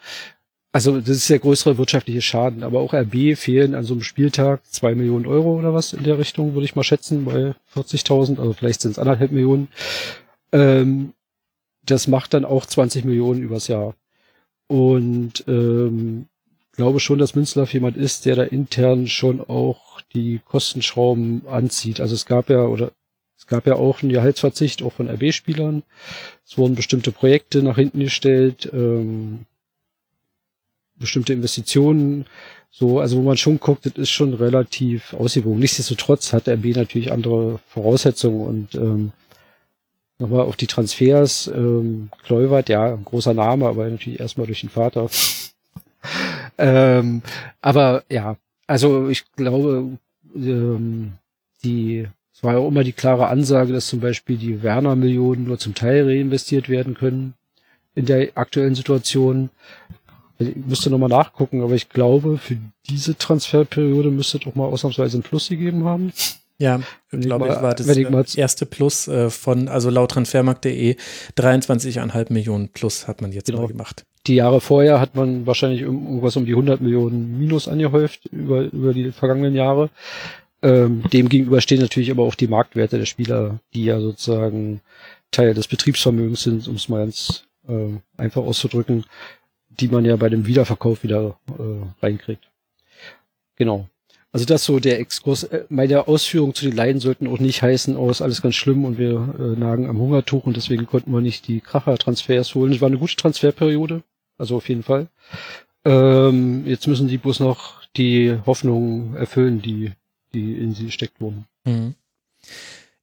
also das ist der größere wirtschaftliche Schaden, aber auch RB fehlen an so einem Spieltag zwei Millionen Euro oder was in der Richtung, würde ich mal schätzen, bei 40.000, also vielleicht sind es anderthalb Millionen. Ähm, das macht dann auch 20 Millionen übers Jahr. Und ähm, glaube schon, dass Münzlaff jemand ist, der da intern schon auch die Kostenschrauben anzieht. Also es gab ja, oder es gab ja auch einen Gehaltsverzicht auch von RB-Spielern. Es wurden bestimmte Projekte nach hinten gestellt. Ähm, bestimmte Investitionen, so, also wo man schon guckt, das ist schon relativ ausgewogen. Nichtsdestotrotz hat RB natürlich andere Voraussetzungen und ähm, nochmal auf die Transfers, ähm, Kluivert, ja, großer Name, aber natürlich erstmal durch den Vater. *laughs* ähm, aber ja, also ich glaube, ähm, die, es war ja auch immer die klare Ansage, dass zum Beispiel die Werner-Millionen nur zum Teil reinvestiert werden können in der aktuellen Situation. Ich müsste nochmal nachgucken, aber ich glaube, für diese Transferperiode müsste doch mal ausnahmsweise ein Plus gegeben haben. Ja, ich glaube ich, war das ich erste Plus äh, von, also laut transfermarkt.de 23,5 Millionen Plus hat man jetzt genau. gemacht. Die Jahre vorher hat man wahrscheinlich irgendwas um die 100 Millionen Minus angehäuft über, über die vergangenen Jahre. Ähm, dem gegenüber stehen natürlich aber auch die Marktwerte der Spieler, die ja sozusagen Teil des Betriebsvermögens sind, um es mal ganz äh, einfach auszudrücken die man ja bei dem Wiederverkauf wieder äh, reinkriegt. Genau. Also das so der Exkurs. Äh, meine Ausführungen zu den Leiden sollten auch nicht heißen, oh, ist alles ganz schlimm und wir äh, nagen am Hungertuch und deswegen konnten wir nicht die Kracher-Transfers holen. Es war eine gute Transferperiode, also auf jeden Fall. Ähm, jetzt müssen die bloß noch die Hoffnungen erfüllen, die, die in sie steckt wurden. Mhm.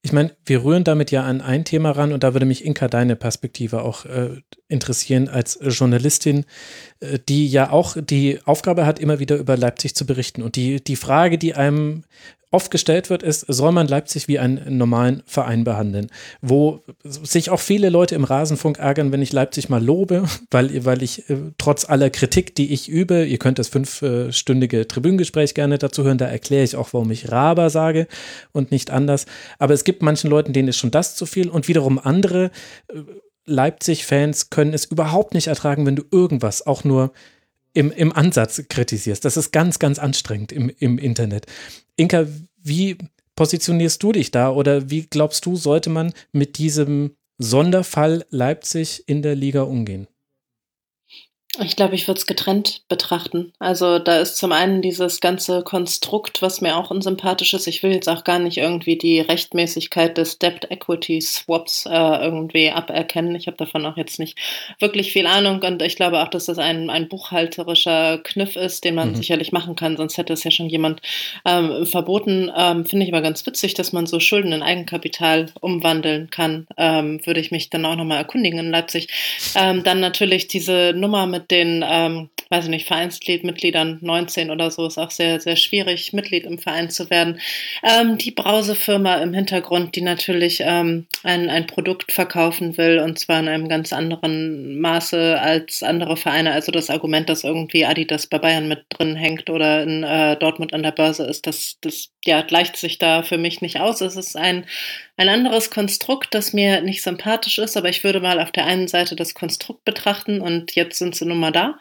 Ich meine, wir rühren damit ja an ein Thema ran und da würde mich Inka deine Perspektive auch äh, interessieren als Journalistin, äh, die ja auch die Aufgabe hat, immer wieder über Leipzig zu berichten. Und die, die Frage, die einem oft gestellt wird, ist, soll man Leipzig wie einen normalen Verein behandeln? Wo sich auch viele Leute im Rasenfunk ärgern, wenn ich Leipzig mal lobe, *laughs* weil, weil ich äh, trotz aller Kritik, die ich übe, ihr könnt das fünfstündige Tribünengespräch gerne dazu hören, da erkläre ich auch, warum ich Raber sage und nicht anders. Aber es gibt manchen Leuten, denen ist schon das zu viel und wiederum andere äh, Leipzig-Fans können es überhaupt nicht ertragen, wenn du irgendwas auch nur im, im Ansatz kritisierst. Das ist ganz, ganz anstrengend im, im Internet. Inka, wie positionierst du dich da oder wie glaubst du, sollte man mit diesem Sonderfall Leipzig in der Liga umgehen? Ich glaube, ich würde es getrennt betrachten. Also da ist zum einen dieses ganze Konstrukt, was mir auch unsympathisch ist. Ich will jetzt auch gar nicht irgendwie die Rechtmäßigkeit des Debt Equity Swaps äh, irgendwie aberkennen. Ich habe davon auch jetzt nicht wirklich viel Ahnung und ich glaube auch, dass das ein, ein buchhalterischer Kniff ist, den man mhm. sicherlich machen kann, sonst hätte es ja schon jemand ähm, verboten. Ähm, Finde ich aber ganz witzig, dass man so Schulden in Eigenkapital umwandeln kann. Ähm, würde ich mich dann auch nochmal erkundigen in Leipzig. Ähm, dann natürlich diese Nummer mit den, ähm, weiß ich nicht, Vereinsmitgliedern 19 oder so ist auch sehr, sehr schwierig, Mitglied im Verein zu werden. Ähm, die Brausefirma im Hintergrund, die natürlich ähm, ein, ein Produkt verkaufen will und zwar in einem ganz anderen Maße als andere Vereine. Also das Argument, dass irgendwie Adidas bei Bayern mit drin hängt oder in äh, Dortmund an der Börse ist, das, das ja, gleicht sich da für mich nicht aus. Es ist ein ein anderes Konstrukt, das mir nicht sympathisch ist, aber ich würde mal auf der einen Seite das Konstrukt betrachten und jetzt sind sie nun mal da.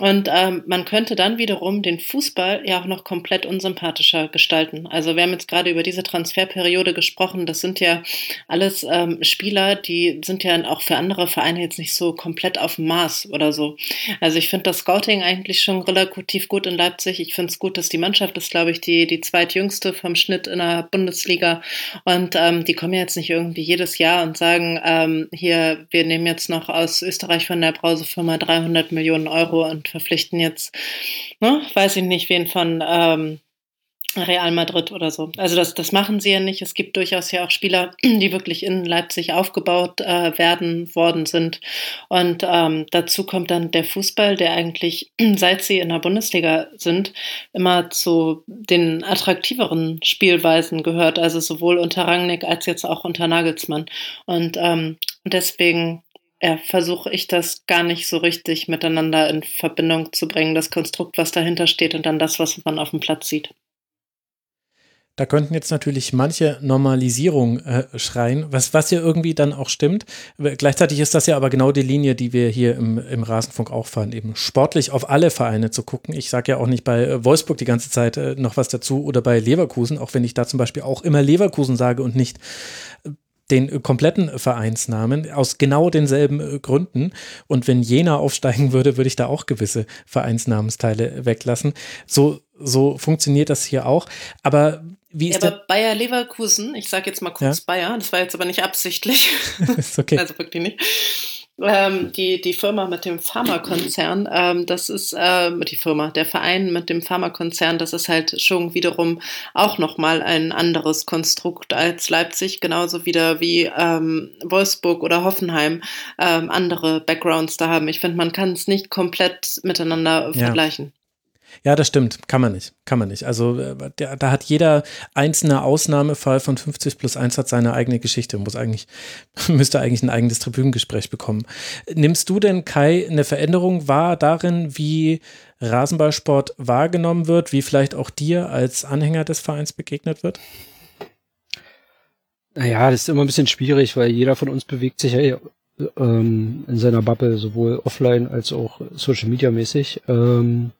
Und ähm, man könnte dann wiederum den Fußball ja auch noch komplett unsympathischer gestalten. Also wir haben jetzt gerade über diese Transferperiode gesprochen. Das sind ja alles ähm, Spieler, die sind ja auch für andere Vereine jetzt nicht so komplett auf dem Maß oder so. Also ich finde das Scouting eigentlich schon relativ gut in Leipzig. Ich finde es gut, dass die Mannschaft ist, glaube ich, die, die zweitjüngste vom Schnitt in der Bundesliga. Und ähm, die kommen jetzt nicht irgendwie jedes Jahr und sagen, ähm, hier, wir nehmen jetzt noch aus Österreich von der Brausefirma 300 Millionen Euro und verpflichten jetzt, ne, weiß ich nicht, wen von ähm, Real Madrid oder so. Also das, das machen sie ja nicht. Es gibt durchaus ja auch Spieler, *clears throat* die wirklich in Leipzig aufgebaut äh, werden worden sind. Und ähm, dazu kommt dann der Fußball, der eigentlich, *clears throat* seit sie in der Bundesliga sind, immer zu den attraktiveren Spielweisen gehört. Also sowohl unter Rangnick als jetzt auch unter Nagelsmann. Und ähm, deswegen ja, versuche ich das gar nicht so richtig miteinander in Verbindung zu bringen, das Konstrukt, was dahinter steht und dann das, was man auf dem Platz sieht. Da könnten jetzt natürlich manche Normalisierung äh, schreien, was, was ja irgendwie dann auch stimmt. Gleichzeitig ist das ja aber genau die Linie, die wir hier im, im Rasenfunk auch fahren, eben sportlich auf alle Vereine zu gucken. Ich sage ja auch nicht bei äh, Wolfsburg die ganze Zeit äh, noch was dazu oder bei Leverkusen, auch wenn ich da zum Beispiel auch immer Leverkusen sage und nicht äh, den kompletten Vereinsnamen aus genau denselben äh, Gründen. Und wenn Jena aufsteigen würde, würde ich da auch gewisse Vereinsnamensteile weglassen. So, so funktioniert das hier auch. Aber wie ist ja, aber Bayer Leverkusen, ich sage jetzt mal kurz ja? Bayer, das war jetzt aber nicht absichtlich. *laughs* ist okay. *laughs* also wirklich nicht. Ähm, die, die Firma mit dem Pharmakonzern, ähm, das ist äh, die Firma, der Verein mit dem Pharmakonzern, das ist halt schon wiederum auch nochmal ein anderes Konstrukt als Leipzig, genauso wieder wie ähm, Wolfsburg oder Hoffenheim ähm, andere Backgrounds da haben. Ich finde, man kann es nicht komplett miteinander ja. vergleichen. Ja, das stimmt. Kann man nicht. Kann man nicht. Also äh, der, da hat jeder einzelne Ausnahmefall von 50 plus 1 hat seine eigene Geschichte. Muss eigentlich, *laughs* müsste eigentlich ein eigenes Tribünengespräch bekommen. Nimmst du denn, Kai, eine Veränderung wahr darin, wie Rasenballsport wahrgenommen wird, wie vielleicht auch dir als Anhänger des Vereins begegnet wird? Naja, das ist immer ein bisschen schwierig, weil jeder von uns bewegt sich ja ähm, in seiner Bubble, sowohl offline als auch Social Media mäßig. Ähm,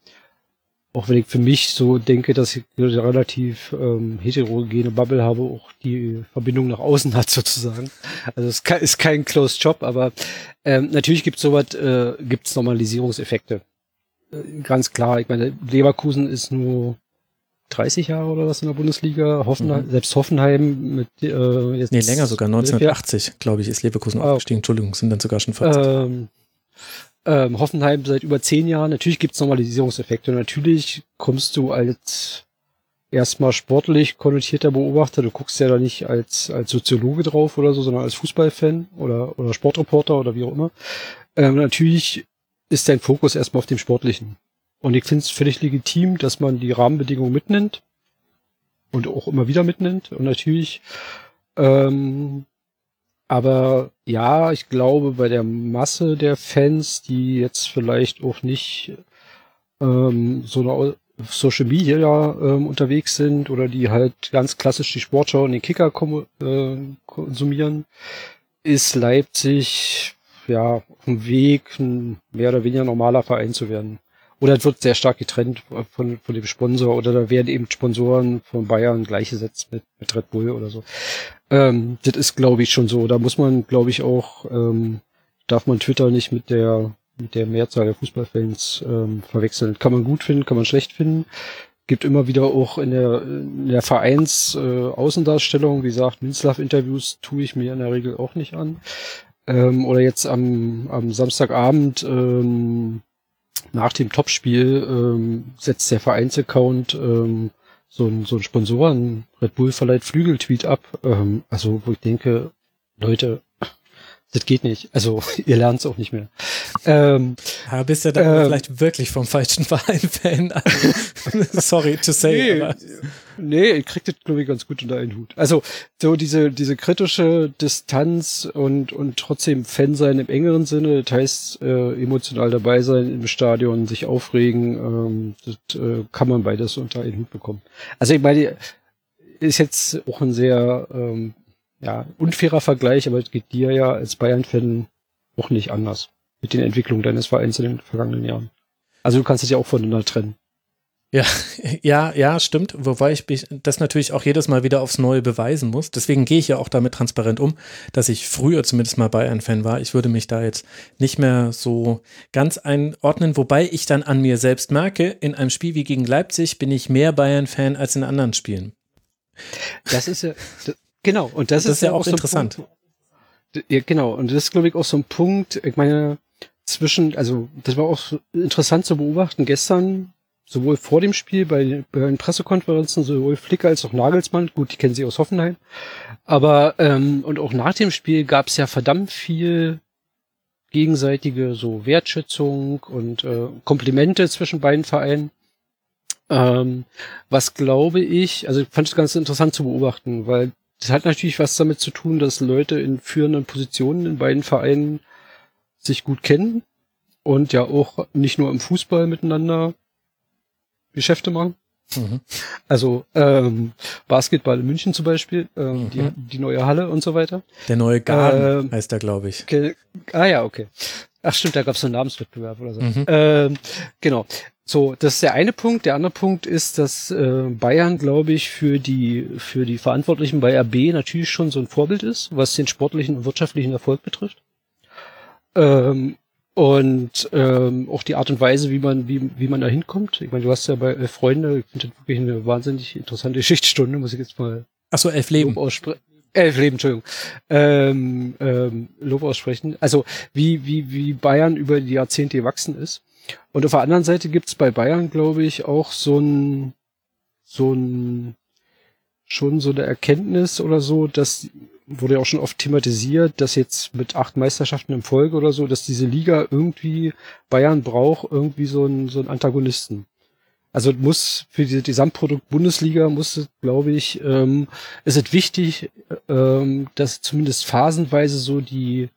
auch wenn ich für mich so denke, dass ich eine relativ ähm, heterogene Bubble habe, auch die Verbindung nach außen hat *laughs* sozusagen. Also es ist kein Closed Job, aber ähm, natürlich gibt es sowas, äh, gibt es Normalisierungseffekte. Äh, ganz klar, ich meine, Leverkusen ist nur 30 Jahre oder was in der Bundesliga. Hoffenheim, mhm. Selbst Hoffenheim mit äh, jetzt Nee, länger sogar, 1980, glaube ich, ist Leverkusen ah, aufgestiegen. Entschuldigung, sind dann sogar schon 40. Ähm, ähm, Hoffenheim seit über zehn Jahren. Natürlich gibt es Normalisierungseffekte. natürlich kommst du als erstmal sportlich konnotierter Beobachter, du guckst ja da nicht als, als Soziologe drauf oder so, sondern als Fußballfan oder, oder Sportreporter oder wie auch immer. Ähm, natürlich ist dein Fokus erstmal auf dem Sportlichen. Und ich finde es völlig legitim, dass man die Rahmenbedingungen mitnimmt und auch immer wieder mitnimmt. Und natürlich ähm, aber ja, ich glaube, bei der Masse der Fans, die jetzt vielleicht auch nicht ähm, so eine Social Media ähm, unterwegs sind oder die halt ganz klassisch die Sportschau und den Kicker äh, konsumieren, ist Leipzig ja auf dem Weg, ein mehr oder weniger normaler Verein zu werden. Oder es wird sehr stark getrennt von, von dem Sponsor oder da werden eben Sponsoren von Bayern gleichgesetzt mit, mit Red Bull oder so. Ähm, das ist, glaube ich, schon so. Da muss man, glaube ich, auch, ähm, darf man Twitter nicht mit der, mit der Mehrzahl der Fußballfans ähm, verwechseln. Kann man gut finden, kann man schlecht finden. Gibt immer wieder auch in der, in der Vereins äh, Außendarstellung, wie gesagt, Minzlaff-Interviews tue ich mir in der Regel auch nicht an. Ähm, oder jetzt am, am Samstagabend ähm, nach dem Topspiel ähm, setzt der Vereinsaccount ähm, so ein, so ein Sponsoren, Red Bull verleiht Flügeltweet ab. Ähm, also, wo ich denke, Leute, das geht nicht. Also, *laughs* ihr lernt es auch nicht mehr. Ähm, ja, bist ja dann ähm, vielleicht wirklich vom falschen *laughs* Verein Fan. *laughs* Sorry to say. Nee, aber. nee ihr kriegt das, glaube ich, ganz gut unter einen Hut. Also, so diese, diese kritische Distanz und, und trotzdem Fan sein im engeren Sinne, das heißt, äh, emotional dabei sein im Stadion, sich aufregen, ähm, das äh, kann man beides unter einen Hut bekommen. Also, ich meine, ist jetzt auch ein sehr, ähm, ja, unfairer Vergleich, aber es geht dir ja als Bayern-Fan auch nicht anders mit den Entwicklungen deines Vereins in den vergangenen Jahren. Also du kannst es ja auch voneinander trennen. Ja, *laughs* ja, ja, stimmt. Wobei ich das natürlich auch jedes Mal wieder aufs Neue beweisen muss. Deswegen gehe ich ja auch damit transparent um, dass ich früher zumindest mal Bayern-Fan war. Ich würde mich da jetzt nicht mehr so ganz einordnen, wobei ich dann an mir selbst merke, in einem Spiel wie gegen Leipzig bin ich mehr Bayern-Fan als in anderen Spielen. Das ist ja, Genau, und das, das ist, ja auch, auch interessant. So ja, genau, und das ist, glaube ich, auch so ein Punkt, ich meine, zwischen, also das war auch interessant zu beobachten gestern, sowohl vor dem Spiel bei, bei den Pressekonferenzen, sowohl Flicker als auch Nagelsmann, gut, die kennen sie aus Hoffenheim, aber ähm, und auch nach dem Spiel gab es ja verdammt viel gegenseitige so Wertschätzung und äh, Komplimente zwischen beiden Vereinen. Ähm, was glaube ich, also ich fand es ganz interessant zu beobachten, weil das hat natürlich was damit zu tun, dass Leute in führenden Positionen in beiden Vereinen sich gut kennen und ja auch nicht nur im Fußball miteinander Geschäfte machen. Mhm. Also ähm, Basketball in München zum Beispiel, ähm, mhm. die, die neue Halle und so weiter. Der neue Garten ähm, heißt da, glaube ich. Okay. Ah ja, okay. Ach stimmt, da gab es einen Namenswettbewerb oder so. Mhm. Ähm, genau. So, das ist der eine Punkt. Der andere Punkt ist, dass äh, Bayern, glaube ich, für die für die Verantwortlichen bei RB natürlich schon so ein Vorbild ist, was den sportlichen und wirtschaftlichen Erfolg betrifft. Ähm, und ähm, auch die Art und Weise, wie man wie, wie man da hinkommt. Ich meine, du hast ja bei äh, Freunde, ich finde das wirklich eine wahnsinnig interessante *laughs* Geschichtstunde, muss ich jetzt mal. Ach so, elf Leben. Elf Leben, Entschuldigung. Ähm, ähm, Lob aussprechen. Also wie wie wie Bayern über die Jahrzehnte gewachsen ist und auf der anderen Seite gibt's bei Bayern, glaube ich, auch so ein, so ein, schon so eine Erkenntnis oder so, dass wurde ja auch schon oft thematisiert, dass jetzt mit acht Meisterschaften im Folge oder so, dass diese Liga irgendwie Bayern braucht irgendwie so einen so einen Antagonisten. Also muss für die Gesamtprodukt Bundesliga muss, glaube ich, ähm, ist es wichtig, ähm, dass zumindest phasenweise so die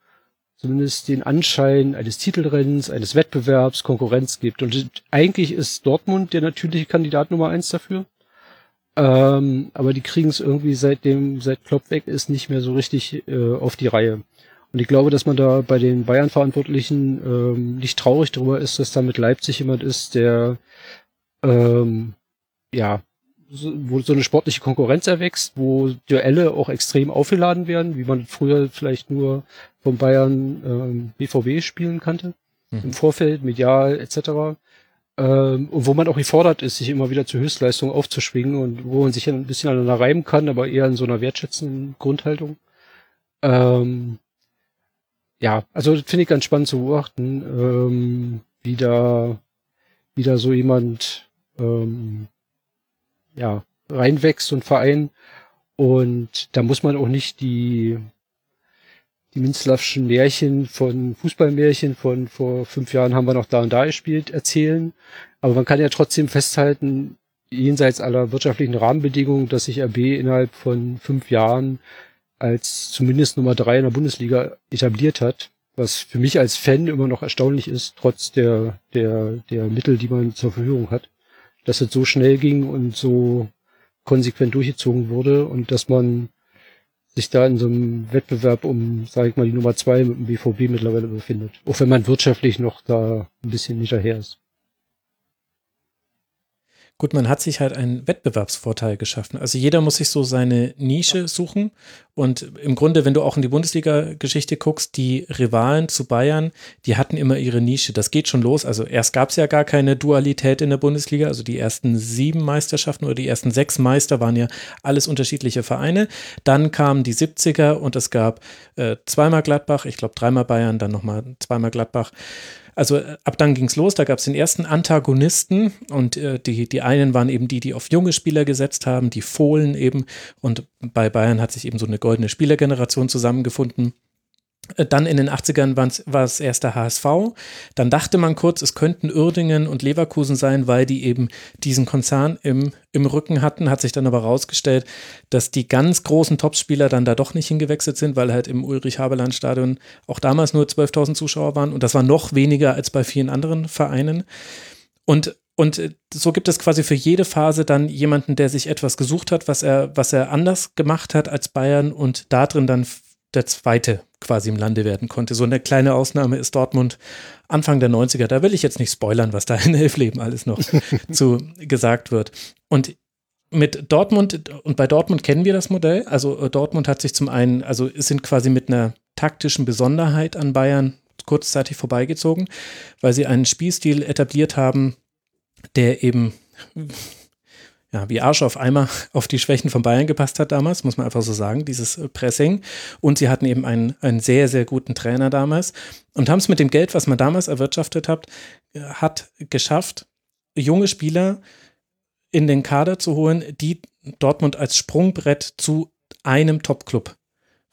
zumindest den Anschein eines Titelrennens, eines Wettbewerbs, Konkurrenz gibt. Und eigentlich ist Dortmund der natürliche Kandidat Nummer eins dafür. Ähm, aber die kriegen es irgendwie seitdem, seit Klopp weg ist, nicht mehr so richtig äh, auf die Reihe. Und ich glaube, dass man da bei den Bayern-Verantwortlichen ähm, nicht traurig darüber ist, dass da mit Leipzig jemand ist, der ähm, ja, so, wo so eine sportliche Konkurrenz erwächst, wo Duelle auch extrem aufgeladen werden, wie man früher vielleicht nur vom Bayern ähm, BVB spielen kannte, mhm. im Vorfeld, medial etc. Ähm, und wo man auch gefordert ist, sich immer wieder zur Höchstleistung aufzuschwingen und wo man sich ein bisschen aneinander reiben kann, aber eher in so einer wertschätzenden Grundhaltung. Ähm, ja, also finde ich ganz spannend zu beobachten, ähm, wie da, wie da so jemand ähm, ja, reinwächst und Verein. Und da muss man auch nicht die, die Minzlaffschen Märchen von Fußballmärchen von vor fünf Jahren haben wir noch da und da gespielt, erzählen. Aber man kann ja trotzdem festhalten, jenseits aller wirtschaftlichen Rahmenbedingungen, dass sich RB innerhalb von fünf Jahren als zumindest Nummer drei in der Bundesliga etabliert hat. Was für mich als Fan immer noch erstaunlich ist, trotz der, der, der Mittel, die man zur Verfügung hat dass es so schnell ging und so konsequent durchgezogen wurde und dass man sich da in so einem Wettbewerb um, sage ich mal, die Nummer zwei mit dem BVB mittlerweile befindet. Auch wenn man wirtschaftlich noch da ein bisschen hinterher ist. Gut, man hat sich halt einen Wettbewerbsvorteil geschaffen. Also jeder muss sich so seine Nische suchen. Und im Grunde, wenn du auch in die Bundesliga-Geschichte guckst, die Rivalen zu Bayern, die hatten immer ihre Nische. Das geht schon los. Also erst gab es ja gar keine Dualität in der Bundesliga. Also die ersten sieben Meisterschaften oder die ersten sechs Meister waren ja alles unterschiedliche Vereine. Dann kamen die 70er und es gab äh, zweimal Gladbach, ich glaube dreimal Bayern, dann nochmal zweimal Gladbach. Also äh, ab dann ging es los, da gab es den ersten Antagonisten und äh, die, die einen waren eben die, die auf junge Spieler gesetzt haben, die Fohlen eben. Und bei Bayern hat sich eben so eine goldene Spielergeneration zusammengefunden. Äh, dann in den 80ern war es erst der HSV. Dann dachte man kurz, es könnten Uerdingen und Leverkusen sein, weil die eben diesen Konzern im, im Rücken hatten. Hat sich dann aber herausgestellt, dass die ganz großen Topspieler dann da doch nicht hingewechselt sind, weil halt im Ulrich-Haberland-Stadion auch damals nur 12.000 Zuschauer waren. Und das war noch weniger als bei vielen anderen Vereinen. Und und äh, so gibt es quasi für jede Phase dann jemanden, der sich etwas gesucht hat, was er, was er anders gemacht hat als Bayern und da drin dann der zweite quasi im Lande werden konnte. So eine kleine Ausnahme ist Dortmund Anfang der 90er. Da will ich jetzt nicht spoilern, was da in Elfleben alles noch *laughs* zu gesagt wird. Und mit Dortmund, und bei Dortmund kennen wir das Modell. Also äh, Dortmund hat sich zum einen, also sind quasi mit einer taktischen Besonderheit an Bayern kurzzeitig vorbeigezogen, weil sie einen Spielstil etabliert haben, der eben ja, wie Arsch auf Eimer *laughs* auf die Schwächen von Bayern gepasst hat damals, muss man einfach so sagen, dieses äh, Pressing. Und sie hatten eben einen, einen sehr, sehr guten Trainer damals und haben es mit dem Geld, was man damals erwirtschaftet hat, äh, hat geschafft, junge Spieler in den Kader zu holen, die Dortmund als Sprungbrett zu einem Top-Club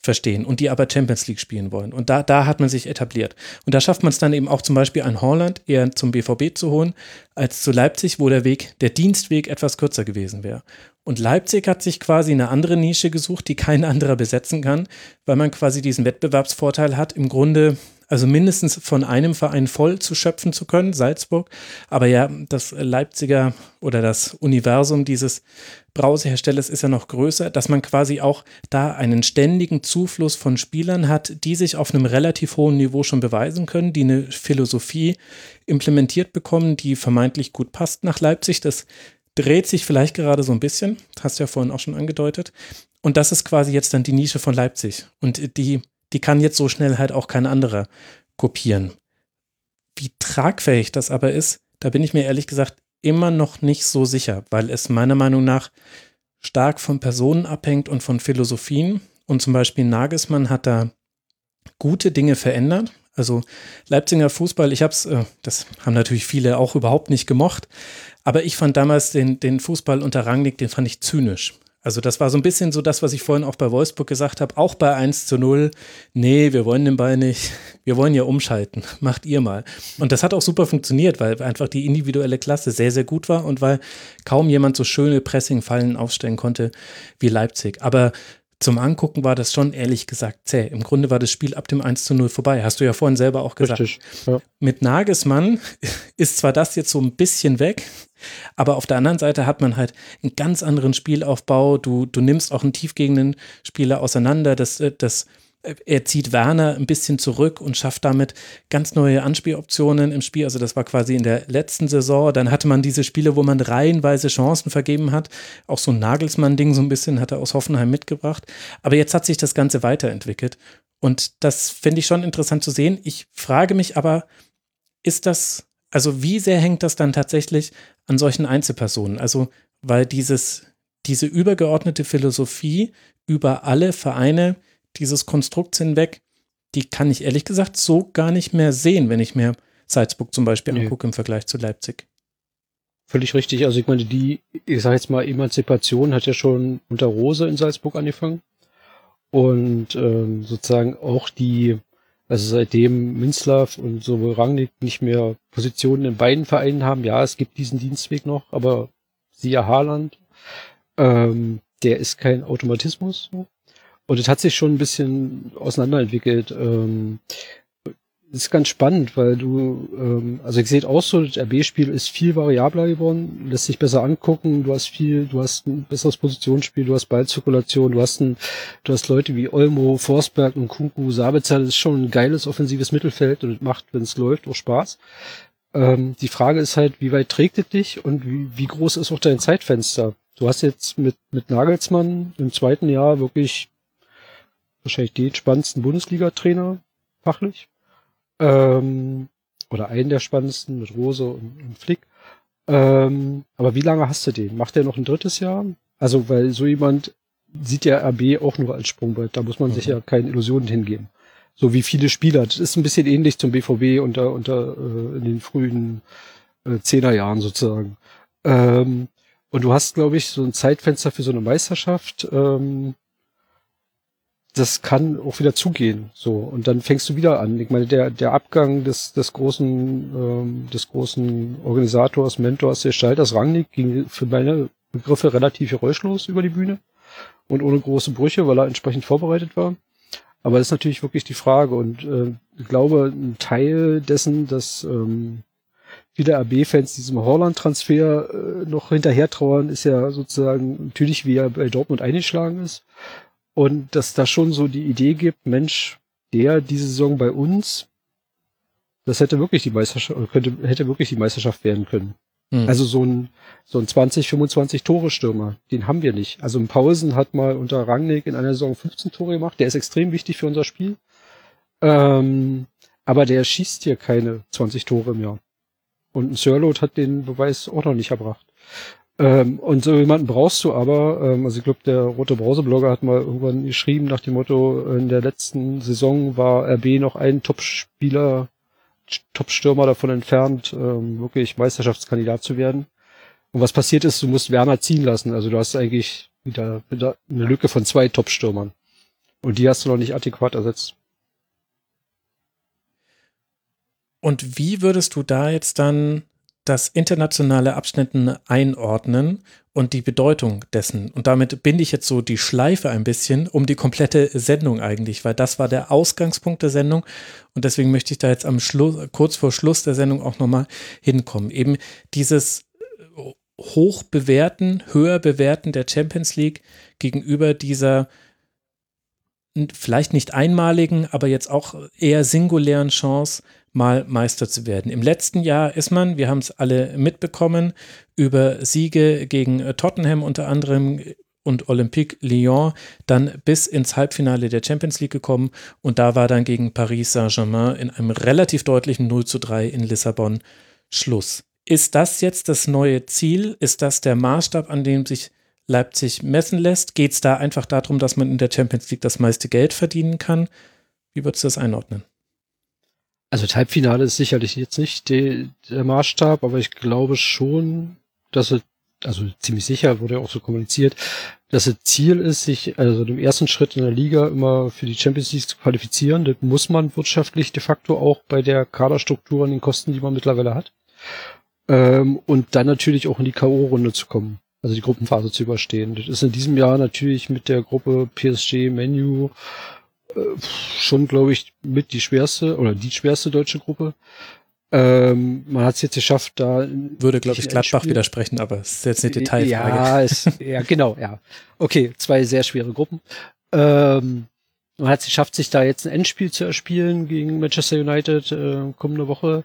verstehen und die aber Champions League spielen wollen. Und da, da hat man sich etabliert. Und da schafft man es dann eben auch zum Beispiel an Holland eher zum BVB zu holen, als zu Leipzig, wo der Weg, der Dienstweg etwas kürzer gewesen wäre. Und Leipzig hat sich quasi eine andere Nische gesucht, die kein anderer besetzen kann, weil man quasi diesen Wettbewerbsvorteil hat, im Grunde also mindestens von einem Verein voll zu schöpfen zu können, Salzburg. Aber ja, das Leipziger oder das Universum dieses Brauseherstellers ist ja noch größer, dass man quasi auch da einen ständigen Zufluss von Spielern hat, die sich auf einem relativ hohen Niveau schon beweisen können, die eine Philosophie implementiert bekommen, die vermeintlich gut passt nach Leipzig. Das dreht sich vielleicht gerade so ein bisschen, hast du ja vorhin auch schon angedeutet. Und das ist quasi jetzt dann die Nische von Leipzig. Und die, die kann jetzt so schnell halt auch kein anderer kopieren. Wie tragfähig das aber ist, da bin ich mir ehrlich gesagt immer noch nicht so sicher, weil es meiner Meinung nach stark von Personen abhängt und von Philosophien. Und zum Beispiel Nagelsmann hat da gute Dinge verändert. Also Leipziger Fußball, ich habe es, äh, das haben natürlich viele auch überhaupt nicht gemocht, aber ich fand damals den, den Fußball unter Rangnick, den fand ich zynisch. Also das war so ein bisschen so das, was ich vorhin auch bei Wolfsburg gesagt habe, auch bei 1 zu 0. Nee, wir wollen den Ball nicht. Wir wollen ja umschalten. *laughs* Macht ihr mal. Und das hat auch super funktioniert, weil einfach die individuelle Klasse sehr, sehr gut war und weil kaum jemand so schöne Pressing-Fallen aufstellen konnte wie Leipzig. Aber zum Angucken war das schon ehrlich gesagt zäh. Im Grunde war das Spiel ab dem 1 zu 0 vorbei. Hast du ja vorhin selber auch gesagt. Richtig, ja. Mit Nagelsmann *laughs* ist zwar das jetzt so ein bisschen weg, aber auf der anderen Seite hat man halt einen ganz anderen Spielaufbau. Du, du nimmst auch einen tiefgehenden Spieler auseinander. Das, äh, das er zieht Werner ein bisschen zurück und schafft damit ganz neue Anspieloptionen im Spiel. Also das war quasi in der letzten Saison. Dann hatte man diese Spiele, wo man reihenweise Chancen vergeben hat. Auch so ein Nagelsmann-Ding so ein bisschen hat er aus Hoffenheim mitgebracht. Aber jetzt hat sich das Ganze weiterentwickelt. Und das finde ich schon interessant zu sehen. Ich frage mich aber, ist das, also wie sehr hängt das dann tatsächlich an solchen Einzelpersonen? Also, weil dieses, diese übergeordnete Philosophie über alle Vereine dieses Konstrukts hinweg, die kann ich ehrlich gesagt so gar nicht mehr sehen, wenn ich mir Salzburg zum Beispiel nee. angucke im Vergleich zu Leipzig. Völlig richtig. Also ich meine, die, ich sage jetzt mal, Emanzipation hat ja schon unter Rose in Salzburg angefangen. Und ähm, sozusagen auch die, also seitdem Minslav und so Rangnick nicht mehr Positionen in beiden Vereinen haben, ja, es gibt diesen Dienstweg noch, aber siehe Haaland, ähm, der ist kein Automatismus. Und es hat sich schon ein bisschen auseinanderentwickelt. Ähm, ist ganz spannend, weil du, ähm, also ich sehe auch so, das RB-Spiel ist viel variabler geworden, lässt sich besser angucken, du hast viel, du hast ein besseres Positionsspiel, du hast Ballzirkulation, du hast ein, du hast Leute wie Olmo, Forsberg und Kunku, Sabitzer, das ist schon ein geiles offensives Mittelfeld und es macht, wenn es läuft, auch Spaß. Ähm, die Frage ist halt, wie weit trägt es dich und wie, wie groß ist auch dein Zeitfenster? Du hast jetzt mit, mit Nagelsmann im zweiten Jahr wirklich wahrscheinlich den spannendsten Bundesliga-Trainer, fachlich. Ähm, oder einen der spannendsten mit Rose und, und Flick. Ähm, aber wie lange hast du den? Macht der noch ein drittes Jahr? Also, weil so jemand sieht ja RB auch nur als Sprungbrett. Da muss man mhm. sich ja keine Illusionen hingeben. So wie viele Spieler. Das ist ein bisschen ähnlich zum BVB unter, unter äh, in den frühen äh, Zehnerjahren sozusagen. Ähm, und du hast, glaube ich, so ein Zeitfenster für so eine Meisterschaft. Ähm, das kann auch wieder zugehen. So und dann fängst du wieder an. Ich meine, der der Abgang des des großen ähm, des großen Organisators, Mentors, Gestalters Rangnick ging für meine Begriffe relativ geräuschlos über die Bühne und ohne große Brüche, weil er entsprechend vorbereitet war. Aber das ist natürlich wirklich die Frage und äh, ich glaube, ein Teil dessen, dass ähm, viele RB-Fans diesem Holland-Transfer äh, noch hinterher trauern, ist ja sozusagen natürlich, wie er bei Dortmund eingeschlagen ist. Und dass da schon so die Idee gibt, Mensch, der diese Saison bei uns, das hätte wirklich die Meisterschaft, könnte, hätte wirklich die Meisterschaft werden können. Mhm. Also so ein, so ein 20, 25 Tore Stürmer, den haben wir nicht. Also im Pausen hat mal unter Rangnick in einer Saison 15 Tore gemacht, der ist extrem wichtig für unser Spiel. Ähm, aber der schießt hier keine 20 Tore im Jahr. Und ein Sirlot hat den Beweis auch noch nicht erbracht. Ähm, und so jemanden brauchst du aber, ähm, also ich glaube, der Rote Brause-Blogger hat mal irgendwann geschrieben nach dem Motto, in der letzten Saison war RB noch ein Top-Spieler, Top-Stürmer davon entfernt, ähm, wirklich Meisterschaftskandidat zu werden. Und was passiert ist, du musst Werner ziehen lassen. Also du hast eigentlich wieder, wieder eine Lücke von zwei Top-Stürmern. Und die hast du noch nicht adäquat ersetzt. Und wie würdest du da jetzt dann das internationale Abschnitten einordnen und die Bedeutung dessen? Und damit binde ich jetzt so die Schleife ein bisschen um die komplette Sendung eigentlich, weil das war der Ausgangspunkt der Sendung und deswegen möchte ich da jetzt am Schluss, kurz vor Schluss der Sendung auch nochmal hinkommen. Eben dieses hoch bewerten, höher bewerten der Champions League gegenüber dieser vielleicht nicht einmaligen, aber jetzt auch eher singulären Chance, mal Meister zu werden. Im letzten Jahr ist man, wir haben es alle mitbekommen, über Siege gegen äh, Tottenham unter anderem und Olympique Lyon dann bis ins Halbfinale der Champions League gekommen und da war dann gegen Paris Saint-Germain in einem relativ deutlichen 0 zu 3 in Lissabon Schluss. Ist das jetzt das neue Ziel? Ist das der Maßstab, an dem sich Leipzig messen lässt? Geht es da einfach darum, dass man in der Champions League das meiste Geld verdienen kann? Wie würdest du das einordnen? Also das Halbfinale ist sicherlich jetzt nicht die, der Maßstab, aber ich glaube schon, dass es, also ziemlich sicher, wurde ja auch so kommuniziert, dass das Ziel ist, sich also dem ersten Schritt in der Liga immer für die Champions League zu qualifizieren. Das muss man wirtschaftlich de facto auch bei der Kaderstruktur und den Kosten, die man mittlerweile hat. Ähm, und dann natürlich auch in die K.O.-Runde zu kommen, also die Gruppenphase zu überstehen. Das ist in diesem Jahr natürlich mit der Gruppe PSG, Menu, äh, schon, glaube ich, mit die schwerste oder die schwerste deutsche Gruppe. Ähm, man hat es jetzt geschafft, da. Würde, glaube ich, Gladbach widersprechen, aber es ist jetzt eine Detailfrage. Ja, es, ja, genau, ja. Okay, zwei sehr schwere Gruppen. Ähm, Man hat es geschafft, sich da jetzt ein Endspiel zu erspielen gegen Manchester United äh, kommende Woche.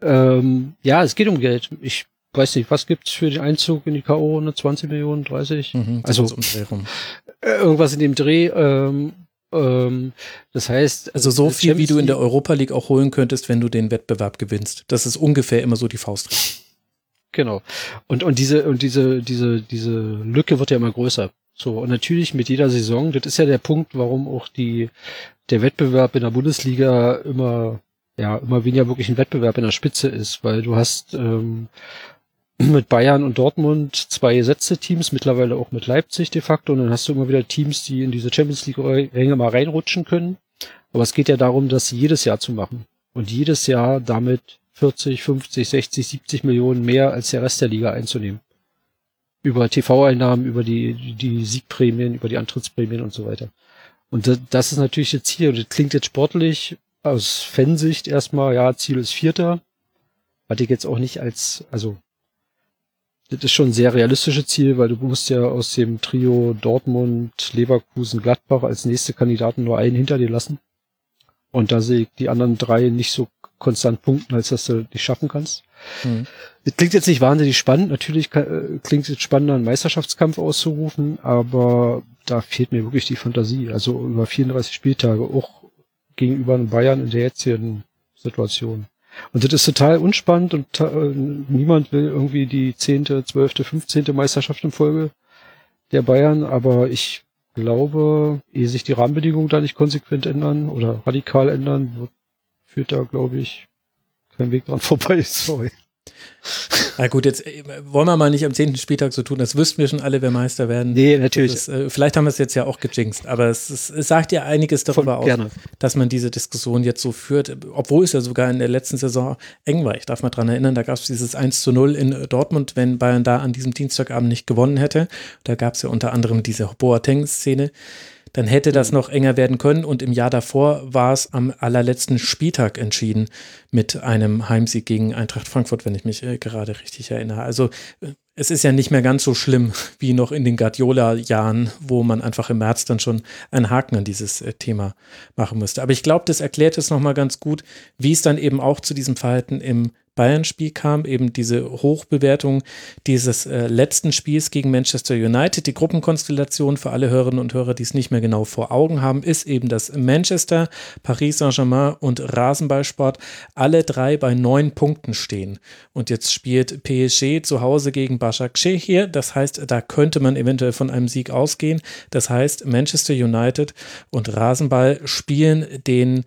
Ähm, ja, es geht um Geld. Ich weiß nicht, was gibt's für den Einzug in die K.O. Eine 20 Millionen, 30? Mhm, also um äh, irgendwas in dem Dreh. Ähm, ähm, das heißt, also so viel, wie du in der Europa League auch holen könntest, wenn du den Wettbewerb gewinnst. Das ist ungefähr immer so die Faust. Genau. Und und diese und diese diese diese Lücke wird ja immer größer. So und natürlich mit jeder Saison. Das ist ja der Punkt, warum auch die der Wettbewerb in der Bundesliga immer ja immer weniger wirklich ein Wettbewerb in der Spitze ist, weil du hast ähm, mit Bayern und Dortmund zwei gesetzte Teams, mittlerweile auch mit Leipzig de facto. Und dann hast du immer wieder Teams, die in diese Champions League-Ränge mal reinrutschen können. Aber es geht ja darum, das jedes Jahr zu machen. Und jedes Jahr damit 40, 50, 60, 70 Millionen mehr als der Rest der Liga einzunehmen. Über TV-Einnahmen, über die, die Siegprämien, über die Antrittsprämien und so weiter. Und das ist natürlich das Ziel. Und das klingt jetzt sportlich aus Fansicht erstmal, ja, Ziel ist Vierter. Hatte ich jetzt auch nicht als, also das ist schon ein sehr realistisches Ziel, weil du musst ja aus dem Trio Dortmund, Leverkusen, Gladbach als nächste Kandidaten nur einen hinter dir lassen. Und da sehe ich die anderen drei nicht so konstant punkten, als dass du die schaffen kannst. Mhm. Das klingt jetzt nicht wahnsinnig spannend. Natürlich äh, klingt es spannender, einen Meisterschaftskampf auszurufen, aber da fehlt mir wirklich die Fantasie. Also über 34 Spieltage, auch gegenüber Bayern in der jetzigen Situation. Und das ist total unspannend und äh, niemand will irgendwie die zehnte, zwölfte, fünfzehnte Meisterschaft in Folge der Bayern, aber ich glaube, ehe sich die Rahmenbedingungen da nicht konsequent ändern oder radikal ändern, führt da, glaube ich, kein Weg dran *laughs* vorbei. Sorry. Na gut, jetzt äh, wollen wir mal nicht am zehnten Spieltag so tun, das wüssten wir schon alle, wer Meister werden. Nee, natürlich. Ist, äh, vielleicht haben wir es jetzt ja auch gejinxt, aber es, ist, es sagt ja einiges darüber aus, dass man diese Diskussion jetzt so führt, obwohl es ja sogar in der letzten Saison eng war. Ich darf mal dran erinnern, da gab es dieses 1 zu 0 in Dortmund, wenn Bayern da an diesem Dienstagabend nicht gewonnen hätte. Da gab es ja unter anderem diese Boateng-Szene dann hätte das noch enger werden können. Und im Jahr davor war es am allerletzten Spieltag entschieden mit einem Heimsieg gegen Eintracht Frankfurt, wenn ich mich äh, gerade richtig erinnere. Also äh, es ist ja nicht mehr ganz so schlimm *laughs* wie noch in den Guardiola-Jahren, wo man einfach im März dann schon einen Haken an dieses äh, Thema machen müsste. Aber ich glaube, das erklärt es nochmal ganz gut, wie es dann eben auch zu diesem Verhalten im Bayern-Spiel kam, eben diese Hochbewertung dieses äh, letzten Spiels gegen Manchester United. Die Gruppenkonstellation für alle Hörerinnen und Hörer, die es nicht mehr genau vor Augen haben, ist eben, dass Manchester, Paris Saint-Germain und Rasenballsport alle drei bei neun Punkten stehen. Und jetzt spielt PSG zu Hause gegen Başakşehir hier. Das heißt, da könnte man eventuell von einem Sieg ausgehen. Das heißt, Manchester United und Rasenball spielen den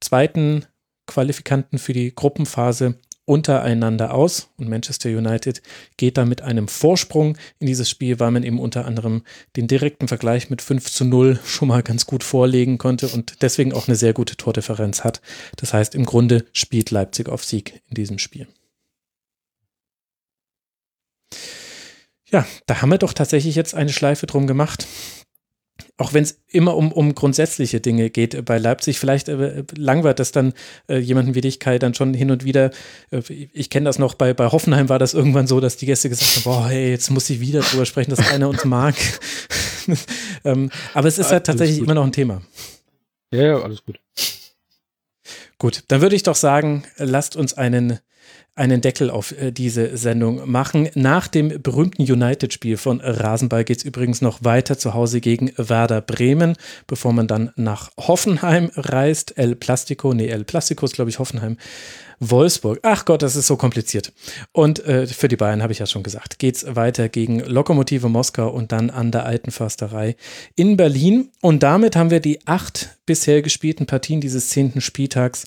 zweiten Qualifikanten für die Gruppenphase untereinander aus und Manchester United geht da mit einem Vorsprung in dieses Spiel, weil man eben unter anderem den direkten Vergleich mit 5 zu 0 schon mal ganz gut vorlegen konnte und deswegen auch eine sehr gute Tordifferenz hat. Das heißt, im Grunde spielt Leipzig auf Sieg in diesem Spiel. Ja, da haben wir doch tatsächlich jetzt eine Schleife drum gemacht auch wenn es immer um, um grundsätzliche Dinge geht bei Leipzig, vielleicht äh, langweilt das dann äh, jemanden wie dich, Kai, dann schon hin und wieder. Äh, ich kenne das noch, bei, bei Hoffenheim war das irgendwann so, dass die Gäste gesagt haben, boah, hey, jetzt muss ich wieder drüber sprechen, dass keiner uns mag. *laughs* ähm, aber es ist halt tatsächlich immer noch ein Thema. Ja, ja, alles gut. Gut, dann würde ich doch sagen, lasst uns einen einen Deckel auf äh, diese Sendung machen. Nach dem berühmten United-Spiel von Rasenball geht es übrigens noch weiter zu Hause gegen Werder Bremen, bevor man dann nach Hoffenheim reist. El Plastico, nee, El Plastico ist, glaube ich, Hoffenheim. Wolfsburg. Ach Gott, das ist so kompliziert. Und äh, für die Bayern habe ich ja schon gesagt, geht es weiter gegen Lokomotive Moskau und dann an der Alten Försterei in Berlin. Und damit haben wir die acht bisher gespielten Partien dieses zehnten Spieltags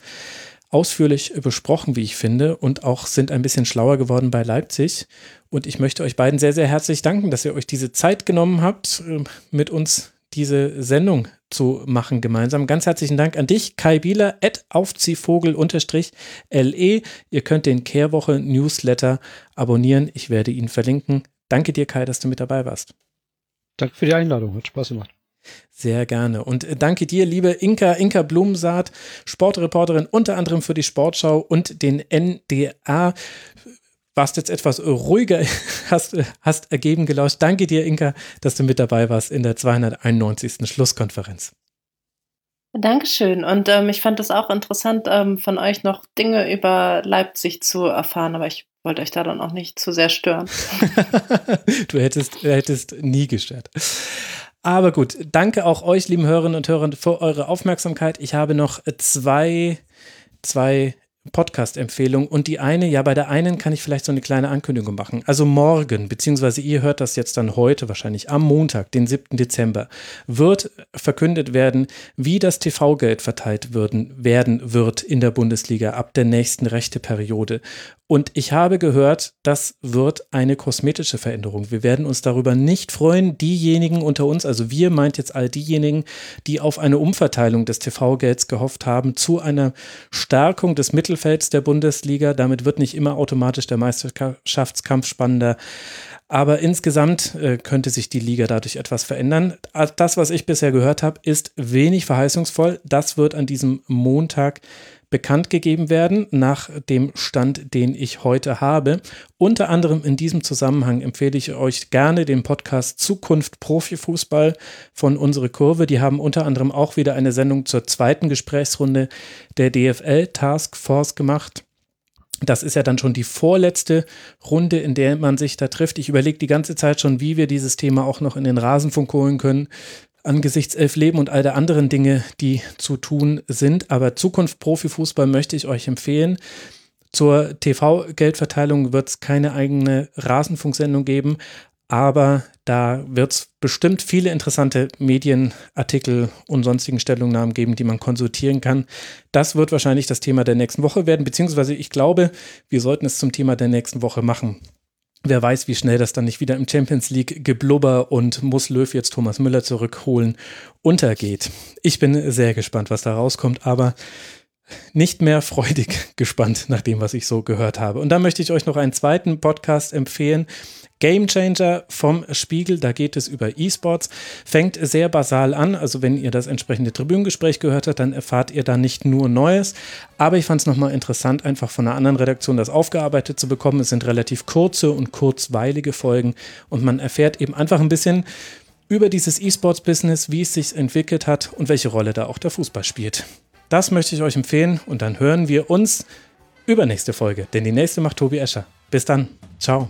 ausführlich besprochen, wie ich finde, und auch sind ein bisschen schlauer geworden bei Leipzig. Und ich möchte euch beiden sehr, sehr herzlich danken, dass ihr euch diese Zeit genommen habt, ähm, mit uns diese Sendung zu machen gemeinsam. Ganz herzlichen Dank an dich, Kai Bieler, at aufziehvogel-le. Ihr könnt den Kehrwoche Newsletter abonnieren. Ich werde ihn verlinken. Danke dir, Kai, dass du mit dabei warst. Danke für die Einladung. Hat Spaß gemacht. Sehr gerne. Und äh, danke dir, liebe Inka, Inka Blumensaat, Sportreporterin unter anderem für die Sportschau und den NDA. warst jetzt etwas ruhiger, *laughs* hast, hast ergeben gelauscht. Danke dir, Inka, dass du mit dabei warst in der 291. Schlusskonferenz. Dankeschön. Und ähm, ich fand es auch interessant, ähm, von euch noch Dinge über Leipzig zu erfahren, aber ich wollte euch da dann auch nicht zu sehr stören. *laughs* du hättest, hättest nie gestört. Aber gut, danke auch euch, lieben Hörerinnen und Hörer, für eure Aufmerksamkeit. Ich habe noch zwei, zwei Podcast-Empfehlung. Und die eine, ja, bei der einen kann ich vielleicht so eine kleine Ankündigung machen. Also morgen, beziehungsweise ihr hört das jetzt dann heute, wahrscheinlich am Montag, den 7. Dezember, wird verkündet werden, wie das TV-Geld verteilt würden, werden wird in der Bundesliga ab der nächsten Rechteperiode. Und ich habe gehört, das wird eine kosmetische Veränderung. Wir werden uns darüber nicht freuen. Diejenigen unter uns, also wir meint jetzt all diejenigen, die auf eine Umverteilung des TV-Gelds gehofft haben, zu einer Stärkung des Mittelfelds der Bundesliga. Damit wird nicht immer automatisch der Meisterschaftskampf spannender. Aber insgesamt äh, könnte sich die Liga dadurch etwas verändern. Das, was ich bisher gehört habe, ist wenig verheißungsvoll. Das wird an diesem Montag bekannt gegeben werden nach dem Stand, den ich heute habe. Unter anderem in diesem Zusammenhang empfehle ich euch gerne den Podcast Zukunft Profifußball von Unsere Kurve. Die haben unter anderem auch wieder eine Sendung zur zweiten Gesprächsrunde der DFL Task Force gemacht. Das ist ja dann schon die vorletzte Runde, in der man sich da trifft. Ich überlege die ganze Zeit schon, wie wir dieses Thema auch noch in den Rasenfunk holen können angesichts Elf Leben und all der anderen Dinge, die zu tun sind. Aber Zukunft Profifußball möchte ich euch empfehlen. Zur TV-Geldverteilung wird es keine eigene Rasenfunksendung geben, aber da wird es bestimmt viele interessante Medienartikel und sonstigen Stellungnahmen geben, die man konsultieren kann. Das wird wahrscheinlich das Thema der nächsten Woche werden, beziehungsweise ich glaube, wir sollten es zum Thema der nächsten Woche machen. Wer weiß, wie schnell das dann nicht wieder im Champions League Geblubber und muss Löw jetzt Thomas Müller zurückholen untergeht. Ich bin sehr gespannt, was da rauskommt, aber nicht mehr freudig *laughs* gespannt nach dem, was ich so gehört habe. Und dann möchte ich euch noch einen zweiten Podcast empfehlen. Game Changer vom Spiegel, da geht es über E-Sports, fängt sehr basal an. Also wenn ihr das entsprechende Tribünengespräch gehört habt, dann erfahrt ihr da nicht nur Neues. Aber ich fand es nochmal interessant, einfach von einer anderen Redaktion das aufgearbeitet zu bekommen. Es sind relativ kurze und kurzweilige Folgen und man erfährt eben einfach ein bisschen über dieses E-Sports-Business, wie es sich entwickelt hat und welche Rolle da auch der Fußball spielt. Das möchte ich euch empfehlen und dann hören wir uns übernächste Folge, denn die nächste macht Tobi Escher. Bis dann. Ciao.